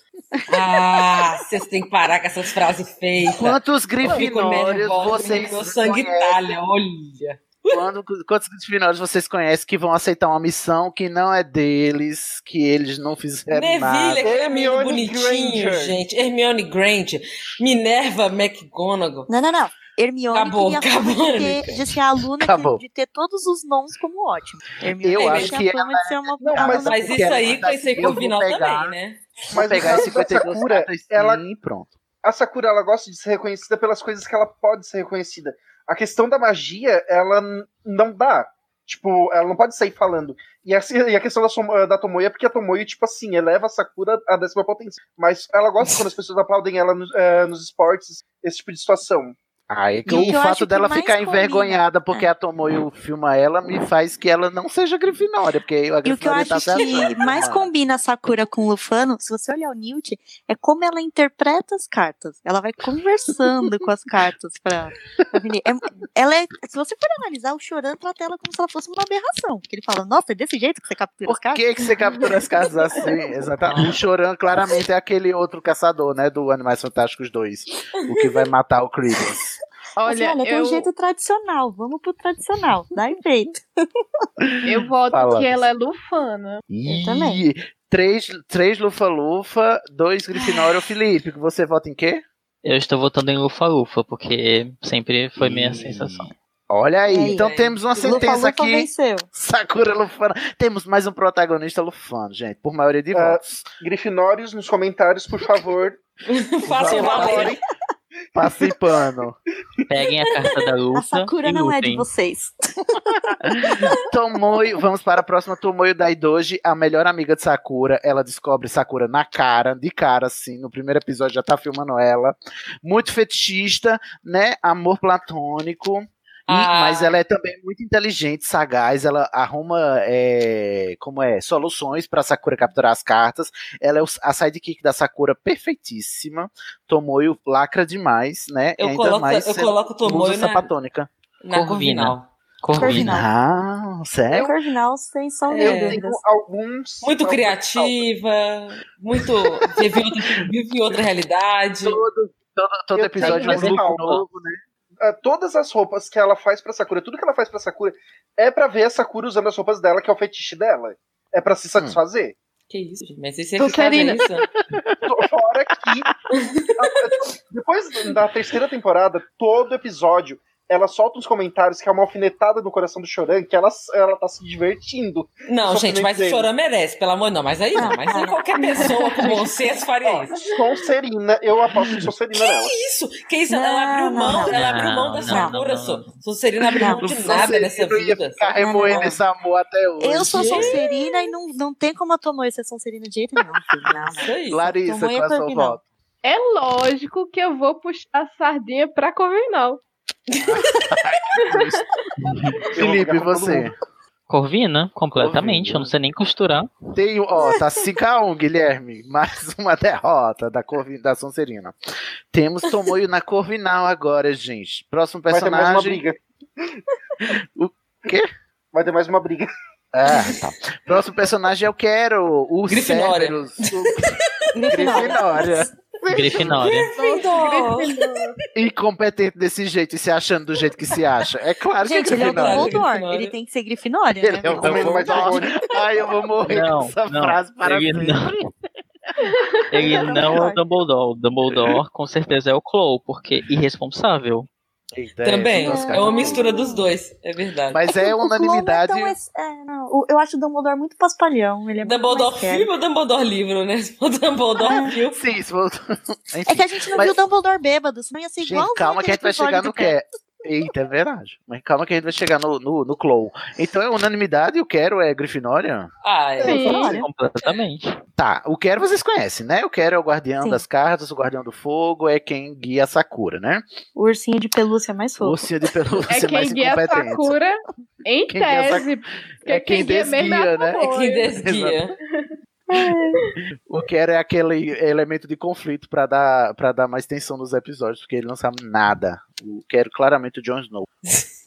Ah, *laughs* vocês têm que parar com essas frases feitas. Quantos grifinórios vocês Meu sangue talha, olha. Quando- quantos grifinórios vocês conhecem que vão aceitar uma missão que não é deles, que eles não fizeram Neville, nada? aquele menino Hermione bonitinho, Granger. gente. Hermione Granger. Minerva McGonagall. Não, não, não. Hermione Acabou, acabou, de, ter, Nica. de ser aluna Acabou. que, de ter todos os nomes como ótimo. Hermione Eu acho que fama de ser uma Não, aluna mas- Mas isso ela aí foi ser eu vou Corvinal pegar- também, né? Vou Mas pegar no esse caso da 52 Sakura, cartas ela- e pronto. A Sakura ela gosta de ser reconhecida pelas coisas que ela pode ser reconhecida. A questão da magia, ela não dá. Tipo, ela não pode sair falando. E a, e a questão da, da é porque a Tomoe, tipo assim, eleva a Sakura à décima potência. Mas ela gosta quando as pessoas aplaudem ela no- eh, nos esportes, esse tipo de situação. Aí que E o que fato dela ficar combina- envergonhada porque a Tomoyo filma ela me faz que ela não seja Grifinória, porque a E o que eu Grifinória tá acho achando. que mais mano. combina a Sakura com o Lufano, se você olhar o Newt, é como ela interpreta as cartas. Ela vai conversando com as cartas pra. É- ela é, se você for analisar, o Choran trata ela como se ela fosse uma aberração. Porque ele fala, nossa, é desse jeito que você captura as Por cartas? que, que você captura as casas assim? *laughs* Exatamente. O Choran claramente é aquele outro caçador, né? Do Animais Fantásticos 2. O que vai matar o Credence. Assim, Olha, olha, tem eu, um jeito tradicional, vamos pro tradicional, dá efeito. *laughs* eu voto Fala. que ela é lufana. Ih, também. Três, três Lufa-Lufa, dois Grifinória. Ô, Felipe, você vota em quê? Eu estou votando em Lufa Lufa, porque sempre foi minha sensação. Olha aí, E aí? então temos uma sentença Lufa aqui. venceu. Sakura Lufana. Temos mais um protagonista lufano, gente, por maioria de Ah, votos. Grifinórios nos comentários, por favor. *laughs* Façam valer. Passem pano. Peguem a carta da A luta. Sakura não é de lutem. vocês. *laughs* Tomoyo, vamos para a próxima. Tomoyo Daidoji, a melhor amiga de Sakura. Ela descobre Sakura na cara, de cara, assim. No primeiro episódio já tá filmando ela. Muito fetichista, né? Amor platônico. E- Ah. Mas ela é também muito inteligente, sagaz. Ela arruma, é, como é, soluções para Sakura capturar as cartas. Ela é a sidekick da Sakura perfeitíssima. Tomoyo lacra demais, né? Eu E ainda coloco- mais eu coloco Tomoyo na- sapatônica. Na Corvina. Corvinal. Corvina. Ah, sério? Corvinal sem som É. Eu tenho alguns. Muito alguns- criativa, muito. Vive outra, vive outra realidade. Todo, todo Eu episódio um ressalva. look novo, né? Ah, todas as roupas que ela faz pra Sakura, tudo que ela faz pra Sakura, é pra ver a Sakura usando as roupas dela, que é o fetiche dela. É pra se satisfazer. Que isso, gente? Mas esse é isso? Fora que. *laughs* Depois da terceira temporada, todo episódio, ela solta uns comentários que é uma alfinetada no coração do Choran, que ela, ela tá se divertindo. Não, gente, mas o dele. Chorão merece, pelo amor de Deus. Mas aí não. Mas aí qualquer pessoa com bom senso faria isso. Sonserina, eu aposto Sonserina nela. Que isso? Que isso? ela abriu Não, mão, não, ela abriu mão não, não, não, só. não. Sonserina abriu mão Não. de nada nessa Sonserina ia vida. Ficar remoendo Não. esse amor até hoje. Eu sou. Sonserina e não, não tem como a Tomoyo ser Sonserina de jeito nenhum, filho. Não, não. Isso aí. Larissa, Tomoyo qual é o seu voto? É lógico que eu vou puxar a sardinha pra Corvinal. *laughs* Felipe, você? Corvina, completamente. Corvina. Eu não sei nem costurar. Tem, ó, tá 5x1, Guilherme. Mais uma derrota da, Corvi, da Sonserina. Temos Tomoyo na Corvinal agora, gente. Próximo Vai ter mais uma personagem. briga. O quê? Vai ter mais uma briga. Ah, tá. Próximo personagem eu quero o Grifinória. Cerberus. O Grifinória. Grifinória. Incompetente desse jeito e se achando do jeito que se acha. É claro Gente, que é ele é o Grifinória. Dumbledore. Grifinória. Ele tem que ser Grifinória, Ele né? é o mais Dumbledore. Ai, eu vou morrer Não, com essa não, frase para ele sempre. não. Ele não é o Dumbledore. O Dumbledore, com certeza, é o Clow, porque irresponsável. Eita, Também. é, É uma mistura dos dois. É verdade. Mas é Clow unanimidade. É tão ex- é, não, eu acho o Dumbledore muito paspalhão. Ele é Dumbledore filme ou Dumbledore livro, né? *laughs* O Dumbledore filme. Sim, se for... É que a gente não Mas- viu o Dumbledore bêbado, senão ia ser igual. Gente, calma que a gente vai chegar no que é. Eita, é verdade. Mas calma que a gente vai chegar no, no, no Clow. Então é unanimidade, o Quero é Grifinória? Ah, é. Sim. Completamente. Tá, o Quero vocês conhecem, né? O Quero é o guardião Sim. das cartas, o guardião do fogo, é quem guia a Sakura, né? O ursinho de pelúcia mais O fofo. ursinho de pelúcia *laughs* É quem mais guia a incompetente. Sakura em Quem guia a tese. porque É quem guia mesmo desguia, a né? É quem desguia. O Quero é aquele elemento de conflito pra dar, pra dar mais tensão nos episódios, porque ele não sabe nada. O Quero claramente o Jon Snow.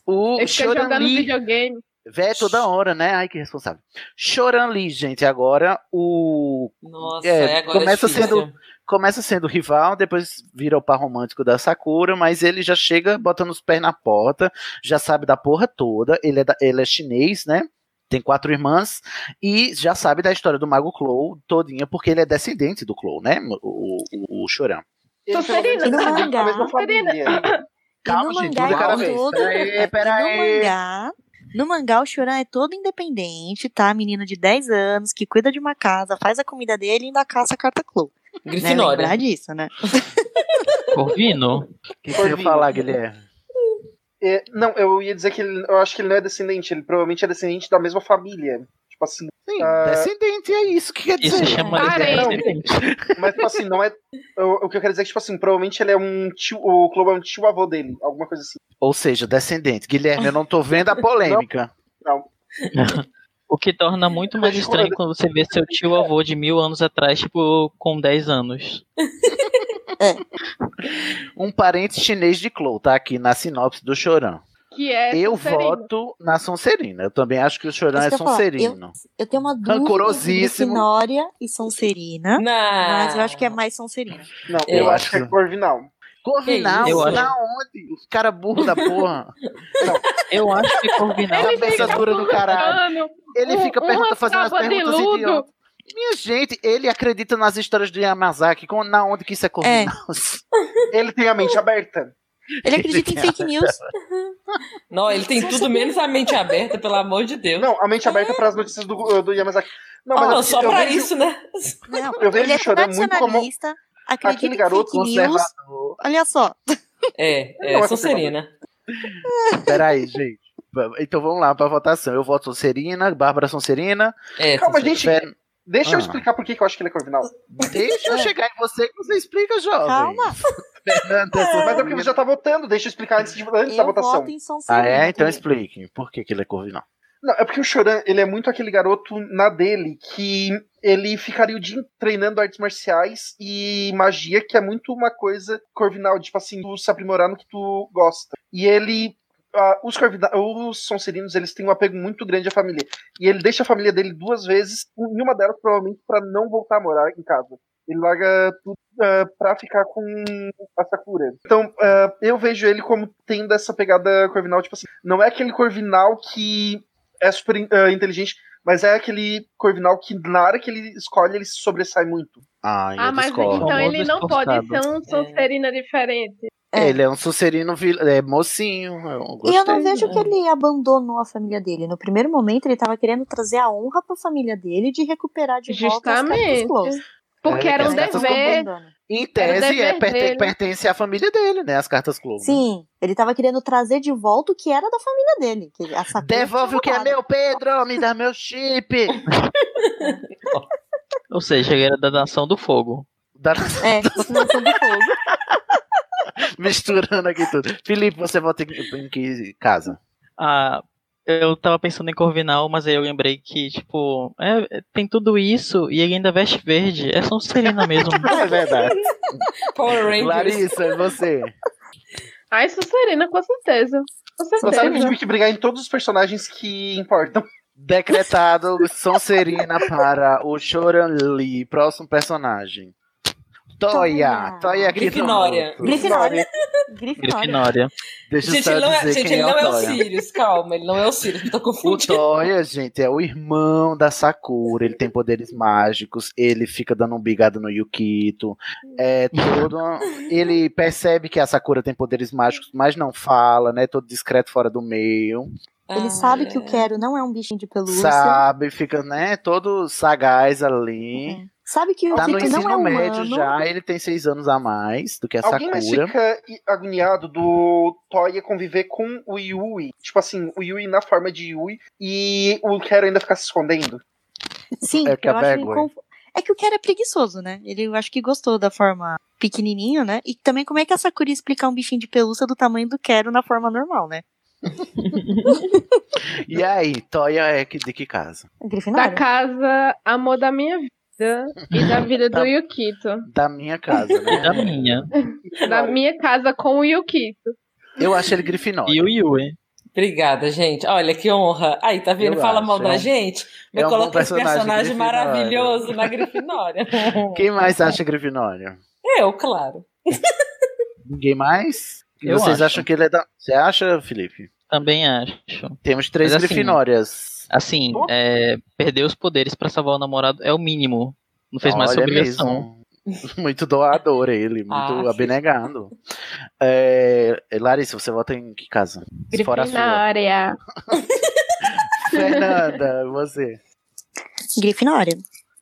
O *laughs* Ele fica jogando Choran-Li videogame. Vé toda hora, né? Ai, que responsável. Choran-Li, gente, agora o Nossa, É, é, agora começa é sendo- começa sendo rival, depois vira o par romântico da Sakura, mas ele já chega botando os pés na porta, já sabe da porra toda, ele é, da- ele é chinês, né? Tem quatro irmãs e já sabe da história do Mago Clow todinha, porque ele é descendente do Clow, né? O, o, o pelo menos, Sonserina, Calma, gente, tudo cada vez. todo. Pera aí, pera e no mangá. No mangá, o Choran é todo independente, tá? Menino de 10 anos, que cuida de uma casa, faz a comida dele e ainda caça a carta Clow. Né? Grifinória. Lembrar disso, né? Corvino? O que você ia falar, Guilherme? É, não, eu ia dizer que ele, eu acho que ele não é descendente, ele provavelmente é descendente da mesma família. Tipo assim, Sim, Ah, descendente, é isso que quer Isso dizer. se chama Não, mas, tipo assim, não é. O, o que eu quero dizer é que, tipo assim, provavelmente ele é um tio. O Clobo é um tio avô dele, alguma coisa assim. Ou seja, descendente. Guilherme, eu não tô vendo a polêmica. *laughs* Não. O que torna muito mais estranho quando você vê seu tio avô de mil anos atrás, tipo, com 10 anos. *laughs* Um parente chinês de Clou, tá aqui na sinopse do Chorão. Que é Eu Sonserino. voto na Sonserina. Eu também acho que o Chorão é que eu falar, Sonserino. Eu tenho uma dúvida. Grifinória e Sonserina, mas eu acho que é mais Sonserina. Não, Eu eu, acho acho que é Corvinal. Corvinal, acho- na onde? Os cara burro da porra. *laughs* Eu acho que Corvinal Ele cabeça dura do caralho. Ele um- fica pergunta, uma fazendo as perguntas idiotas. Minha gente, ele acredita nas histórias do Yamazaki. com- Na onde que isso é Corvinal? *laughs* Ele tem a mente aberta. Ele acredita em fake news. *laughs* Não, ele tem tudo menos a mente aberta, pelo amor de Deus. Não, a mente aberta para as notícias do, do Yamazaki. Não, mas Não, assim, só eu pra vejo- isso, né? Não, Eu vejo ele é o Chorão muito como aquele garoto conservador. Olha só. É, Não, é é Sonserina. Peraí, gente. Então vamos lá pra votação. Eu voto Sonserina, Bárbara Sonserina. É, Calma, Sonserina. gente. Deixa eu Ah. explicar por que que eu acho que ele é Corvinal. Deixa eu chegar em você que você explica, jovem. Calma. *laughs* Mas é porque você já tá votando. Deixa eu explicar antes, de, antes da Eu votação. voto em Sonserina. Ah, é? Então explique. Por que, que ele é Corvinal? Não, é porque o Choran, ele é muito aquele garoto na dele que ele ficaria o dia treinando artes marciais e magia, que é muito uma coisa corvinal, tipo assim, tu se aprimorar no que tu gosta. E ele. Ah, os, os Sonserinos, eles têm um apego muito grande à família. E ele deixa a família dele duas vezes, em uma delas, provavelmente, pra não voltar a morar em casa. Ele larga tudo ah, pra ficar com a Sakura. Então, ah, eu vejo ele como tendo essa pegada corvinal, tipo assim, não é aquele corvinal que é super ah, inteligente, mas é aquele corvinal que na hora que ele escolhe, ele se sobressai muito. Ah, Ah, mas então ele não pode ser um Sonserina diferente. É. Ele é um Sonserino vil- é, mocinho. Eu E eu não gostei. vejo que ele abandonou a família dele. No primeiro momento, ele tava querendo trazer a honra pra família dele de recuperar de volta as cartas Justamente. close. Porque É, era um dever. Em tese, é, dever perte- dele. pertence à família dele, né? As cartas Globo. Sim, ele tava querendo trazer de volta o que era da família dele. Que a Sakura Devolve o que é meu, Pedro! Me dá meu chip! Ou seja, ele era da Nação do Fogo. Da- É, continuação do fogo. *laughs* *laughs* Misturando aqui tudo. Felipe, você vota em, que casa? Ah, eu tava pensando em Corvinal, mas aí eu lembrei que, tipo, é, tem tudo isso e ele ainda veste verde. É Sonserina mesmo. *laughs* É verdade. Power Rangers. Larissa, você? Ai, Sonserina, com certeza. Com Você sabe que certeza. que brigar em todos os personagens que importam. Decretado Sonserina para o Choranli. Próximo personagem. Toya. Toya. Toya aqui Grifinória. Grifinória. Grifinória. Grifinória. Deixa eu Gente, só não é, dizer gente, quem ele é não o é o. Sirius, calma, ele não é o Sirius, tô O confundindo. Toya, gente, é o irmão da Sakura. Ele tem poderes mágicos. Ele fica dando um bigado no Yukito. É todo. Ele percebe que a Sakura tem poderes mágicos, mas não fala, né? Todo discreto fora do meio. Ele Ah, sabe que o é. Quero não é um bichinho de pelúcia. Sabe, fica, né? Todo sagaz ali. Sabe que o Tá no não é humano. médio já. Ele tem seis anos a mais do que a Alguém Sakura. fica agoniado do Toya conviver com o Yui? Tipo assim, o Yui na forma de Yui e o Quero ainda ficar se escondendo. Sim, É que eu a acho É que o Quero é preguiçoso, né? Ele eu acho que gostou da forma pequenininho, né? E também como é que a Sakura ia explicar um bichinho de pelúcia do tamanho do Quero na forma normal, né? *laughs* E aí, Toya é que- de que casa? É Da casa Amor da Minha Vida e da *laughs* vida do Tá. Yukito. Da minha casa, né? Da minha. Da minha casa com o Yukito. Eu acho ele Grifinória. E o Yui. Obrigada, gente. Olha que honra. Aí, tá vendo? Eu Fala acho, mal é da gente. Me é um bom coloca esse personagem, personagem maravilhoso na Grifinória. *laughs* Quem mais acha Grifinória? Eu, claro. Ninguém mais? E Eu vocês acho. acham que ele é da. Você acha, Felipe? Também acho. Temos três Mas assim, Grifinórias. Assim, é, perder os poderes pra salvar o namorado é o mínimo. Não fez mais sua obrigação. mesmo. *laughs* Muito doador ele, muito Ah, abnegado. É, Larissa, você vota em que casa? Grifinória. *laughs* Fernanda, você. Grifinória.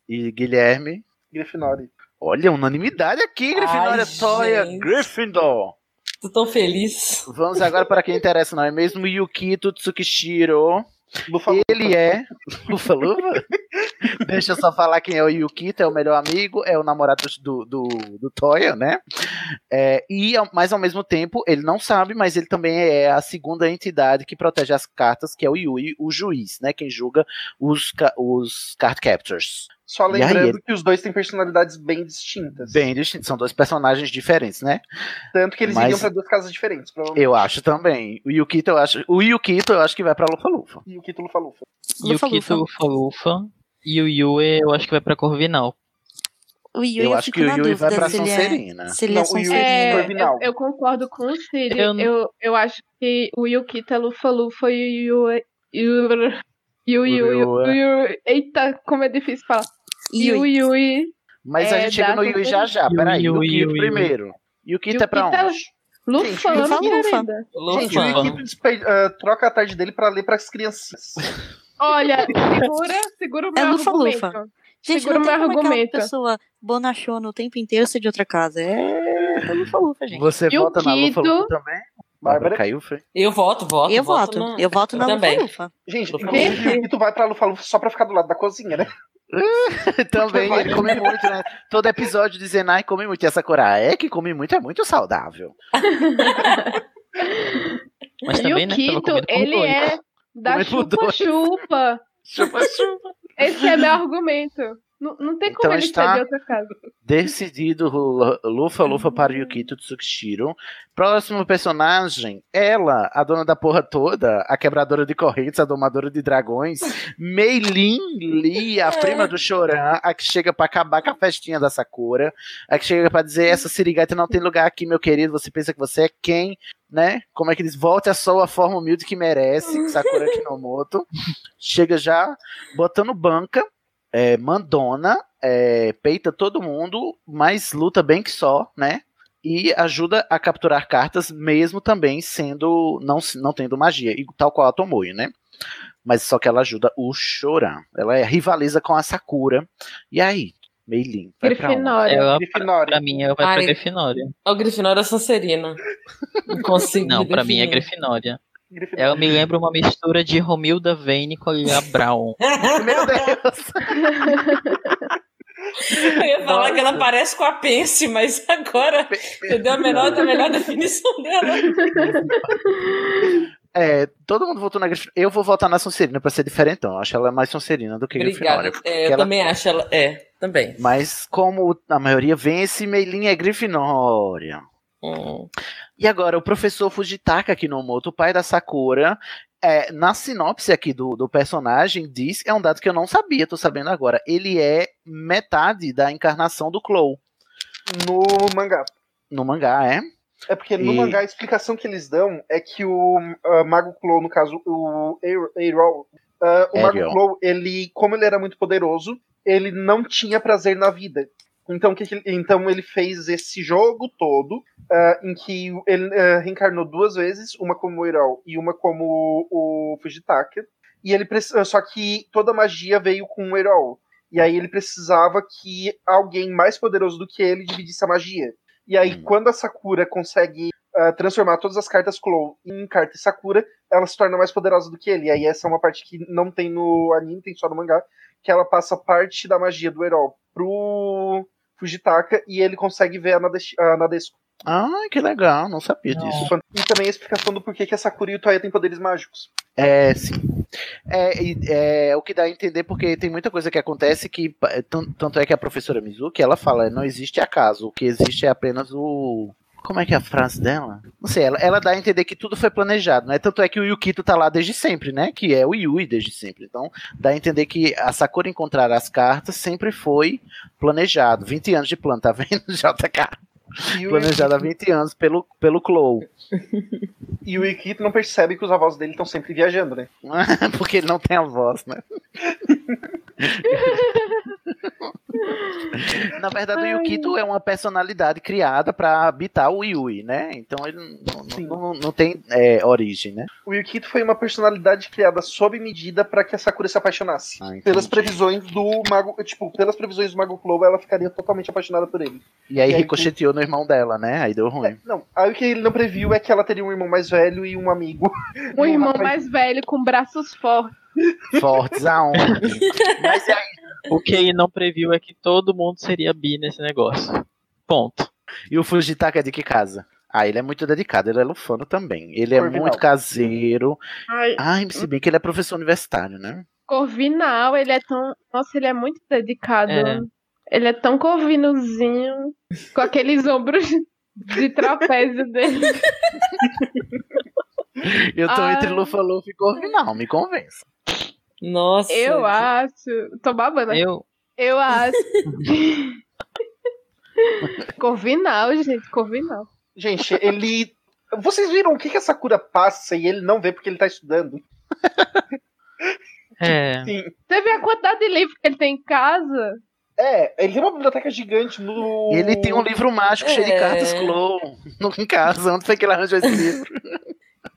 E Guilherme. Grifinória. Olha, unanimidade aqui, Grifinória, Ai, Toya, gente. Gryffindor. Tô tão feliz. Vamos agora para quem interessa, não é mesmo? Yukito Tsukishiro. Lufa, Ele é. Lufa Lufa? *laughs* Deixa eu só falar quem é o Yukito, é o melhor amigo, é o namorado do, do, do Toya, né? É, e, mas ao mesmo tempo, ele não sabe, mas ele também é a segunda entidade que protege as cartas, que é o Yui, o juiz, né? Quem julga os, os card captors. Só aí, lembrando ele- que os dois têm personalidades bem distintas. Bem distintos, são dois personagens diferentes, né? Tanto que eles Mas- iriam pra duas casas diferentes, provavelmente. Eu acho também. O Yukito, eu acho. O Yukito, eu acho que vai pra Lufa Lufa. E o Kito Lufa Lufa. E o Kito Lufa Lufa. E o Yue, eu acho que vai pra Corvinal. O Yui, Eu eu, acho que o Yui vai pra se ele Sonserina. É, se ele Não, é o Yui- Sonserina. É, Corvinal. eu, eu concordo com o Siri. Eu Eu, não- eu, acho que o Yukita é Lufa Lufa e o. E Yui. O Yui- Eita, como é difícil falar. E o Yui. Yui. Mas a É, gente chega no Yui já já. Peraí, Yui, Yukito Yui, primeiro. É pra Yukita é onde? Lufano, Lufa, Lufa. querida. Gente, o Lufa. Kito ah, troca a tarde dele pra ler pras crianças. Olha, *laughs* segura, segura o meu É Lufa, argumento. Lufa. Gente, Segura não o tem meu como argumento. pessoa bonachona o tempo inteiro ser de outra casa. É, é Lufa Lufa, gente. Você Yukito- vota na Lufa Lufa também? Bárbara caiu, foi? Eu voto, voto. Eu voto. na- Eu voto na também. Lufa Lufa. Gente, Lufa inclusive o Kito vai pra Lufa Lufa só pra ficar do lado da cozinha, né? *laughs* também, ele come muito, né? Todo episódio de Zenai come muito. E essa Sakura é que come muito, é muito saudável. *laughs* Mas E também, o né? Kito, ele dois. é da chupa-chupa. Chupa, chupa. Esse é meu argumento. Não, não tem como Então ele está- de outra casa. Decidido Lu- Lufa Lufa para Yukito Tsukishiro. Próximo personagem, ela, a dona da porra toda, a quebradora de correntes, a domadora de dragões, *laughs* Meilin Lee, a prima do Choran, a que chega pra acabar com a festinha da Sakura, a que chega pra dizer, essa sirigata não tem lugar aqui, meu querido, você pensa que você é quem, né? Como é que eles volte a sua forma humilde que merece, Sakura *laughs* Kinomoto. Chega já botando banca, é, mandona, é, peita todo mundo, mas luta bem que só, né? E ajuda a capturar cartas, mesmo também sendo não, não tendo magia, e tal qual a Tomoe, né? Mas só que ela ajuda o Choran. Ela é, rivaliza com a Sakura. E aí, Meilin, vai pra? Grifinória. Pra, Grifinória. pra mim, ela vai Ai. pra Grifinória. O Grifinória é Sonserina. Não consigo. Não, pra mim é definir. Grifinória. Grifinória. Ela me lembra uma mistura de Romilda Vane com a Lila Brown. *laughs* Meu Deus! Eu ia falar que ela parece com a Pence, mas agora você deu a melhor, a melhor definição dela. É, todo mundo votou na Grifinória. Eu vou votar na Sonserina pra ser diferentão. Acho ela mais Sonserina do que Obrigada. Grifinória. É, eu ela- também acho ela. É, também. Mas como a maioria vence, Meilin é Grifinória. Hum. E agora, o professor Fujitaka Kinomoto, o pai da Sakura, é, na sinopse aqui do, do personagem, diz, é um dado que eu não sabia, tô sabendo agora. Ele é metade da encarnação do Clow. No mangá. No mangá, é? É porque no E- mangá a explicação que eles dão é que o ah, Mago Clow, no caso, o Eirol, ah, o Mago Ariel. Clow, ele, como ele era muito poderoso, ele não tinha prazer na vida. Então, o que que ele, então ele fez esse jogo todo, ah, em que ele ah, reencarnou duas vezes, uma como o Eirol e uma como o Fujitaka. E ele preci- só que toda a magia veio com o Eirol. E aí ele precisava que alguém mais poderoso do que ele dividisse a magia. E aí, Hum. quando a Sakura consegue ah, transformar todas as cartas Clow em carta Sakura, ela se torna mais poderosa do que ele. E aí, essa é uma parte que não tem no anime, tem só no mangá, que ela passa parte da magia do Herol pro Fujitaka e ele consegue ver a, Nades a Nadesco. Ah, que legal, não sabia disso. E também a explicação do porquê que a Sakura e o Toya têm poderes mágicos. É, sim. É, e- é o que dá a entender, porque tem muita coisa que acontece que, tanto é que a professora Mizuki, ela fala, não existe acaso, o que existe é apenas o... Como é que é a frase dela? Não sei, ela, ela dá a entender que tudo foi planejado, né? Tanto é que o Yukito tá lá desde sempre, né? Que é o Yui desde sempre. Então, dá a entender que a Sakura encontrar as cartas sempre foi planejado. 20 anos de plano, tá vendo, *laughs* JK? Planejado há 20 anos pelo, pelo Clow. *laughs* e o Ikito não percebe que os avós dele estão sempre viajando, né? *laughs* Porque ele não tem a voz, né? Na verdade, o Yukito é uma personalidade criada pra habitar o Yui, né? Então ele não, não, não- não tem é, origem, né? O Yukito foi uma personalidade criada sob medida para que a Sakura se apaixonasse. Ah, pelas previsões do Mago, tipo, pelas previsões do Mago Clow, ela ficaria totalmente apaixonada por ele. E aí E aí, ricocheteou no irmão dela, né? Aí deu ruim. Não, aí o que ele não previu é que ela teria um irmão mais velho e um amigo. Um *laughs* irmão mais velho com braços fortes. Fortes *laughs* aonde? Mas aí, O que ele não previu é que todo mundo seria bi nesse negócio. Ponto. E o Fujitaka é de que casa? Ah, ele é muito dedicado, ele é lufano também. Ele é Corvinal. muito caseiro. Ai, Ai, se bem que ele é professor universitário, né? Corvinal, ele é tão. Nossa, ele é muito dedicado. É. Ele é tão corvinozinho, com aqueles ombros de trapézio dele. *laughs* Eu tô Ai. entre Lufa Lufa e Corvinal, me convença. Nossa. Eu acho. Tô babando. aqui. Eu, Eu acho. *laughs* Corvinal, gente, Corvinal. Gente, ele. Vocês viram o que, que a Sakura passa e ele não vê porque ele tá estudando? é. Sim. Você vê a quantidade de livros que ele tem em casa? É, ele tem uma biblioteca gigante no. Ele tem um livro mágico cheio de É. cartas Clow no- *laughs* em casa. Onde foi que ele arranjou esse livro?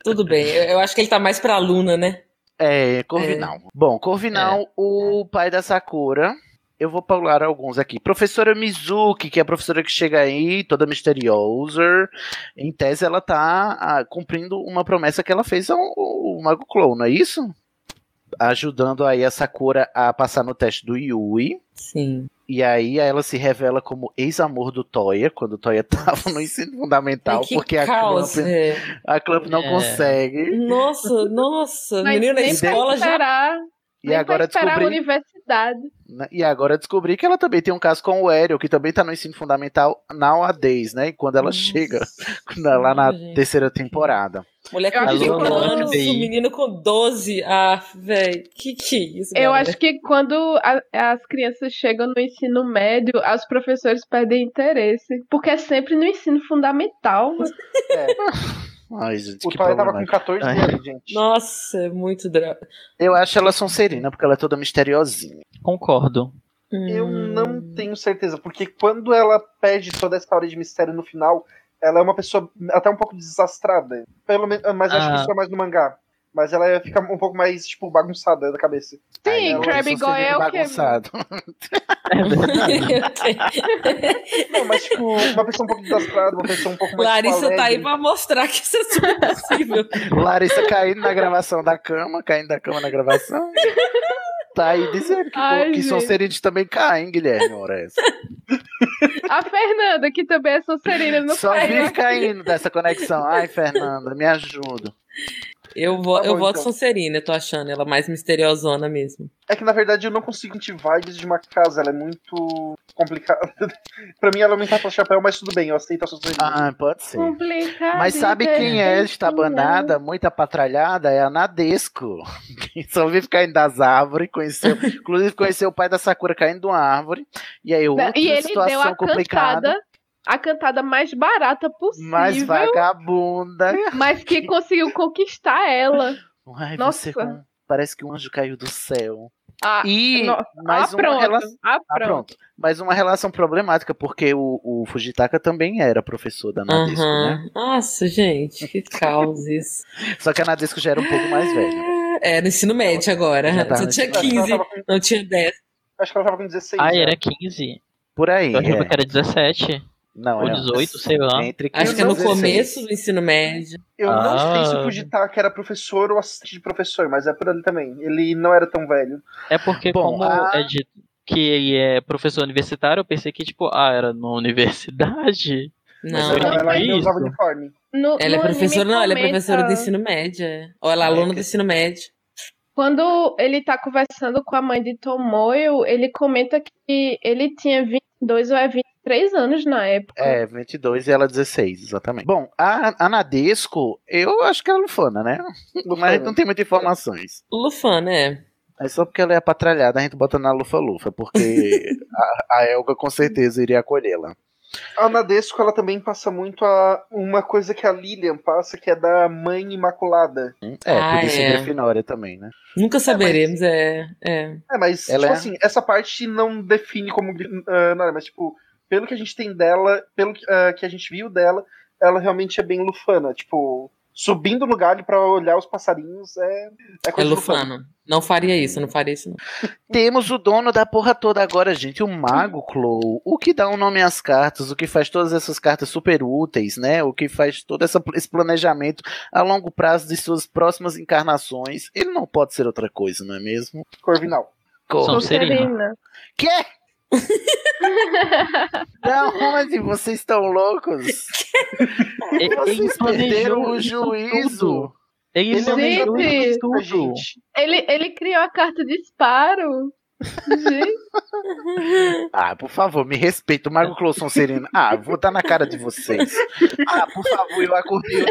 Tudo bem. Eu, eu acho que ele tá mais pra aluna, né? É, Corvinal. Bom, Corvinal, É. o pai da Sakura. Eu vou pular alguns aqui. Professora Mizuki, que é a professora que chega aí, toda misteriosa. Em tese, ela tá ah, cumprindo uma promessa que ela fez ao, ao Mago Clow, não é isso? Ajudando aí a Sakura a passar no teste do Yui. Sim. E aí ela se revela como ex-amor do Toya, quando o Toya *laughs* tava no ensino fundamental, Ai, porque a Clamp, é. a Clamp não É. consegue. Nossa, nossa. Mas menino na nem escola já. E nem agora pra esperar a descobri. universidade. né, E agora descobri que ela também tem um caso com o Ariel, que também tá no ensino fundamental nowadays, né? E quando ela chega *laughs* na- lá na gente. terceira temporada. Mulher com Eu acho que 25 quando- anos, o menino com 12. Ah, velho. Que que é isso, Eu galera? acho que quando a- as crianças chegam no ensino médio, os professores perdem interesse. Porque é sempre no ensino fundamental. *laughs* Ai, gente, O que Toya tava com problemático. 14 Ai. anos, gente. Nossa, é muito drama. Eu acho ela Sonserina, porque ela é toda misteriosinha. Concordo. Eu Hum. não tenho certeza, porque quando ela perde toda essa hora de mistério no final, ela é uma pessoa até um pouco desastrada. Pelo menos, mas acho que Ah. isso é mais no mangá. Mas ela fica um pouco mais, tipo, bagunçada da cabeça. Sim, Ela Krabby Goy é o quê? bagunçado. *laughs* Não, mas, tipo, uma pessoa um pouco desastrada, uma pessoa um pouco mais. tipo, Larissa tá aí pra mostrar que isso é super possível. Larissa caindo na gravação da cama, caindo da cama na gravação. Tá aí dizendo que, Ai, que gente. Também cai, hein, Guilherme? Ora essa. A Fernanda, que também é Sonserina, não Só caiu vive aqui. caindo dessa conexão. Ai, Fernanda, me ajuda. Eu, vo Tá eu bom, voto então. Sonserina, eu tô achando ela mais misteriosona mesmo. É que na verdade eu não consigo sentir vibes de uma casa, ela é muito complicada. *laughs* pra mim ela não encaixa o chapéu, mas tudo bem, eu aceito a sua Ah, pode ser. Complicado. Mas sabe quem é estabanada, muito apatralhada? É a Nadesco. Que *laughs* só vive caindo das árvores. Conheceu, *laughs* inclusive conheceu o pai da Sakura caindo de uma árvore. E aí outra E ele situação deu a complicada. cantada, a cantada mais barata possível, Mais vagabunda. mas que conseguiu conquistar ela. Ai, Nossa. você parece que um anjo caiu do céu. Ah, E no- mais ah, uma pronto. relação. Ah, Ah, pronto. Mas uma relação problemática, porque o, o Fujitaka também era professor da Nadesco, Aham. né? Nossa, gente, que *laughs* caos isso. Só que a Nadesco já era um pouco mais velha. É, no ensino médio agora. Tá Só tinha ensino- 15, Acho que ela tava com- não tinha 10. Acho que ela tava com 16. Ah, já. era 15. Por aí. Eu achava é. que era 17. Não, Ou era 18, sei lá. Entre Acho 15 que é no 16. começo do ensino médio. Eu não sei se Ah. o Fujitaka era professor ou assistente de professor, mas é por ali também. Ele não era tão velho. É porque Bom, como a- é dito que ele é professor universitário, eu pensei que, tipo, ah, era na universidade. Não, Não, ela ainda usava uniforme. No- ela é professora, não, ela é professora do ensino médio. é. Ou ela é aluna do ensino médio. Quando ele tá conversando com a mãe de Tomoyo, ele comenta que ele tinha 22 ou é 23 anos na época. É, 22 e ela 16, exatamente. Bom, a, a Nadesco, eu acho que ela é lufana, né? *laughs* Mas não tem muitas informações. Lufan, né? É só porque ela é patralhada, a gente bota na lufa-lufa, porque *laughs* a, a Elga com certeza iria acolhê-la. A Nadesco, ela também passa muito a uma coisa que a Lilian passa, que é da mãe imaculada. É, Ah, por isso é. é Grifinória também, né? Nunca saberemos, é. é. É, mas, Ela tipo é- assim, essa parte não define como uh, nada, mas, tipo, pelo que a gente tem dela, pelo ah, que a gente viu dela, ela realmente é bem lufana. Tipo, subindo no galho pra olhar os passarinhos é, é É coisa de lufano. Não faria isso, não faria isso, não. *laughs* Temos o dono da porra toda agora, gente, o Mago Clow. O que dá um nome às cartas, o que faz todas essas cartas super úteis, né? O que faz todo essa- esse planejamento a longo prazo de suas próximas encarnações. Ele não pode ser outra coisa, não é mesmo? Corvinal. Sonserina. Quê? *laughs* Não, mas vocês estão loucos? *laughs* Vocês perderam o juízo. Ele Gente, ele, ele criou a carta de disparo. Gente. *laughs* Ah, por favor, me respeita. O Marco Closson Serena. Ah, vou dar na cara de vocês. Ah, por favor, eu acordei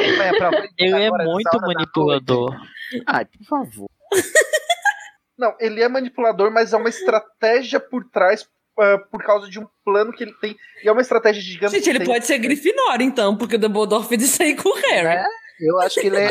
Ele é muito da manipulador. Ai, por favor. Não, ele é manipulador, mas é uma estratégia por trás ah, por causa de um plano que ele tem. E é uma estratégia gigante. Gente, ele pode ser Grifinória, então, porque o Dumbledore fez isso aí com o Harry. É, eu acho que ele é.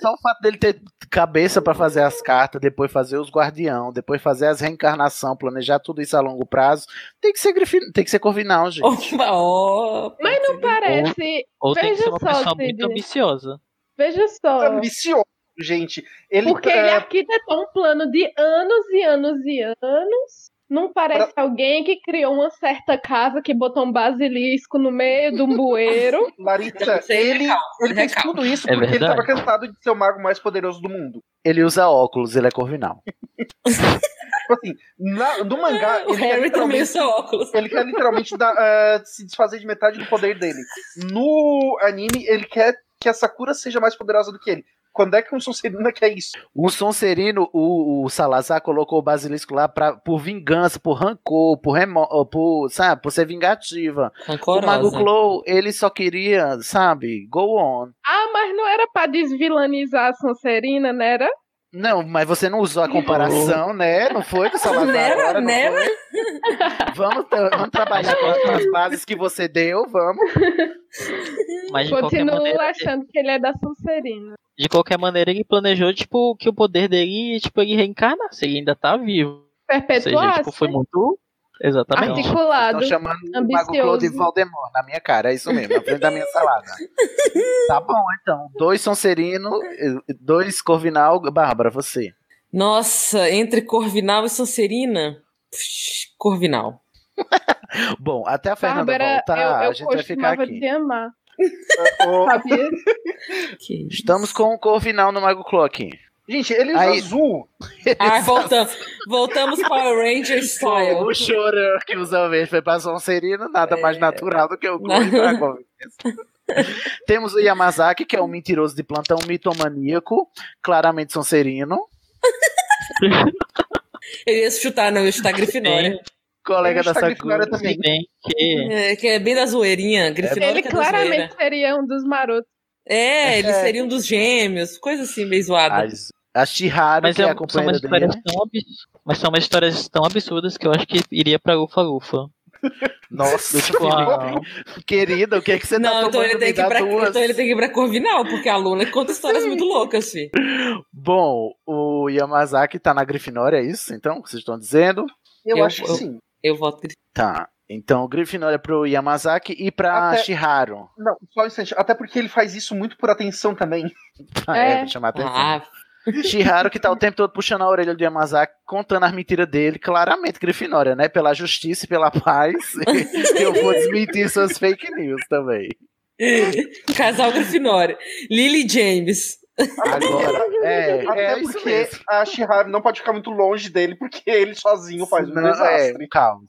Só o fato dele ter cabeça pra fazer as cartas, depois fazer os guardião, depois fazer as reencarnação, planejar tudo isso a longo prazo, tem que ser grifin... tem que ser corvinal, gente. Oh, Mas não parece. Ou tem que Veja ser uma só, pessoa Cid. muito ambiciosa. Veja só. ambicioso, gente. Ele, Porque ele é, arquitetou um plano de anos e anos e anos. Não parece alguém que criou uma certa casa que botou um basilisco no meio de um bueiro. *laughs* Larissa, é ele, ele fez recalque. tudo isso É porque ele verdade. tava cansado de ser o mago mais poderoso do mundo. Ele usa óculos, ele é corvinal. *laughs* Tipo assim, na- no mangá, O ele quer Harry também literalmente, usa óculos. ele quer literalmente dar, ah, se desfazer de metade do poder dele. No anime, ele quer que a Sakura seja mais poderosa do que ele. Quando é que um Sonserina quer isso? O Sonserino, o, o Salazar colocou o basilisco lá pra, por vingança, por rancor, por remo, por, sabe, por ser vingativa. O Mago Rancorosa. Clow, ele só queria, sabe, go on. Ah, mas não era pra desvilanizar a Sonserina, né? Era? Não, mas você não usou a comparação, *laughs* né? Não foi do Salazar Nera, agora, não nera. foi? Vamos, vamos trabalhar com as bases que você deu, vamos. Mas Continuo maneira, achando que ele é da Sonserina. De qualquer maneira, ele planejou, tipo, que o poder dele, tipo, ele reencarnasse. Ele ainda tá vivo. Ou seja, tipo, foi muito. Exatamente. Articulado. Estão chamando o Mago Clow de ambicioso. Valdemort na minha cara, é isso mesmo, na frente da minha salada. *laughs* Tá bom, então. Dois Sonserino, dois Corvinal. Bárbara, você. Nossa, entre Corvinal e Sonserina. Psh, Corvinal. *laughs* Bom, até a Fernanda Bárbara, voltar, eu, eu a gente vai ficar aqui. te amar. Sabia? *laughs* Isso. Estamos com o Corvinal no Mago aqui. Gente, ele usa Aí- azul. *laughs* Ah, voltamos. Voltamos Power Ranger style. O chorão que usa verde foi pra Sonserino, nada mais natural do que o Dragão. *laughs* Temos o Yamazaki, que é um mentiroso de plantão mitomaníaco, claramente Sonserino. Ele ia chutar, não, ia chutar Grifinória. Colega Ele da Sakura. Grifinória também. Bem que. É, que é bem da zoeirinha. Grifinória Ele é claramente seria um dos marotos. É, ele É. seria um dos gêmeos. Coisa assim, meio zoada. As- A Shiharu, Mas que é é, a são companheira umas histórias dele. tão abs... Mas são umas histórias tão absurdas que eu acho que iria pra Lufa Lufa. *laughs* Nossa, Tipo, ah, querida, o que é que você tá Não, então tomando? ele, tem que ir pra, duas. então ele tem que ir pra Corvinal, porque a Luna conta histórias muito loucas, fi. Bom, o Yamazaki tá na Grifinória, é isso? Então, que vocês estão dizendo? Eu, Eu- acho que eu- sim. Eu voto Grifinória. Tá. Então, Grifinória pro Yamazaki e pra Até- Shiharu. Não, só um instante. Até porque ele faz isso muito por atenção também. Ah, *laughs* é, É. vou chamar a atenção. Ah, Shiharu, que tá o tempo todo puxando a orelha do Yamazaki, contando as mentiras dele, claramente Grifinória, né? Pela justiça e pela paz. *laughs* eu vou desmentir suas fake news também. casal Grifinória. Lily James. Agora, *laughs* é, Até é porque a Shiharu não pode ficar muito longe dele, porque ele sozinho faz um Não, é, desastre. calma.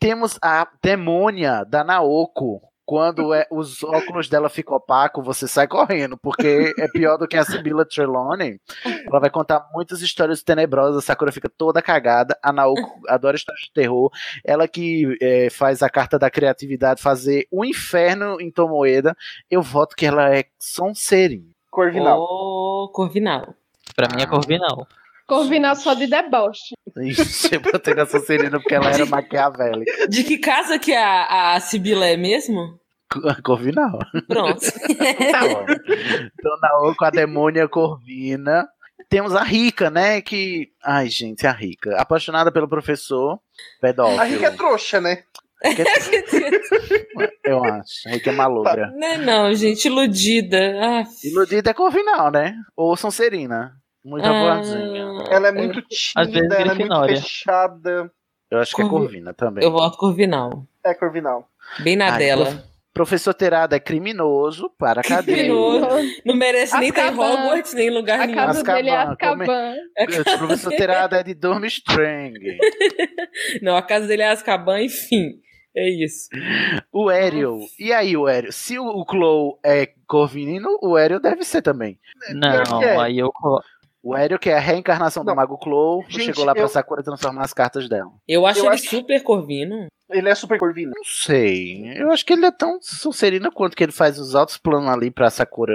Temos a demônia da Naoko. Quando é- os óculos dela ficam opacos, você sai correndo, porque é pior do que a Sibila Trelawney. Ela vai contar muitas histórias tenebrosas, a Sakura fica toda cagada. A Naoko *laughs* adora histórias de terror. Ela que é, faz a carta da criatividade fazer o inferno em Tomoeda. Eu voto que ela é Sonserina. Corvinal. Oh, Corvinal. pra mim é Corvinal. Corvinal só de deboche. Ixi, eu botei na Sonserina porque ela era maquiavélica. De que casa que a, a Sibila é mesmo? Corvinal. Pronto. Tá bom. Então, Naoko, a demônia Corvina. Temos a Rica, né? Que. Ai, gente, a Rica. Apaixonada pelo professor pedófilo. A Rica é trouxa, né? *laughs* Eu acho. A Rica é malogra. Não, é não, gente, iludida. Ah, Iludida é Corvinal, né? Ou Sonserina. Muita Ah. vozinha. Ela é muito tímida, ela é muito fechada. Eu acho que é Corvi- Corvina também. eu voto Corvinal. É Corvinal. Bem na Ai, dela. prof- Professor Terada é criminoso para a cadeia. Criminoso. Não merece nem estar em Azkaban. Hogwarts, nem em lugar A nenhum. casa dele é Azkaban. O professor *laughs* Terada é de Durmstrang. Não, a casa dele é Azkaban, enfim. É isso. O Ariel. E aí, o Ariel? Se o, Chloe é corvinino, o Ariel deve ser também. Não, que é. aí eu. O Ariel, que é a reencarnação do Não. Mago Chloe, Gente, chegou lá pra eu- Sakura transformar as cartas dela. Eu acho Eu ele acho- super corvino. Ele é super corvino. Não sei. Eu acho que ele é tão Sonserino quanto que ele faz os altos planos ali pra Sakura,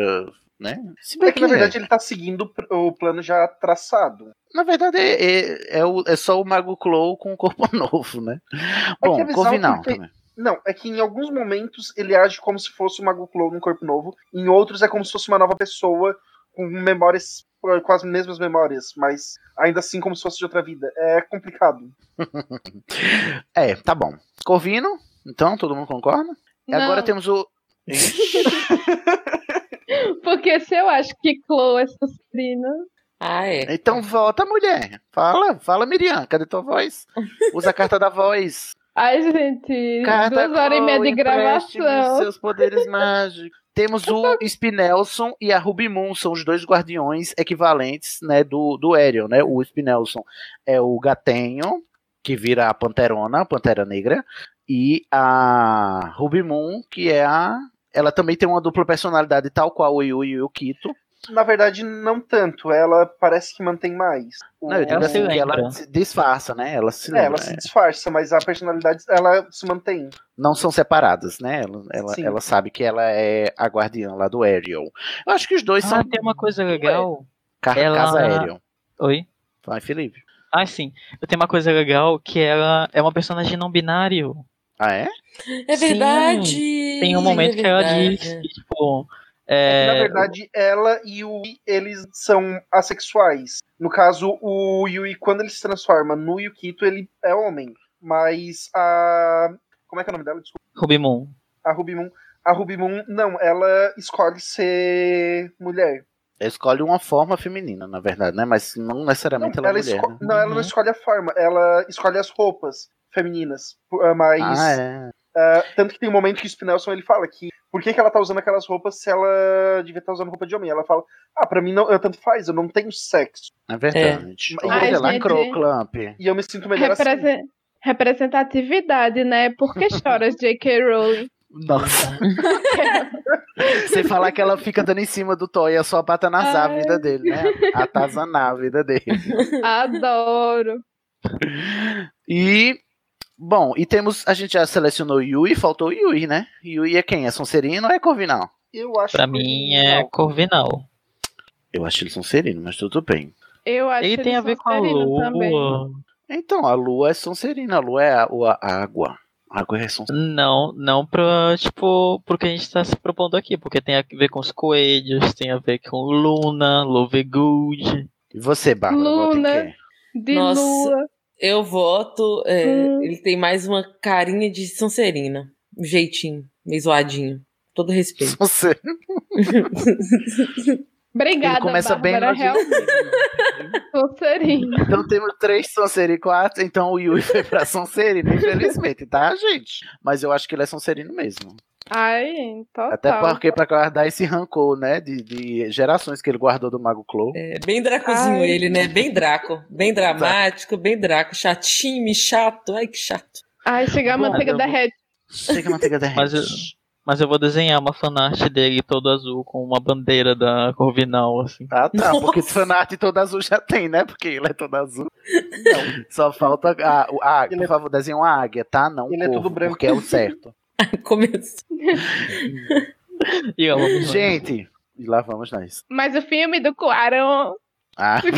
né? Se bem É que na é. verdade ele tá seguindo o plano já traçado. Na verdade, é, é, é o- é só o Mago Chloe com um corpo *laughs* novo, né? É Bom, que é Corvinal porque- também. Não, é que em alguns momentos ele age como se fosse o Mago Clow num corpo novo, em outros é como se fosse uma nova pessoa com memórias, com as mesmas memórias, mas ainda assim como se fosse de outra vida. É complicado. *laughs* É, tá bom. Corvino, então, todo mundo concorda? Não. Agora temos o. *laughs* *laughs* Porque se eu acho que Chloe é Sonserina. Ah, é. Então volta, mulher. Fala, fala, Miriam. Cadê tua voz? Usa a carta da voz. Ai, gente, Carta duas horas e meia de gravação. seus poderes mágicos. Temos o Spinelson e a Ruby Moon, são os dois guardiões equivalentes né, do, do Ariel, né? O Spinelson é o gatenho, que vira a Panterona, a Pantera Negra, e a Ruby Moon, que é a. Ela também tem uma dupla personalidade, tal qual o Yu e o Kito. Na verdade, não tanto. Ela parece que mantém mais. O- Não, eu digo Ela assim, ela se disfarça, né? Ela se É, ela se disfarça, mas a personalidade ela se mantém. não são separadas, né? Ela, ela, Sim. ela sabe que ela é a guardiã lá do Ariel. Eu acho que os dois Ah, são tem uma coisa legal. ca ela- casa Ariel. Oi? Vai, Felipe. Ah, sim. Eu tenho uma coisa legal que ela é uma personagem não binário. Ah, é? É Sim, verdade. Tem um momento é que ela verdade. diz que, tipo. É que, É, na verdade, ela e o Yui, eles são assexuais. No caso, o Yui, quando ele se transforma no Yukito, ele é homem. Mas a. Como é que é o nome dela? Desculpa. Ruby Moon. A Ruby Moon. A Ruby Moon, não, ela escolhe ser mulher. Ela escolhe uma forma feminina, na verdade, né? Mas não necessariamente ela, ela é mulher. né? Não, ela não escolhe a forma, ela escolhe as roupas femininas. Ah, Mas. Ah, é. Ah, tanto que tem um momento que o Spinelson ele fala que por que, que ela tá usando aquelas roupas se ela devia estar usando roupa de homem? Ela fala, ah, pra mim não, eu tanto faz, eu não tenho sexo. É verdade. É. Olha, Ai, lacrou, gente. Clamp. E eu me sinto melhor assim. Represe- Representatividade, né? Por que choras, *laughs* J.K. Rowling? Nossa. *laughs* Sem falar que ela fica dando em cima do e é só apatanazar a Ai. vida dele, né? Atazanar a vida dele. Adoro. E. Bom, e temos. A gente já selecionou Yui, faltou o Yui, né? Yui é quem? É Sonserino ou é Corvinal? Eu acho Pra que mim é Corvinal. Eu acho ele Sonserino, mas tudo bem. Eu acho Ele tem a ver com a Sonserino também. lua. Então, a lua é Sonserina, a lua é a, a água. A água é Sonserina. Não, não pra, tipo, pro que a gente tá se propondo aqui, porque tem a ver com os coelhos, tem a ver com Luna, Lovegood. E você, Bárbara? Luna. De Nossa. lua. Eu voto. é, Hum. Ele tem mais uma carinha de Sonserina. Um jeitinho, meio zoadinho. Todo respeito. Você. *laughs* Obrigada, Ele começa bem Bárbara, no realmente. *laughs* Sonserina. Então temos três Sonserino e quatro, então o Yui foi pra Sonserino, infelizmente, tá, gente? Mas eu acho que ele é Sonserino mesmo. Ai, total. Até porque pra guardar esse rancor, né, de, de gerações que ele guardou do Mago Clo. É bem dracozinho Ai. ele, né? Bem draco. Bem dramático, bem draco. Chatinho, chato. Ai, que chato. Ai, chega a manteiga eu- derrete. Chega a manteiga derrete. Mas eu, mas eu vou desenhar uma fanart dele todo azul com uma bandeira da Corvinal, assim. Ah, tá, porque Nossa. fanart todo azul já tem, né? Porque ele é todo azul. Só falta a, o- a, Ele por é- favor, desenhe uma águia, tá? Não um Ele é corvo, tudo branco. porque é o certo. *laughs* Começou. E vamos. Gente, e lá vamos nós. Mas o filme do Quaron. Ah, *laughs*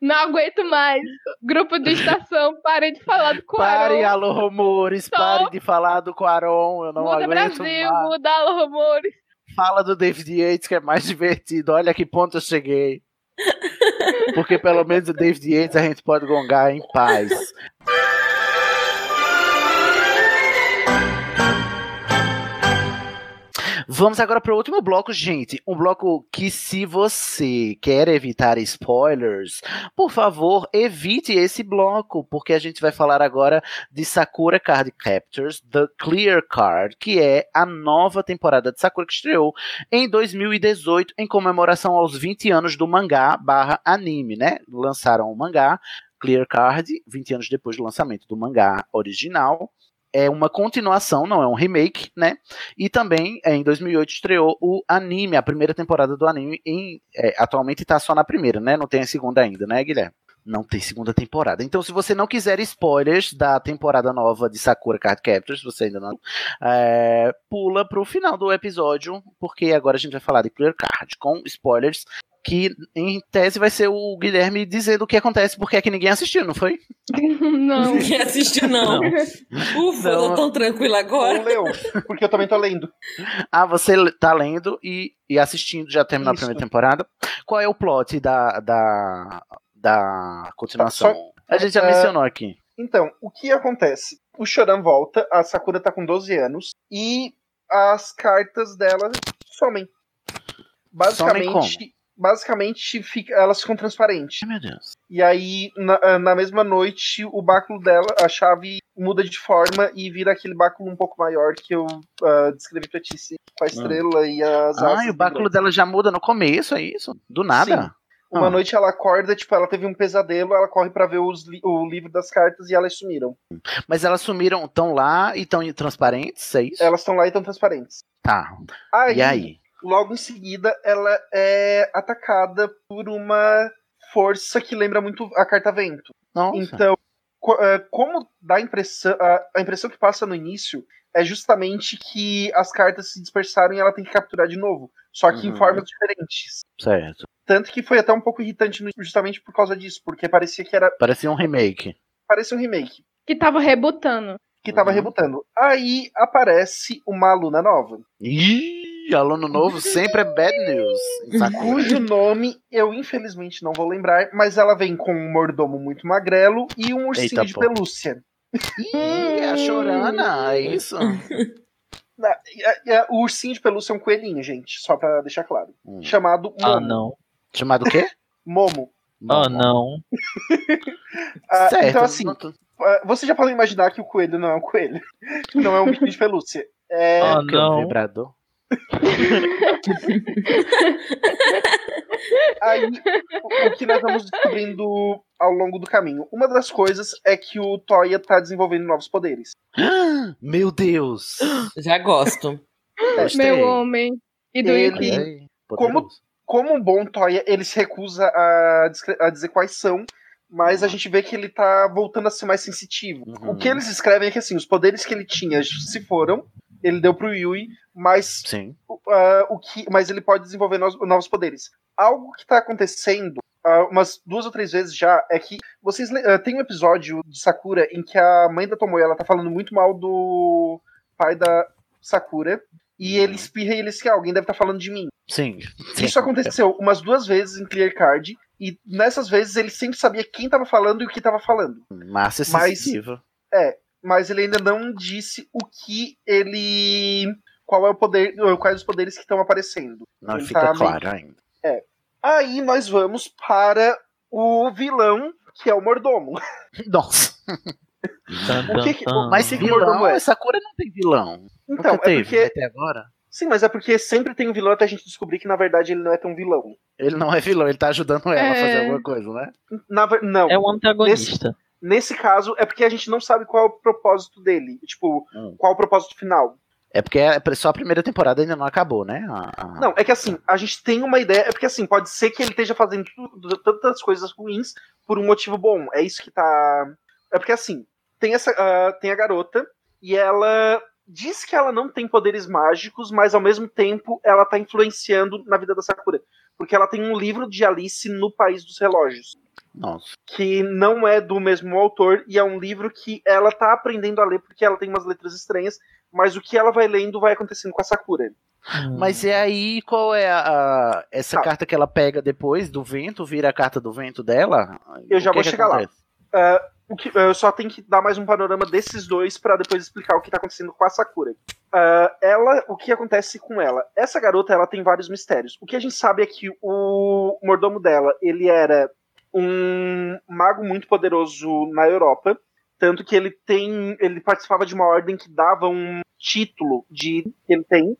Não aguento mais. Grupo de estação, parem de falar do pare, Quaron. alô, rumores, Só- pare de falar do Quaron, eu não Muda aguento Brasil, mais. muda Alô Rumores. Fala do David Yates, que é mais divertido. Olha que ponto eu cheguei. Porque pelo menos o David Yates a gente pode gongar em paz. Vamos agora para o último bloco, gente. Um bloco que, se você quer evitar spoilers, por favor, evite esse bloco, porque a gente vai falar agora de Sakura Card Captors The Clear Card, que é a nova temporada de Sakura que estreou em 2018 em comemoração aos 20 anos do mangá barra anime, né? Lançaram o mangá Clear Card 20 anos depois do lançamento do mangá original é uma continuação, não é um remake, né? E também é, em 2008 estreou o anime, a primeira temporada do anime. Em, é, atualmente está só na primeira, né? Não tem a segunda ainda, né, Guilherme? Não tem segunda temporada. Então, se você não quiser spoilers da temporada nova de Sakura Card Captors, você ainda não, é, pula pro final do episódio, porque agora a gente vai falar de Clear Card com spoilers que em tese vai ser o Guilherme dizendo o que acontece porque é que ninguém assistiu, não foi? *laughs* Não. Ninguém assistiu, não. *laughs* Ufa, eu tô tão tranquila agora. Não leu, porque eu também tô lendo. Ah, você tá lendo e, e assistindo, já terminou Isso. a primeira temporada. Qual é o plot da, da, da continuação? Só- a gente já é, mencionou aqui. Então, o que acontece? O Choran volta, a Sakura tá com 12 anos e as cartas dela somem. Basicamente, basicamente fica, elas ficam transparentes. Ai, meu Deus. E aí, na, na mesma noite, o báculo dela, a chave muda de forma e vira aquele báculo um pouco maior que eu ah, descrevi pra ti, com a estrela e as Ah, e o báculo dela já muda no começo, é isso? Do nada? Sim. Uma Ah. noite ela acorda, tipo, ela teve um pesadelo, ela corre pra ver os o livro das cartas e elas sumiram. Mas elas sumiram, estão lá e estão transparentes, é isso? Elas estão lá e estão transparentes. Tá. Aí, E aí? Logo em seguida, ela é atacada por uma força que lembra muito a carta vento. Nossa. Então, co- é, como dá a impressão, a, a impressão que passa no início é justamente que as cartas se dispersaram e ela tem que capturar de novo, só que Uhum. em formas diferentes. Certo. Tanto que foi até um pouco irritante justamente por causa disso, porque parecia que era Parecia um remake. parecia um remake Que tava rebutando. que tava rebutando. Aí aparece uma aluna nova, Ih, aluno novo sempre é bad news. cujo nome eu infelizmente não vou lembrar, mas ela vem com um mordomo muito magrelo e um ursinho Eita, de pô. pelúcia. Ih, a chorana, é isso? *laughs* Na- e a- e a- O ursinho de pelúcia é um coelhinho, gente, só pra deixar claro. Hum. Chamado Momo. Ah, não. Chamado o quê? Momo. Ah, não. *laughs* Ah, certo. então, assim, não tô- ah, você já pode imaginar que o coelho não é um coelho. *laughs* Não é um bichinho de pelúcia. É, Ah, porque é um não. vibrador. Aí, o, o que nós vamos descobrindo ao longo do caminho? Uma das coisas é que o Toya tá desenvolvendo novos poderes. *gasps* Meu Deus. *gasps* Já gosto. Gostei. Meu homem. E do Ele- Yuki. Ai, Como-. Como um bom Toya, ele se recusa a, a dizer quais são, mas a gente vê que ele tá voltando a ser mais sensitivo. Uhum. O que eles escrevem é que assim, os poderes que ele tinha se foram, ele deu pro Yui, mas Sim. ah, o que, mas ele pode desenvolver novos, novos poderes. Algo que tá acontecendo ah, umas duas ou três vezes já é que vocês ah, tem um episódio de Sakura em que a mãe da Tomoe ela tá falando muito mal do pai da Sakura e ele espirra e ele diz que alguém deve estar falando de mim. Sim. Sim. Isso aconteceu umas duas vezes em Clear Card e nessas vezes ele sempre sabia quem tava falando e o que tava falando. Massa Mas- sensitiva. Mas ele ainda não disse o que ele qual é o poder, quais os poderes que estão aparecendo. Não ele fica tá meio- claro ainda. Aí nós vamos para o vilão, que é o mordomo. *laughs* Nossa. O que que-. Mas esse vilão, é? Sakura não tem vilão. Então, Nunca é teve porque. até agora. Sim, mas é porque sempre tem um vilão até a gente descobrir que na verdade ele não é tão vilão. Ele não é vilão, ele tá ajudando ela a É. fazer alguma coisa, né? Na, não. É um antagonista. Nesse caso, é porque a gente não sabe qual é o propósito dele. Tipo, Hum. qual é o propósito final. É porque é- só a primeira temporada ainda não acabou, né? A- a- Não, é que assim, a gente tem uma ideia. É porque assim, pode ser que ele esteja fazendo tudo- tantas coisas ruins por um motivo bom. É isso que tá. É porque assim, tem essa. ah, tem a garota e ela diz que ela não tem poderes mágicos, mas ao mesmo tempo ela tá influenciando na vida da Sakura. Porque ela tem um livro de Alice no País dos Relógios. Nossa. Que não é do mesmo autor, e é um livro que ela tá aprendendo a ler porque ela tem umas letras estranhas, mas o que ela vai lendo vai acontecendo com a Sakura. Mas e aí, qual é a, a- essa Tá. carta que ela pega depois do vento, vira a carta do vento dela? Eu já O que vou que chegar lá. o que, eu só tenho que dar mais um panorama desses dois pra depois explicar o que tá acontecendo com a Sakura. Ah, ela, o que acontece com ela? Essa garota, ela tem vários mistérios. O que a gente sabe é que o mordomo dela, ele era um mago muito poderoso na Europa, tanto que ele tem, ele participava de uma ordem que dava um título de que ele tem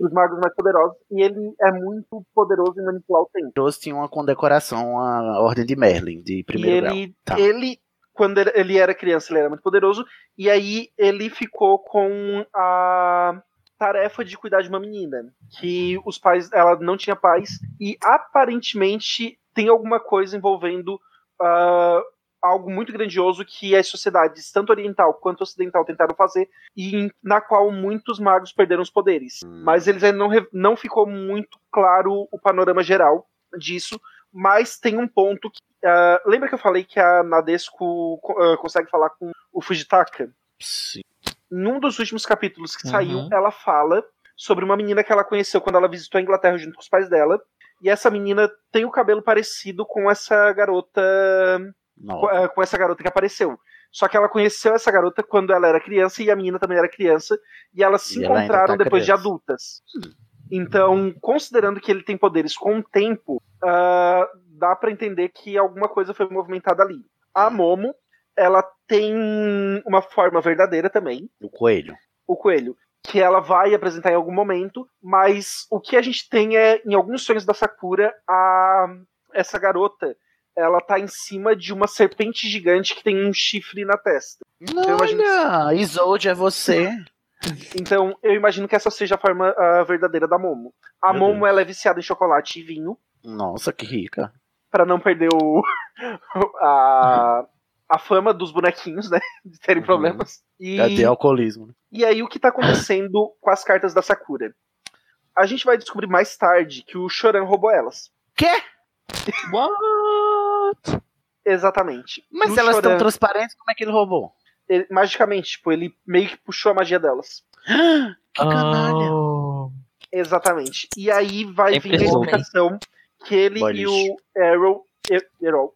os magos mais poderosos e ele é muito poderoso em manipular o tempo. Trouxe tinha uma condecoração à Ordem de Merlin, de E primeiro ele, grau. Tá. ele, quando ele- ele era criança, ele era muito poderoso, e aí ele ficou com a tarefa de cuidar de uma menina, que os pais, ela não tinha pais, e aparentemente tem alguma coisa envolvendo ah, algo muito grandioso que as sociedades, tanto oriental quanto ocidental, tentaram fazer, e na qual muitos magos perderam os poderes. Mas eles ainda não, não ficou muito claro o panorama geral disso, mas tem um ponto que. ah, lembra que eu falei que a Nadesco co- ah, consegue falar com o Fujitaka? Sim. Num dos últimos capítulos que Uhum. saiu, ela fala sobre uma menina que ela conheceu quando ela visitou a Inglaterra junto com os pais dela. E essa menina tem o cabelo parecido com essa garota. Com, ah, com essa garota que apareceu. Só que ela conheceu essa garota quando ela era criança e a menina também era criança. E elas se E ela ainda encontraram tá depois de criança. adultas. Então, considerando que ele tem poderes com o tempo, ah, dá pra entender que alguma coisa foi movimentada ali. A Momo, ela tem uma forma verdadeira também, O coelho. o coelho, que ela vai apresentar em algum momento, mas o que a gente tem é, em alguns sonhos da Sakura, a, essa garota, ela tá em cima de uma serpente gigante que tem um chifre na testa. Então, eu imagino- Olha, Isolde é você. *laughs* Então, eu imagino que essa seja a forma verdadeira da Momo. A Meu Momo, ela é viciada em chocolate e vinho, Nossa, que rica. Pra não perder o *laughs* a, a fama dos bonequinhos, né, *laughs* de terem problemas. E, Cadê alcoolismo? né? e aí, o que tá acontecendo *laughs* com as cartas da Sakura? A gente vai descobrir mais tarde que o Choran roubou elas. Quê? *laughs* What? Exatamente. Mas O se elas estão Choran, transparentes, como é que ele roubou? ele- magicamente, tipo, ele meio que puxou a magia delas. *gasps* Que canalha. Oh. Exatamente. E aí vai Sempre vir a explicação que ele Boy e lixo. o Arrow, Errol,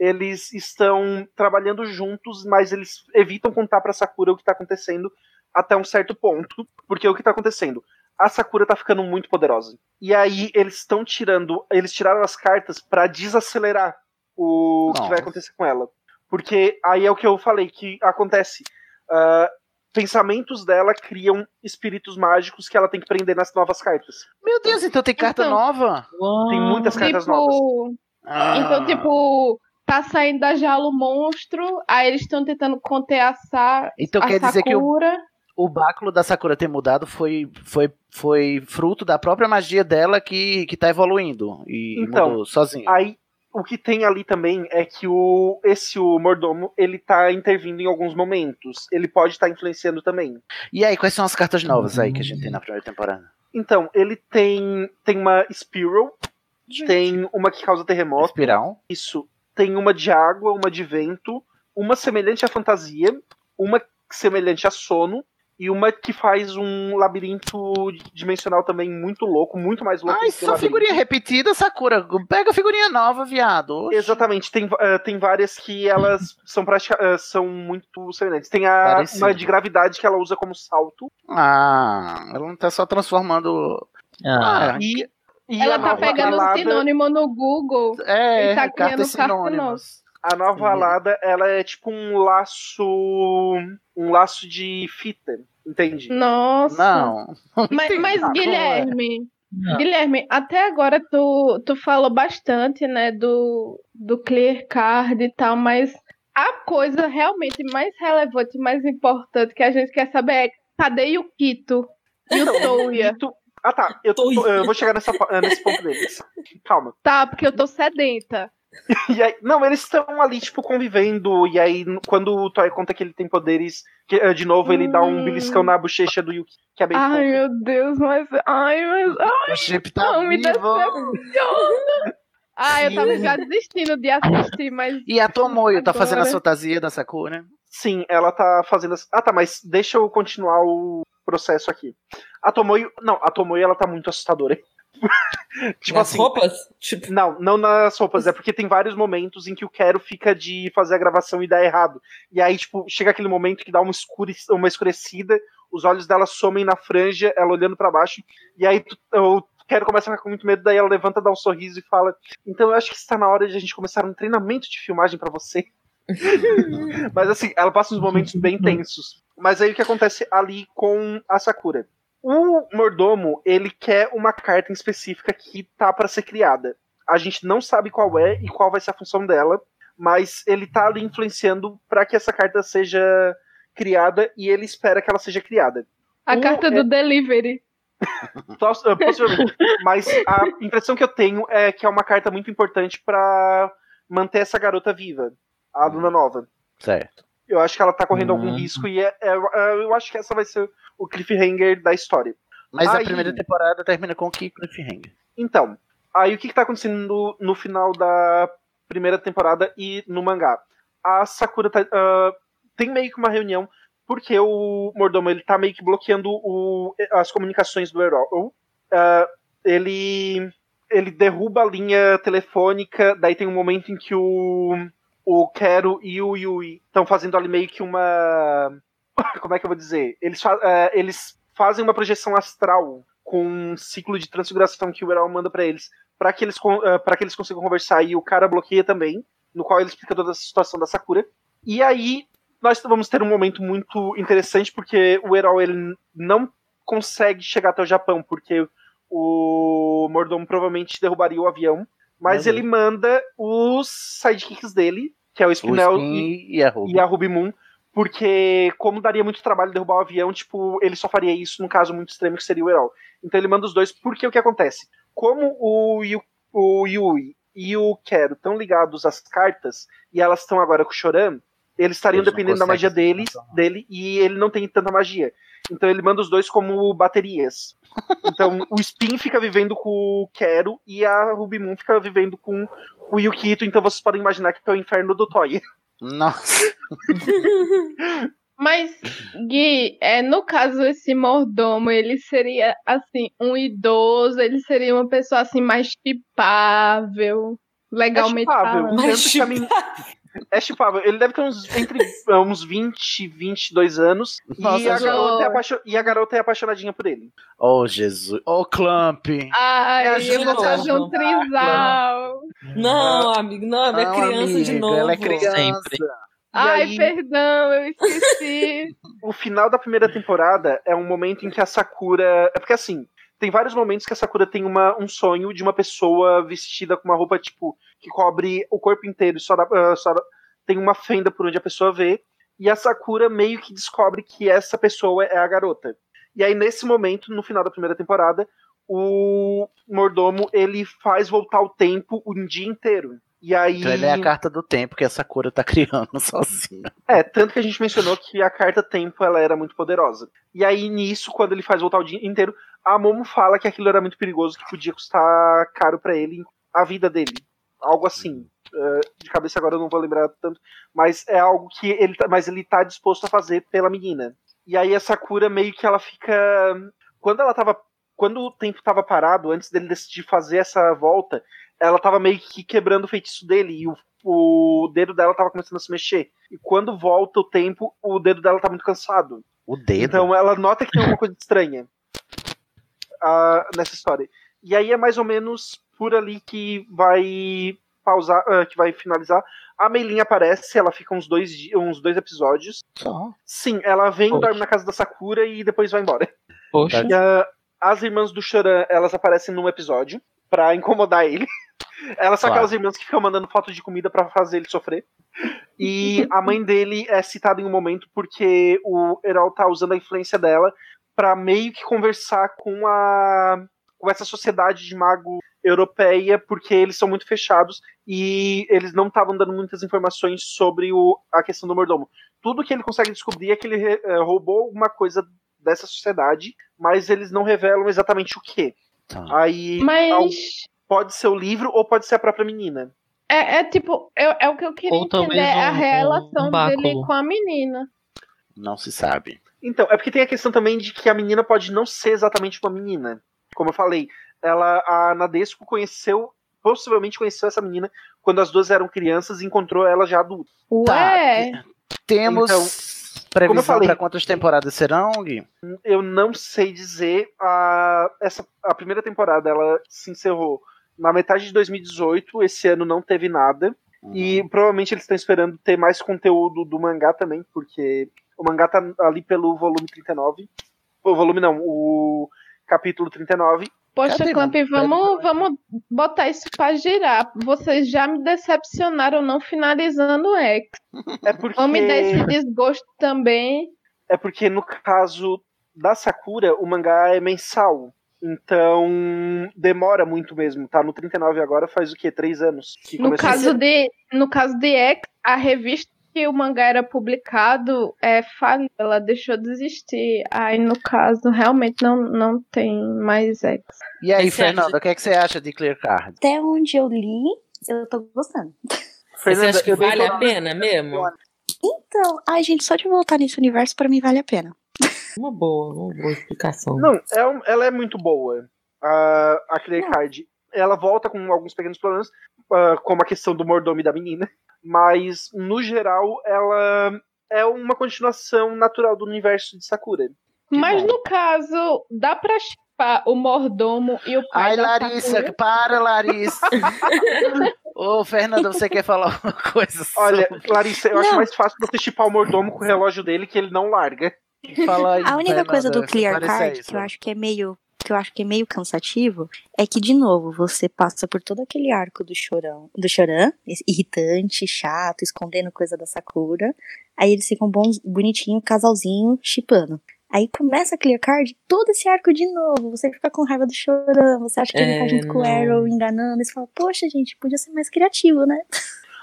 eles estão trabalhando juntos, mas eles evitam contar pra Sakura o que tá acontecendo até um certo ponto. Porque o que tá acontecendo? A Sakura tá ficando muito poderosa. E aí eles estão tirando. Eles tiraram as cartas pra desacelerar o que Nossa. vai acontecer com ela. Porque aí é o que eu falei que acontece. Ah, pensamentos dela criam espíritos mágicos que ela tem que prender nas novas cartas. Meu Deus, então tem carta Então. nova? Tem muitas cartas novas. Tipo, Ah. então, tipo, tá saindo da jaula o monstro, aí eles estão tentando conter a, Sa Então a quer dizer que o, Sakura. o báculo da Sakura ter mudado foi, foi, foi fruto da própria magia dela que, que tá evoluindo. E Então, mudou sozinho. Aí o que tem ali também é que o esse o mordomo ele tá intervindo em alguns momentos. Ele pode estar influenciando também. E aí, quais são as cartas novas aí que a gente tem na primeira temporada? Então, ele tem tem uma Spiral, tem uma que causa terremoto, Espiral? isso, tem uma de água, uma de vento, uma semelhante à fantasia, uma semelhante a sono e uma que faz um labirinto dimensional também muito louco, muito mais louco Ai, só figurinha repetida, Sakura. Pega figurinha nova, viado. Oxe. Exatamente, tem, eh, tem várias que elas *laughs* são, pratica- eh, são muito semelhantes. Tem a, Parecido. uma de gravidade que ela usa como salto. Ah, ela não tá só transformando. Ah, Ah, E, e Ela a tá nova pegando alada, sinônimo no Google. é, Ele tá criando carta sinônimas. A nova Sim. alada, ela é tipo um laço. Um laço de fita, entende? Nossa. Não. *laughs* Mas, Entendi. mas Ah, é? Guilherme, Não. Guilherme, até agora tu, tu falou bastante, né, do, do clear card e tal, mas a coisa realmente mais relevante, mais importante que a gente quer saber é cadê o Kito e o Touya? Ah tá, eu, tô- eu vou chegar nessa, pa- nesse ponto deles. *laughs* Calma. Tá, porque eu tô sedenta. *laughs* E aí, não, eles estão ali, tipo, convivendo. E aí, quando o Toy conta que ele tem poderes, que, eh, de novo, ele dá um Hum. beliscão na bochecha do Yuki, que é bem Ai, fofo. meu Deus, mas. Ai, mas. Ai, O chip tá não, me vivo. decepciona. Ai, eu tava já desistindo de assistir, mas. E a Tomoyo tá fazendo a Agora- fantasia da Sakura? Sim, ela tá fazendo. as- Ah, tá, mas deixa eu continuar o processo aqui. A Tomoyo. Não, a Tomoyo ela tá muito assustadora. *laughs* tipo Nas assim, roupas? Tipo... Não, não nas roupas, é porque tem vários momentos em que o Quero fica de fazer a gravação e dá errado. E aí, tipo, chega aquele momento que dá uma, escure... uma escurecida, os olhos dela somem na franja, ela olhando para baixo, e aí tu, o Quero começa a ficar com muito medo, daí ela levanta, dá um sorriso e fala: Então eu acho que está na hora de a gente começar um treinamento de filmagem para você. Mas assim, ela passa uns momentos bem *laughs* tensos. Mas aí o que acontece ali com a Sakura? O mordomo, ele quer uma carta em específica que tá para ser criada. A gente não sabe qual é e qual vai ser a função dela, mas ele tá ali influenciando para que essa carta seja criada e ele espera que ela seja criada. A O- carta é- do delivery. *laughs* Poss- Possivelmente. Mas a impressão que eu tenho é que é uma carta muito importante pra manter essa garota viva, a Luna Nova. Certo. Eu acho que ela tá correndo algum Hum. risco e é- é- é- eu acho que essa vai ser o cliffhanger da história. Mas a Aí- primeira temporada termina com que cliffhanger? Então, aí o que, que tá acontecendo no, no final da primeira temporada e no mangá? A Sakura tá, ah, tem meio que uma reunião, porque o Mordomo ele tá meio que bloqueando o- as comunicações do herói. Ah, ele, ele derruba a linha telefônica, daí tem um momento em que o, o Kero e o Yui estão fazendo ali meio que uma. *laughs* Como é que eu vou dizer? Eles, fa- eh, eles fazem uma projeção astral com um ciclo de transfiguração que o Herald manda pra eles, para que eles para que eles consigam conversar e o cara bloqueia também, no qual ele explica toda essa situação da Sakura. E aí nós vamos ter um momento muito interessante porque o Herald ele não consegue chegar até o Japão porque o Mordomo provavelmente derrubaria o avião, mas Meu ele manda os sidekicks dele, que é o O Spinel Spin e, e a Ruby. e a Ruby Moon, porque como daria muito trabalho derrubar o avião, tipo, ele só faria isso num caso muito extremo que seria o Herol. Então ele manda os dois, porque o que acontece? Como o, Yu, o Yui e o Kero estão ligados às cartas, e elas estão agora com o Choran, eles estariam Eles dependendo da magia dele, dele, e ele não tem tanta magia. Então ele manda os dois como baterias. Então o Spin fica vivendo com o Kero e a Ruby Moon fica vivendo com o Yukito, então vocês podem imaginar que é o inferno do Toy. Nossa. Mas, Gui, é, no caso, esse mordomo, ele seria, assim, um idoso, ele seria uma pessoa, assim, mais chipável, legalmente É chipável. falando. A men- É chipável. Ele deve ter uns, entre é, uns 20, 22 anos. Nossa, e, a garota é apaixo- e a garota é apaixonadinha por ele. Oh, Jesus. Oh, Clamp. Ai, É, eu vou de fazer um trisal. Não, amigo, não, é Não, criança de amiga, novo. Ela é criança. Sempre. E Ai, aí- perdão, eu esqueci. *laughs* O final da primeira temporada é um momento em que a Sakura. É porque assim, tem vários momentos que a Sakura tem uma, um sonho de uma pessoa vestida com uma roupa, tipo, que cobre o corpo inteiro e só, dá, ah, só tem uma fenda por onde a pessoa vê. E a Sakura meio que descobre que essa pessoa é a garota. E aí, nesse momento, no final da primeira temporada, o mordomo ele faz voltar o tempo um dia inteiro. E aí. Então ele é a carta do tempo que essa cura tá *laughs* criando sozinha. É, tanto que a gente mencionou que a carta tempo ela era muito poderosa. E aí, nisso, quando ele faz voltar o dia inteiro, a Momo fala que aquilo era muito perigoso, que podia custar caro pra ele a vida dele. Algo assim. Eh, de cabeça agora eu não vou lembrar tanto. Mas é algo que ele tá, mas ele tá disposto a fazer pela menina. E aí a Sakura meio que ela fica. Quando ela tava. Quando o tempo tava parado, antes dele decidir fazer essa volta, ela tava meio que quebrando o feitiço dele. E o, o dedo dela tava começando a se mexer. E quando volta o tempo, o dedo dela tá muito cansado. O dedo. Então ela nota que tem alguma coisa estranha ah, nessa história. E aí é mais ou menos por ali que vai pausar, ah, que vai finalizar. A Meilinha aparece, ela fica uns dois, uns dois episódios. Só. Sim, ela vem, Poxa. dorme na casa da Sakura e depois vai embora. Poxa. E, ah, as irmãs do Choran, elas aparecem num episódio pra incomodar ele. *laughs* Elas são Claro. aquelas irmãs que ficam mandando foto de comida pra fazer ele sofrer. E a mãe dele é citada em um momento porque o Herald tá usando a influência dela pra meio que conversar com a com essa sociedade de mago europeia, porque eles são muito fechados e eles não estavam dando muitas informações sobre o, a questão do mordomo. Tudo que ele consegue descobrir é que ele eh, roubou alguma coisa dessa sociedade, mas eles não revelam exatamente o que. Tá. Aí Mas pode ser o livro ou pode ser a própria menina. é, é tipo, é, é o que eu queria Ou entender, é a um- relação um dele com a menina. Não se sabe. Então, é porque tem a questão também de que a menina pode não ser exatamente uma menina. Como eu falei, ela, a Nadesco conheceu, possivelmente conheceu essa menina quando as duas eram crianças e encontrou ela já adulta. Ué! Temos Então, como eu previsão falei- para quantas temporadas serão, Gui? Eu não sei dizer. A, essa, a primeira temporada ela se encerrou na metade de 2018. Esse ano não teve nada. E provavelmente eles estão esperando ter mais conteúdo do mangá também, porque o mangá tá ali pelo volume 39. O volume não, o capítulo 39. Poxa, Cadê, Clamp, vamos, vamos botar isso pra girar. Vocês já me decepcionaram não finalizando o X. É porque. Vamos me dar esse desgosto também. É porque no caso da Sakura, o mangá é mensal. Então demora muito mesmo. Tá no 39 agora, faz o quê? Três anos. que No começou. caso, de, no caso de X, a revista que o mangá era publicado é faliu, ela deixou de existir. Aí, no caso, realmente não, não tem mais X. E aí, Fernanda, o que, é que você acha de Clear Card? Até onde eu li, eu tô gostando. *laughs* Você acha que vale a pena mesmo? Então, ai, gente, só de voltar nesse universo pra mim vale a pena. Uma boa, uma boa explicação. Não, é ela é muito boa. A, a Clear Card. Ela volta com alguns pequenos problemas, ah, como a questão do mordomo e da menina. Mas, no geral, ela é uma continuação natural do universo de Sakura. Mas no caso, dá pra chipar o mordomo e o pai Ai, da Larissa, Sakura? para, Larissa. *laughs* Ô, Fernanda, você quer falar uma coisa? Olha, sobre- Larissa, eu acho Não. mais fácil você chipar o mordomo com o relógio dele que ele não larga. Fala aí, A única Fernanda, coisa do Clear Card isso. que eu acho que é meio que eu acho que é meio cansativo é que de novo você passa por todo aquele arco do chorão, do choran, irritante, chato, escondendo coisa da Sakura. Aí eles ficam bons, bonitinho, casalzinho, chipando. Aí começa a Clear Card, todo esse arco de novo. Você fica com raiva do Choran, você acha que ele É, tá junto com o não. Arrow enganando. E você fala, poxa, gente, podia ser mais criativo, né?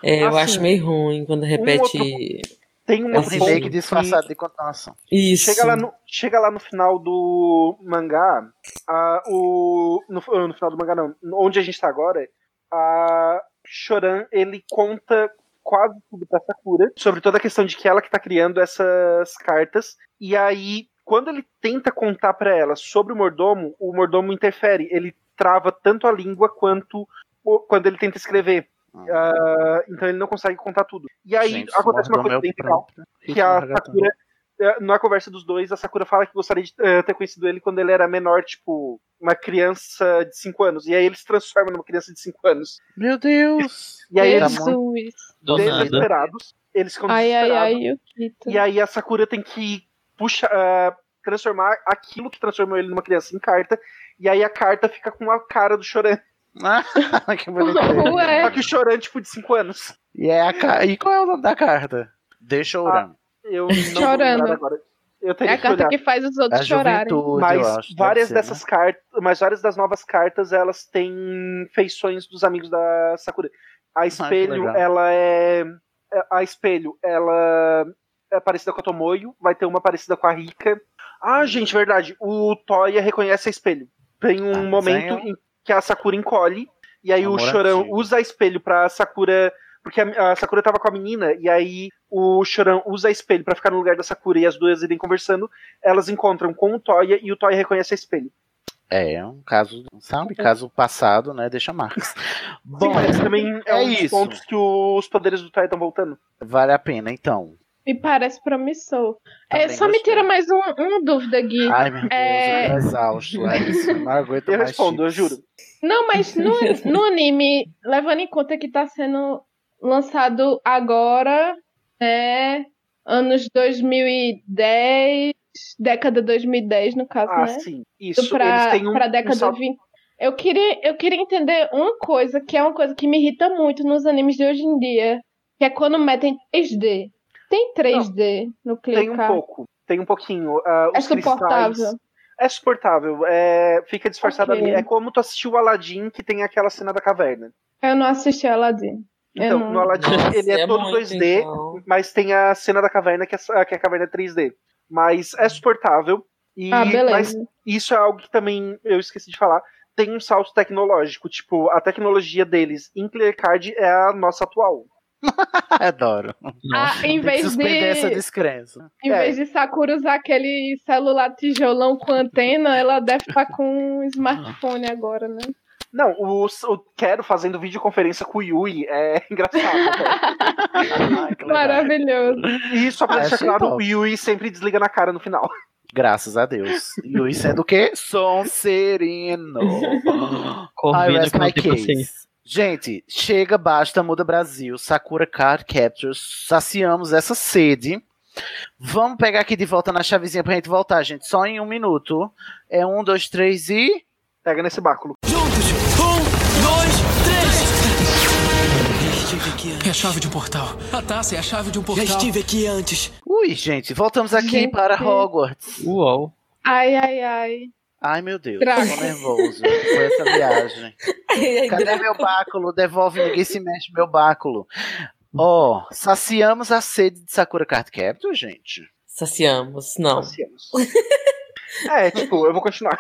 É, eu Assim, acho meio ruim quando repete. Tem um É outro Remake que- disfarçado de continuação. Isso. Chega lá, no, chega lá no final do mangá, a, o, no, no final do mangá não, onde a gente tá agora, a Choran, ele conta quase tudo pra Sakura, sobre toda a questão de que ela que tá criando essas cartas, e aí, quando ele tenta contar pra ela sobre o mordomo, o mordomo interfere, ele trava tanto a língua quanto o- quando ele tenta escrever. Ah, então ele não consegue contar tudo. E aí Gente, acontece uma coisa bem legal que a. Sakura, eh, na conversa dos dois, a Sakura fala que gostaria de eh, ter conhecido ele quando ele era menor, tipo, uma criança de 5 anos. E aí ele se transforma numa criança de 5 anos. Meu Deus! *laughs* E aí Tá eles. Do nada. desesperados, eles ficam Ai, ai, desesperados. ai, Yukito. E aí a Sakura tem que puxar, ah, transformar aquilo que transformou ele numa criança em carta. E aí a carta fica com a cara do Choran. Ah, *laughs* que bonitinho. Ué. Só que o Choran, tipo, de 5 anos. E, é a ca... e qual é o nome da carta? Deixa orando. Eu não vou Chorando. agora. Eu É a que carta olhar. que faz os outros a chorarem. Mas eu acho. várias ser, dessas né? cartas, mas várias das novas cartas, elas têm feições dos amigos da Sakura. A Espelho, legal. ela é a Espelho, ela é parecida com a Tomoyo, vai ter uma parecida com a Rika. Ah, gente, verdade, o Toya reconhece a Espelho. Tem um Ah, momento desenho. em que a Sakura encolhe e aí o Amor Choran antigo. usa Espelho pra Sakura porque a, a Sakura tava com a menina, e aí o Choran usa espelho pra ficar no lugar da Sakura e as duas irem conversando. Elas encontram com o Toya e o Toya reconhece a espelho. É, é um caso, sabe? Caso passado, né? Deixa marcas. Bom, Sim, mas também é, é um dos isso. pontos que os poderes do Toya estão voltando. Vale a pena, então. Me parece promissor. É, Também só me gostei. tira mais um, uma dúvida, Gui. Ai, meu Deus, É, eu tô exausto. Larissa, não aguento Eu mais respondo, eu juro. Não, mas no, *laughs* no anime, levando em conta que tá sendo lançado agora, é anos 2010, década 2010 no caso, Ah, né? sim. Isso, pra, eles têm um, pra um década salto- 20. Eu queria, eu queria entender uma coisa, que é uma coisa que me irrita muito nos animes de hoje em dia, que é quando metem 3D. Tem 3D no Tem um clicar? pouco, tem um pouquinho. ah, É os cristais- suportável. É suportável, é, fica disfarçado Ok. ali. É como tu assistiu o Aladdin, que tem aquela cena da caverna. Eu não assisti Aladdin. Então, não- no Aladdin Nossa, ele é, é todo muito, 2D, então. mas tem a cena da caverna que é, que a caverna é 3D. Mas é suportável. E, Ah, beleza. Mas isso é algo que também eu esqueci de falar. Tem um salto tecnológico. Tipo, a tecnologia deles em Clear Card é a nossa atual. *laughs* Adoro. Ah, em Tem que vez de- essa descrença. Em vez de Sakura usar aquele celular tijolão com antena, ela deve estar com um smartphone agora, né? Não, o, o Quero fazendo videoconferência com o Yui é *laughs* engraçado. *laughs* Maravilhoso. E só pra deixar claro, top. o Yui sempre desliga na cara no final. Graças a Deus. E isso é do quê? Sonserino. Corvino I rest que Gente, chega, basta, muda Brasil. Sakura Card Captures. Saciamos essa sede. Vamos pegar aqui de volta na chavezinha pra gente voltar, gente. Só em um minuto. É um, dois, três e. Pega nesse báculo. Juntos! Um, dois, três! Já estive aqui antes. É a chave de um portal. A taça é a chave de um portal. Já estive aqui antes. Ui, gente, voltamos aqui Gente. para Hogwarts. Uou. Ai, ai, ai. Ai, meu Deus, Droga. tô nervoso com essa viagem. Cadê meu báculo? Devolve, ninguém se mexe meu báculo. Ó, saciamos a sede de Sakura Card Capture, gente. Saciamos, não. Saciamos. *laughs* É, tipo, eu vou continuar.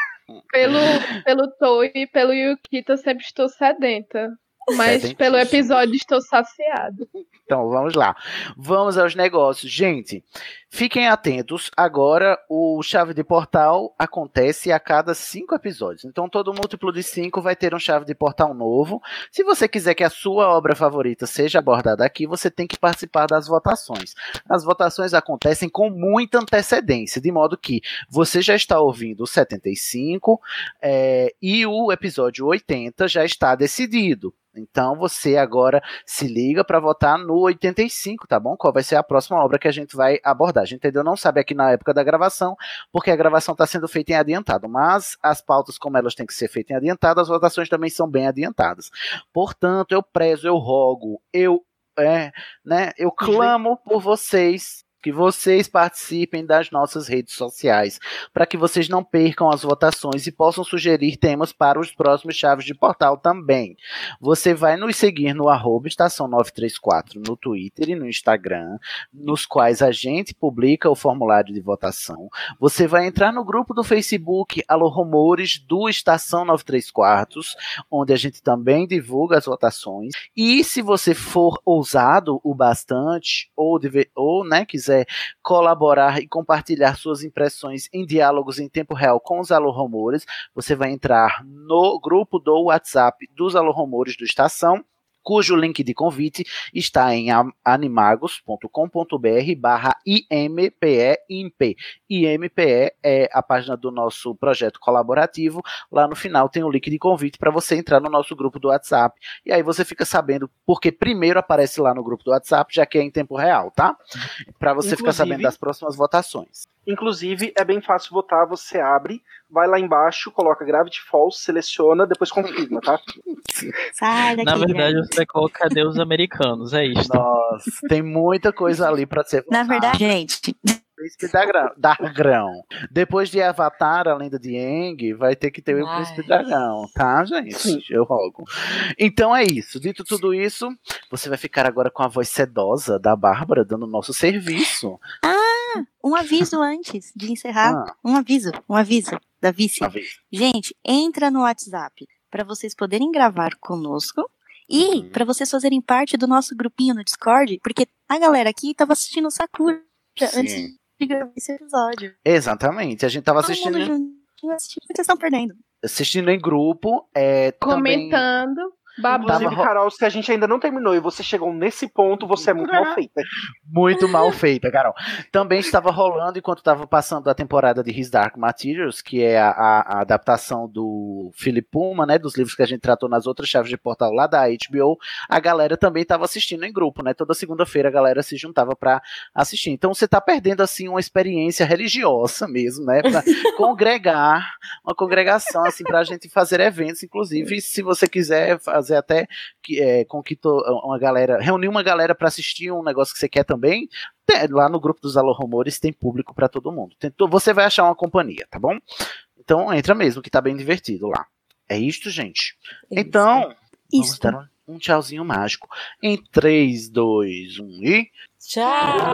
Pelo, pelo Toei e pelo Yukito eu sempre estou sedenta. Mas pelo episódio estou saciado. Então, vamos lá. Vamos aos negócios. Gente, fiquem atentos. Agora, o Chave de Portal acontece a cada cinco episódios. Então, todo múltiplo de cinco vai ter um Chave de Portal novo. Se você quiser que a sua obra favorita seja abordada aqui, você tem que participar das votações. As votações acontecem com muita antecedência, de modo que você já está ouvindo o 75 é, e o episódio 80 já está decidido. Então você agora se liga para votar no 85, tá bom? Qual vai ser a próxima obra que a gente vai abordar? A gente entendeu? Não sabe aqui na época da gravação, porque a gravação está sendo feita em adiantado. Mas as pautas, como elas têm que ser feitas em adiantado, as votações também são bem adiantadas. Portanto, eu prezo, eu rogo, eu, é, né, eu clamo por vocês. Que vocês participem das nossas redes sociais, para que vocês não percam as votações e possam sugerir temas para os próximos chaves de portal também. Você vai nos seguir no arroba estação 934 no Twitter e no Instagram, nos quais a gente publica o formulário de votação. Você vai entrar no grupo do Facebook Alô Rumores do Estação 93 Quartos, onde a gente também divulga as votações. E se você for ousado o bastante, ou, deve, ou né, quiser colaborar e compartilhar suas impressões em diálogos em tempo real com os Alô Rumores, você vai entrar no grupo do WhatsApp dos Alô Rumores do Estação, cujo link de convite está em animagos.com.br barra IMPE IMPE. É a página do nosso projeto colaborativo. Lá no final tem o link de convite para você entrar no nosso grupo do WhatsApp. E aí você fica sabendo, porque primeiro aparece lá no grupo do WhatsApp, já que é em tempo real, tá? Para você ficar Inclusive- sabendo das próximas votações. Inclusive, é bem fácil votar. Você abre, vai lá embaixo, coloca Gravity Falls, seleciona, depois confirma, tá? Sai daqui. Na verdade, velho. você vai colocar Deus americanos, é isso. Nossa, tem muita coisa ali para ser Na verdade, gente, Príncipe da grão, Dragão. Depois de Avatar, a lenda de Aang, vai ter que ter o. Príncipe Dragão, tá, gente? Eu rogo. Então é isso. Dito tudo isso, você vai ficar agora com a voz sedosa da Bárbara dando o nosso serviço. Um aviso antes de encerrar. Ah. Um aviso, um aviso da vice. Vez. Gente, entra no WhatsApp para vocês poderem gravar conosco e Uhum. para vocês fazerem parte do nosso grupinho no Discord, porque a galera aqui tava assistindo Sakura antes Sim. de gravar esse episódio. Exatamente. A gente tava Todo assistindo, mundo juntinho assistindo, vocês estão perdendo. assistindo em grupo. É, também- Babando. Inclusive, ro- Carol, se a gente ainda não terminou e você chegou nesse ponto, você é muito mal feita. Muito mal feita, Carol. Também estava rolando enquanto estava passando a temporada de His Dark Materials, que é a, a- adaptação do Philip Pullman, né, dos livros que a gente tratou nas outras chaves de portal lá da HBO. A galera também estava assistindo em grupo, né? Toda segunda-feira a galera se juntava para assistir. Então você está perdendo assim uma experiência religiosa mesmo, né, para *laughs* congregar, uma congregação assim para a gente fazer eventos, inclusive se você quiser fazer até que, é, com que to- uma galera, reunir uma galera para assistir um negócio que você quer também, tem- lá no grupo dos Alô Rumores tem público para todo mundo. Tem você vai achar uma companhia, tá bom? Então entra mesmo, que tá bem divertido lá. É isto, gente. Então, vamos Isso. dar um, um tchauzinho mágico. Em 3, 2, 1 e. Tchau!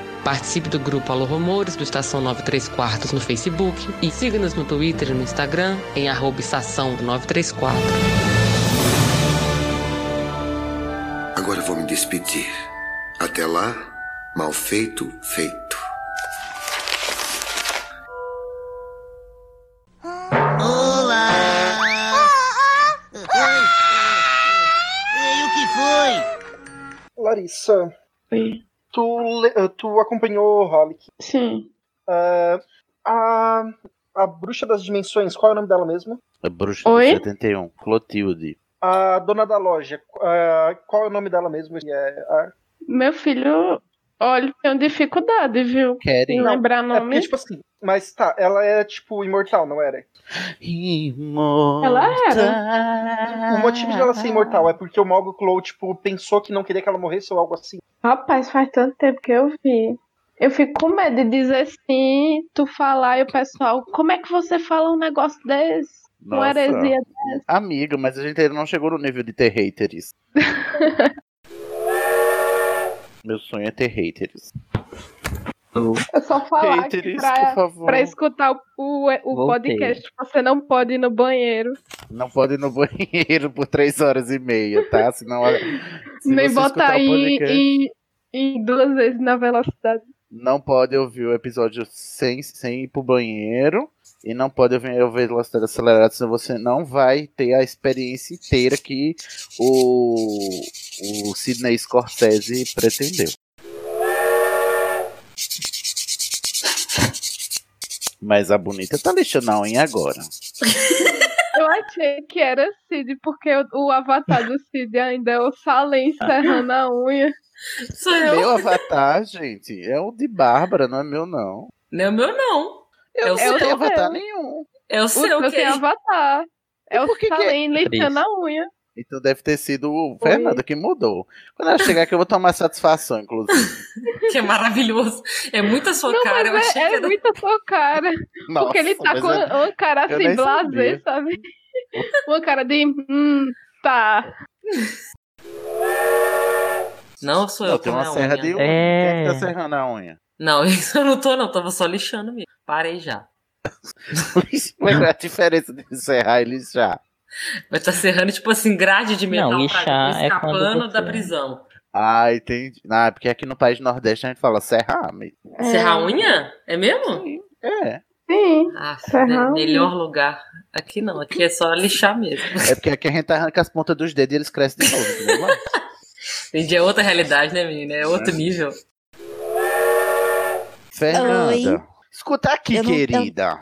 Participe do grupo Alô Rumores do Estação 93 Quartos no Facebook e siga-nos no Twitter e no Instagram em arroba estação 934. Agora vou me despedir. Até lá, mal feito, feito. Olá! Oi! Ei, o que foi? Larissa. Tu, eh, tu acompanhou Holic. Sim. a, a Bruxa das Dimensões, qual é o nome dela mesmo? A bruxa Oi? de 71, Clotilde. A dona da loja, ah, qual é o nome dela mesmo? É a... Meu filho, olha, tenho dificuldade, viu? Querem. Em lembrar É porque, nome. tipo assim, mas tá, ela é tipo imortal, não era? Ela era. O motivo de ela ser imortal é porque o Mogul tipo, pensou que não queria que ela morresse ou algo assim. Rapaz, faz tanto tempo que eu vi. Eu fico com medo de dizer sim, tu falar e o pessoal, como é que você fala um negócio desse? Uma Nossa. heresia Amiga, mas a gente ainda não chegou no nível de ter haters. *laughs* Meu sonho é ter haters. É só falar que Haters, pra, pra escutar o, o, o Voltei. podcast você não pode ir no banheiro. Não pode ir no banheiro por três horas e meia, tá? Senão. Se *laughs* nem botar o em, podcast, em, em duas vezes na velocidade. Não pode ouvir o episódio sem, sem ir pro banheiro. E não pode ouvir, ouvir velocidade acelerada, senão você não vai ter a experiência inteira que o, o Sidney Scorsese pretendeu. Mas a bonita tá lixando a unha agora. *laughs* Eu achei que era Cid, porque o, o avatar do Cid ainda é o Salem encerrando a unha. Sou Meu avatar, gente, é o de Bárbara, não é meu, não. Não é o meu, não. Eu é o não tenho avatar nenhum. É o O seu seu que tem avatar. É o que que é- Salem lixando a unha. Então deve ter sido o Fernando que mudou. Quando ela chegar aqui, eu vou tomar satisfação, inclusive. *laughs* que é maravilhoso. É muita sua Não, cara. Eu mas achei é, que é era... muito a sua cara. Nossa, porque ele tá mas com eu- uma cara eu assim, sabia. sabe? *laughs* Uma cara de. Hum, tá. Não, sou eu. Não, tem com uma serra unha. de unha. É. Quem é que tá serrando a unha? Não, *laughs* isso eu não tô, não. Tava só lixando mesmo. Parei já. Lembra a diferença de serrar e lixar? Vai estar serrando, tipo assim, grade de metal Não, pra é escapando da prisão. Ah, entendi. Ah, porque aqui no país Nordeste a gente fala serrar. mesmo. Serrar a unha? É mesmo? É. Sim. Ah, serrar unha. melhor lugar. Aqui não, aqui é só lixar mesmo. *laughs* É porque aqui a gente arranca as pontas dos dedos e eles crescem de novo? *laughs* Entendi, é outra realidade, né, menina? É outro nível. Fernanda, Oi. escuta aqui, Eu não- eu- querida.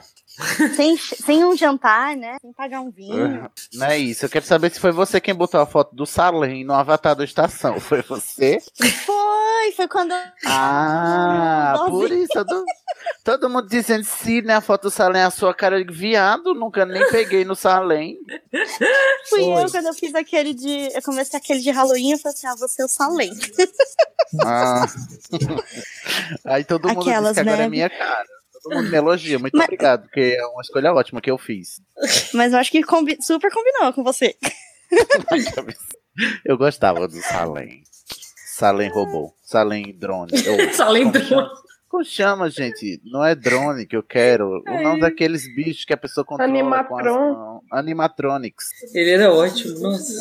Sem, sem um jantar, né? Sem pagar um vinho. Não é isso. Eu quero saber se foi você quem botou a foto do Salem no avatar da estação. *laughs* Foi você? Foi, foi quando. Ah, Nossa. por isso. Todo, todo mundo dizendo sim, né? A foto do Salem é a sua cara de viado. Nunca nem peguei no Salem. Fui Foi. eu quando eu fiz aquele de. Eu comecei aquele de Halloween, eu falei assim: ah, você é o Salem. Ah. *laughs* Aí todo mundo Aquelas, diz que agora né? é minha cara. Todo mundo me elogia. Muito obrigado, porque é uma escolha ótima que eu fiz. Mas eu acho que combi- super combinou com você. *laughs* Eu gostava do Salem. Salem robô. Salem drone. Ou- *laughs* Salem como drone. chama? Como chama, gente? Não é drone que eu quero. O nome daqueles bichos que a pessoa controla com as Animatron. mãos. Animatronics. Ele era ótimo, nossa.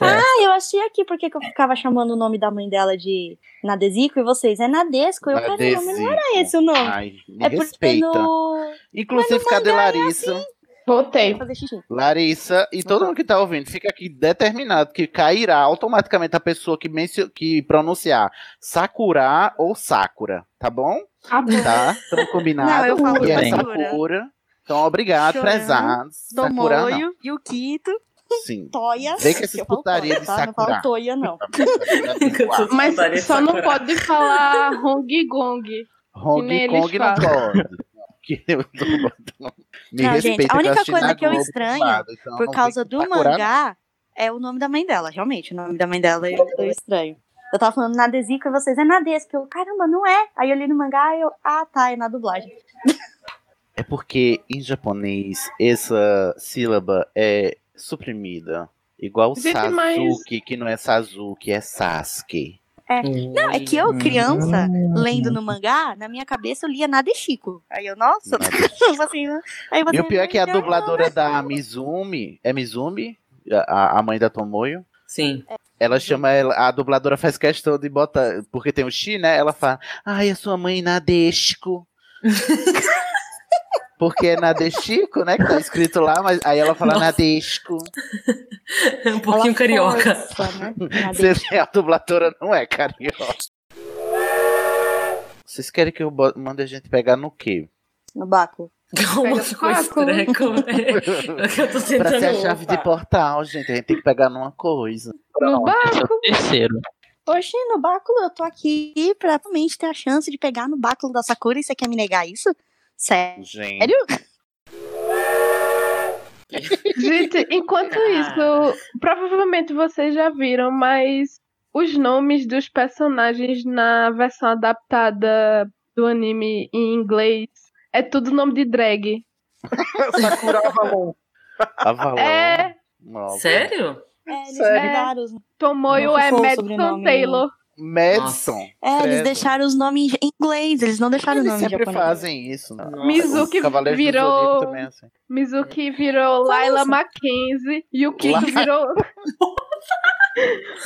Ah, eu achei aqui porque que eu ficava chamando o nome da mãe dela de Nadesico e vocês é Nadesco. Eu, caramba, mas não era esse o nome. Ai, me é respeita. no. Inclusive, cadê Larissa? Voltei. Fazer xixi. Larissa e todo mundo que tá ouvindo, fica aqui determinado que cairá automaticamente a pessoa que, mencio- que pronunciar Sakura ou Sakura, tá bom? Tá bom. Tá? Estamos combinados. Não, eu falo que é Sakura. Então, obrigado, Chorando, prezados. Sakura não. Domoio, Yukito, Sim. Toya. Vê que essa falo putaria de tá? Não Sakura. falo Toya, não. *laughs* Mas só não Sakura. pode falar Hong Gong. Hong Kong não pode. *laughs* Me não, respeita, gente, a única coisa que eu estranho, então por causa vem do Sakura, mangá, é o nome da mãe dela, realmente. O nome da mãe dela eu, eu estranho. Eu tava falando Nadesico e vocês, é Nadesco. Eu, caramba, não é. Aí eu li no mangá e eu, ah, tá, é na dublagem. É porque em japonês essa sílaba é suprimida. Igual Gente, Sasuke, mas- que não é Sasuke, é Sasuke. É. Não, é que eu, criança, lendo no mangá, na minha cabeça eu lia Nadeshiko. Aí eu, nossa, *laughs* assim, aí você, E o pior é que a dubladora da Mizumi, é Mizumi? A, a mãe da Tomoyo? Sim. Ela chama ela, a dubladora faz questão de botar, porque tem o X, né? Ela fala, ai, a sua mãe Nadeshiko. *laughs* porque é Nadeshiko, né? Que tá escrito lá, mas aí ela fala Nossa. Nadeshiko. *laughs* É um pouquinho carioca. né? *laughs* Você- a dubladora não é carioca. Vocês querem que eu mande a gente pegar no quê? No Baco. *laughs* Como ficou treco? É, eu tô pra ser a chave de portal, gente. A gente tem que pegar numa coisa. No Baco? Terceiro. Oxi, no báculo, eu tô aqui pra realmente ter a chance de pegar no báculo da Sakura e você quer me negar isso? Sério? Gente. Gente, enquanto isso, provavelmente vocês já viram, mas os nomes dos personagens na versão adaptada do anime em inglês é tudo nome de drag. *laughs* Sakura Avalon. Avalon. É. Sério? É, eles Sério? mudaram. Tomoyo é Madison. Taylor. Madison. É, eles deixaram os nomes em inglês, eles não deixaram Eles o nome em sempre japonês. fazem isso. Né? Mizuki virou- também é assim. Mizuki virou Laila Mackenzie. Yukito Laila- virou.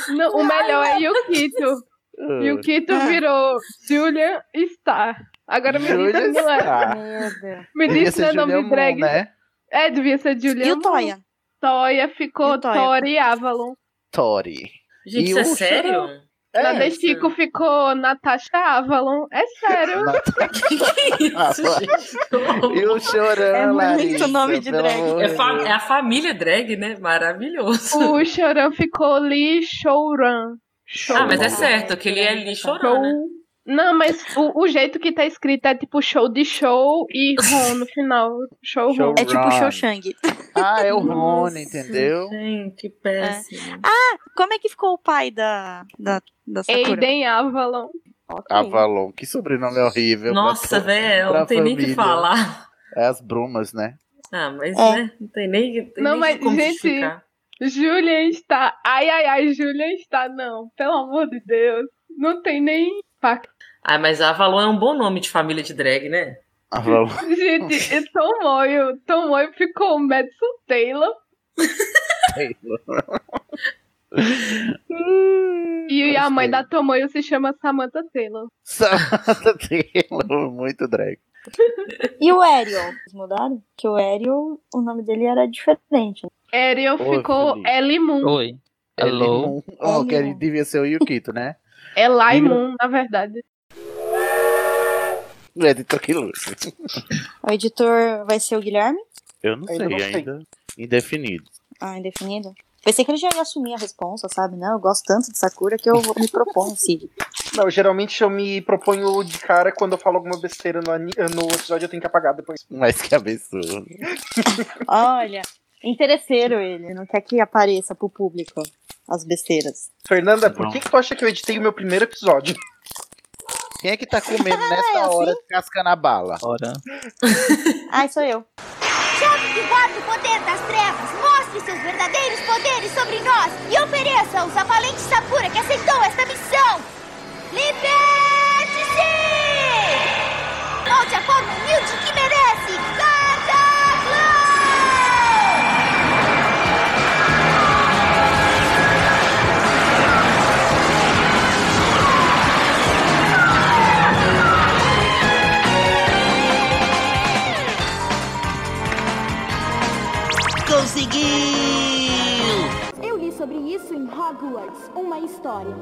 Não, o melhor é Yukito. *laughs* Ah. Yukito virou Julian Star. Agora me diz não é. Star. Meu Deus. Me diz não ser nome de drag. Moon, né? É, devia ser Julian. E o Moon. Toya? Toya ficou E o Toya? Tori Avalon. Tori. Gente, E isso é o sério? É, Destico ficou Natasha Avalon. É sério. *laughs* Que isso, *laughs* gente? E o Chorão, É muito Larissa, nome de drag. É, é a família drag, né? Maravilhoso. O Chorão ficou Lee Shouran. Ah, mas é certo, que ele é ali chorando, né? Não, mas o, o jeito que tá escrito é tipo show de show e Ron no final. Show Show Ron. É tipo Ron. Shoshang. Ah, é o Rony, entendeu? Gente, que péssimo. Como é que ficou o pai da, da, da Sakura? Aiden Avalon. Ok. Avalon. Que sobrenome horrível. Nossa, velho, não tem nem o que família. falar. É as brumas, né? Ah, mas É. né, não tem nem, tem Não, nem mas, como gente, justificar. Julian está. Ai, ai, ai, Julian está. Não, pelo amor de Deus. Não tem nem impacto. Ah, mas a Avalon é um bom nome de família de drag, né? Avalon. *laughs* Gente, e Tomoyo. Tomoyo ficou Madison Taylor. *laughs* E a mãe da Tomoyo se chama Samantha Taylor. Samantha Taylor, muito drag. E o Ariel? Eles mudaram? Que o Ariel, o nome dele era diferente. Ariel Oi, ficou. Ellie Moon. Oi. Hello. Oh, que ele devia ser o Yukito, né? É Lai Diga. Moon, na verdade. O editor que luta. O editor vai ser o Guilherme? Eu não Ainda sei, não sei. ainda indefinido. Ah, indefinido. Pensei que ele já ia assumir a responsa, sabe? Não, eu gosto tanto de Sakura que eu vou- me proponho, *laughs* Cid. Não, geralmente eu me proponho de cara quando eu falo alguma besteira no, no episódio, eu tenho que apagar depois. Mas que absurdo. Olha, interesseiro ele, não quer que apareça pro público as besteiras. Fernanda, por que, que tu acha que eu editei o meu primeiro episódio? *laughs* Quem é que tá comendo *laughs* nessa É, assim? hora cascando a bala? Ora. *laughs* Ai, sou eu. Chame que guarda o poder das trevas, mostre seus verdadeiros poderes sobre nós e ofereça-os à valente Sakura que aceitou esta missão. Liberte-se! Volte a forma humilde que merece! Cataclã! Sobre isso em Hogwarts, uma história.